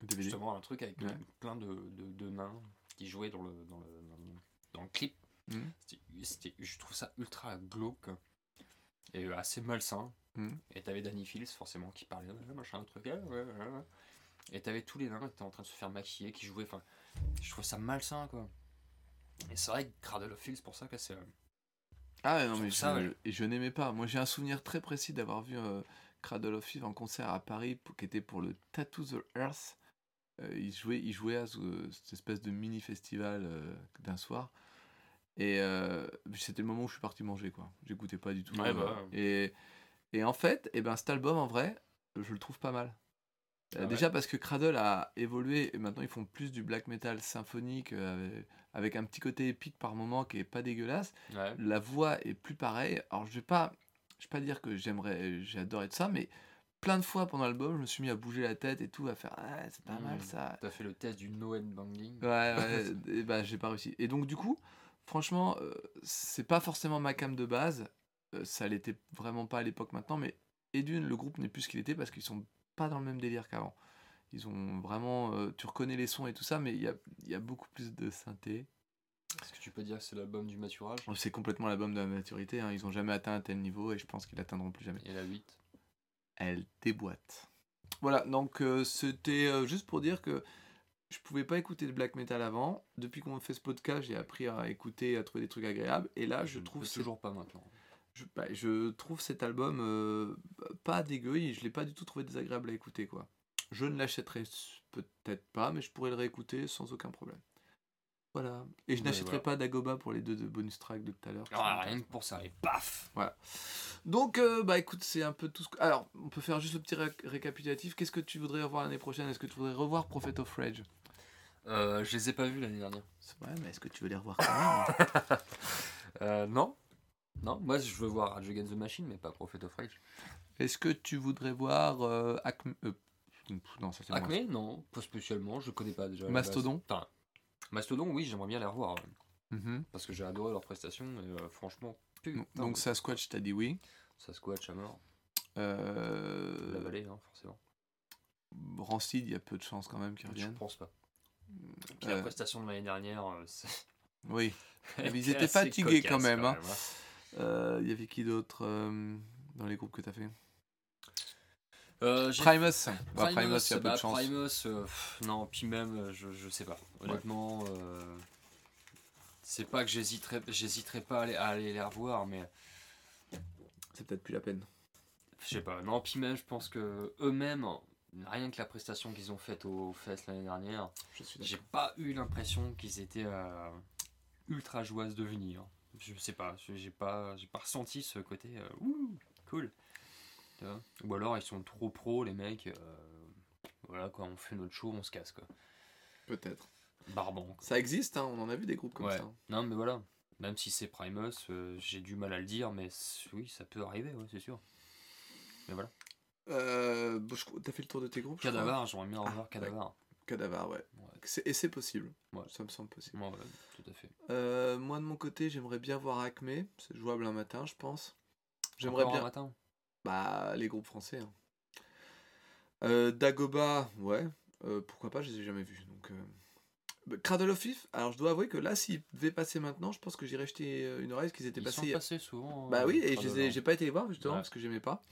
DVD. justement un truc avec Ouais. plein de, de, de nains qui jouaient dans le, dans le, dans le, dans le clip. Mhm. C'était- je trouve ça ultra glauque et euh, assez malsain. Mhm. Et t'avais Danny Fields forcément qui parlait, ouais, machin, truc, ouais, ouais, ouais, ouais. Et t'avais tous les nains qui étaient en train de se faire maquiller, qui jouaient, enfin, je trouve ça malsain quoi. Et c'est vrai que Cradle of Fields, pour ça que c'est. Ah ouais, non, mais ça, je, et n'aimais pas. Moi, j'ai un souvenir très précis d'avoir vu euh, Cradle of Filth en concert à Paris, pour- qui était pour le Tattoo the Earth. Euh, il, jouait, il jouait à ce- cette espèce de mini-festival euh, d'un soir. Et euh, c'était le moment où je suis parti manger, quoi. J'écoutais pas du tout. Ouais, bah et, et en fait, eh ben, cet album, en vrai, je le trouve pas mal. Ah ouais. Déjà parce que Cradle a évolué et maintenant ils font plus du black metal symphonique euh, avec, un petit côté épique par moment qui est pas dégueulasse Ouais. la voix est plus pareille. Alors je vais pas, je vais pas dire que j'aimerais, j'ai adoré de ça, mais plein de fois pendant l'album, je me suis mis à bouger la tête et tout, à faire ah, c'est pas mal Mm. ça. T'as fait le test du no banging. Ouais, ouais, (laughs) et bah j'ai pas réussi. Et donc du coup, franchement, euh, c'est pas forcément ma cam de base. Euh, ça l'était vraiment pas à l'époque maintenant, mais et d'une, le groupe n'est plus ce qu'il était parce qu'ils sont pas dans le même délire qu'avant. Ils ont vraiment, euh, tu reconnais les sons et tout ça, mais il y a, y a beaucoup plus de synthé. Est-ce que tu peux dire que c'est l'album du maturage? C'est complètement l'album de la maturité. hein. Ils ont jamais atteint un tel niveau et je pense qu'ils l'atteindront plus jamais. Et la 8 elle déboîte. Voilà, donc euh, c'était euh, juste pour dire que je pouvais pas écouter de black metal avant. Depuis qu'on fait ce podcast, j'ai appris à écouter, à trouver des trucs agréables. Et là, je trouve, peux toujours pas maintenant. Je, bah, je trouve cet album euh, pas dégueu. et Je l'ai pas du tout trouvé désagréable à écouter, quoi. Je ne l'achèterai peut-être pas, mais je pourrais le réécouter sans aucun problème. Voilà. Et je Ouais, n'achèterai voilà. pas d'Agoba pour les deux de bonus tracks de tout à l'heure. Ah, rien que pour ça, et paf Donc, euh, bah écoute, c'est un peu tout ce que... Alors, on peut faire juste le petit ré- récapitulatif. Qu'est-ce que tu voudrais revoir l'année prochaine? Est-ce que tu voudrais revoir Prophet of Rage? Euh, Je les ai pas vus l'année dernière. C'est vrai, mais est-ce que tu veux les revoir quand même? (laughs) Euh, non Non, moi je veux voir Rage Against the Machine, mais pas Prophet of Rage. Est-ce que tu voudrais voir euh, Acme... euh, non, ça c'est. Acme, non, pas spécialement, je connais pas déjà. Mastodon. Enfin, Mastodon, oui, j'aimerais bien les revoir, Mhm. parce que j'ai adoré leurs prestations, et euh, franchement, putain, Donc Sasquatch, t'as dit oui. ça squash à mort. La vallée, hein, forcément. Rancid, il y a peu de chances quand même qu'ils Je reviennent. pense pas. Puis la prestation de l'année dernière, c'est- oui. (laughs) elle ils étaient fatigués cocasse, quand même, hein. hein. Euh, Il y avait qui d'autre euh, dans les groupes que t'as fait? Euh, Primus. Bah, Primus, Primus, il y a peu bah, de chance. Primus, euh, pff, non, puis même, euh, je, je sais pas. Honnêtement, euh, c'est pas que j'hésiterais, j'hésiterais pas à aller, à aller les revoir, mais C'est peut-être plus la peine. je sais pas. Non, puis même, je pense que eux-mêmes, rien que la prestation qu'ils ont faite au Fest l'année dernière, j'ai pas eu l'impression qu'ils étaient euh, ultra joyeux de venir. Je sais pas, j'ai pas, j'ai pas ressenti ce côté euh, ouh, cool. Tu vois Ou alors ils sont trop pros les mecs. euh, voilà quoi, on fait notre show, on se casse quoi. Peut-être. Barbant. quoi. Ça existe, hein, on en a vu des groupes comme Ouais. ça. Non mais voilà, même si c'est Primus, euh, j'ai du mal à le dire, mais c- oui, ça peut arriver, ouais, c'est sûr. Mais voilà. Euh, bon, je- T'as fait le tour de tes groupes je crois Cadavar, j'aimerais bien revoir Ah, Cadavar. Cadavar, ouais. Et c'est possible. Ouais. Ça me semble possible. Ouais, ouais, tout à fait. Euh, moi, de mon côté, j'aimerais bien voir Acme. C'est jouable un matin, je pense. J'aimerais Encore un bien. matin Bah, les groupes français. hein. Euh, Dagoba, ouais. Euh, pourquoi pas, je les ai jamais vus. Donc, bah, Cradle of Filth, alors je dois avouer que là, s'ils devaient passer maintenant, je pense que j'irais jeter une oreille, parce qu'ils étaient Ils passés. sont passés souvent. Bah oui, et j'ai pas été les voir justement, Ouais. parce que j'aimais pas.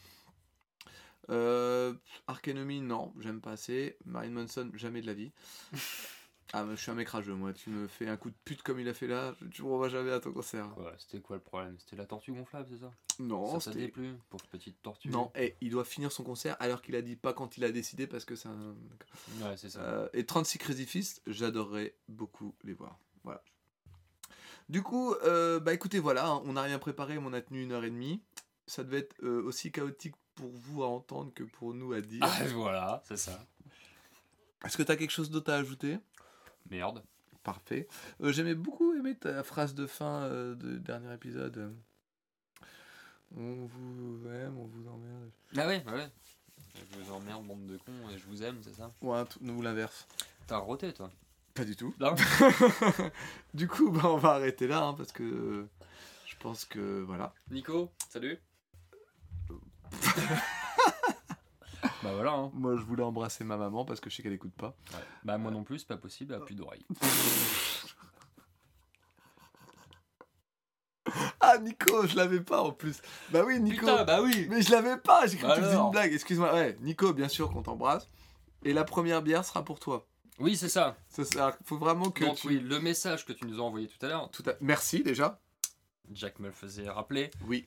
Euh, Ark Enemy, non, j'aime pas assez. Marine Manson, jamais de la vie. (laughs) ah, je suis un mec rageux, moi. Tu me fais un coup de pute comme il a fait là, tu me revois jamais à ton concert. C'était quoi le problème? C'était la tortue gonflable, c'est ça? Non, Ça t'a déplu Pauvre petite tortue? Non, et il doit finir son concert alors qu'il a dit pas quand il a décidé parce que c'est un. Ouais, c'est ça. Euh, et 36 Crazy Fist, j'adorerais beaucoup les voir. Voilà. Du coup, euh, bah écoutez, voilà, hein, on n'a rien préparé, mais on a tenu une heure et demie. Ça devait être euh, aussi chaotique pour vous à entendre que pour nous à dire. Ah, voilà, c'est ça. Est-ce que tu as quelque chose d'autre à ajouter? Merde. Parfait. Euh, J'aimais beaucoup aimer ta phrase de fin euh, de dernier épisode. On vous aime, on vous emmerde. Ah ouais, ouais. Je vous emmerde, bande de cons, et je vous aime, c'est ça? Ou un tout- ou l'inverse. T'as roté, toi? Pas du tout. Non (laughs) du coup, bah, on va arrêter là hein, parce que je pense que voilà. Nico, salut (laughs) Bah voilà, hein. Moi, je voulais embrasser ma maman parce que je sais qu'elle écoute pas. Ouais. Bah moi non plus, c'est pas possible, elle a plus d'oreilles. (laughs) Ah, Nico, je l'avais pas en plus. Bah oui, Nico. Putain, bah oui Mais je l'avais pas, j'ai cru que tu faisais une blague. Excuse-moi. Ouais, Nico, bien sûr qu'on t'embrasse. Et la première bière sera pour toi. Oui, c'est ça. Ça, ça faut vraiment que Donc tu. oui, le message que tu nous as envoyé tout à l'heure, Tout à... Merci déjà. Jack me le faisait rappeler, Oui.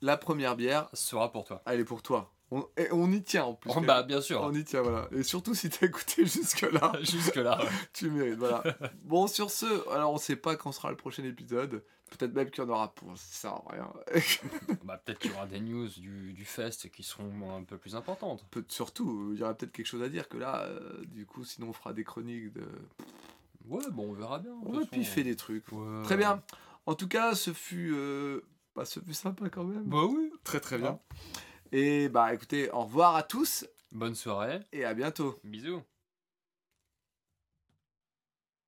La première bière, sera pour toi. elle est pour toi. On, et on y tient en plus. Oh, bah bien sûr. On y tient, voilà. Et surtout si t'as écouté jusque-là, (laughs) Jusque là. (laughs) tu mérites, voilà. Bon, sur ce, alors on sait pas quand sera le prochain épisode. Peut-être même qu'il y en aura pour ça sert à rien. (laughs) bah peut-être qu'il y aura des news du, du fest qui seront un peu plus importantes. Peut- surtout, il y aura peut-être quelque chose à dire que là, euh, du coup, sinon on fera des chroniques de. Ouais, bon, on verra bien. On va piffer des trucs. Ouais. Très bien. En tout cas, ce fut, euh, bah, ce fut sympa quand même. Bah oui. Très très bien. Et bah écoutez, au revoir à tous Bonne soirée. et à bientôt. Bisous.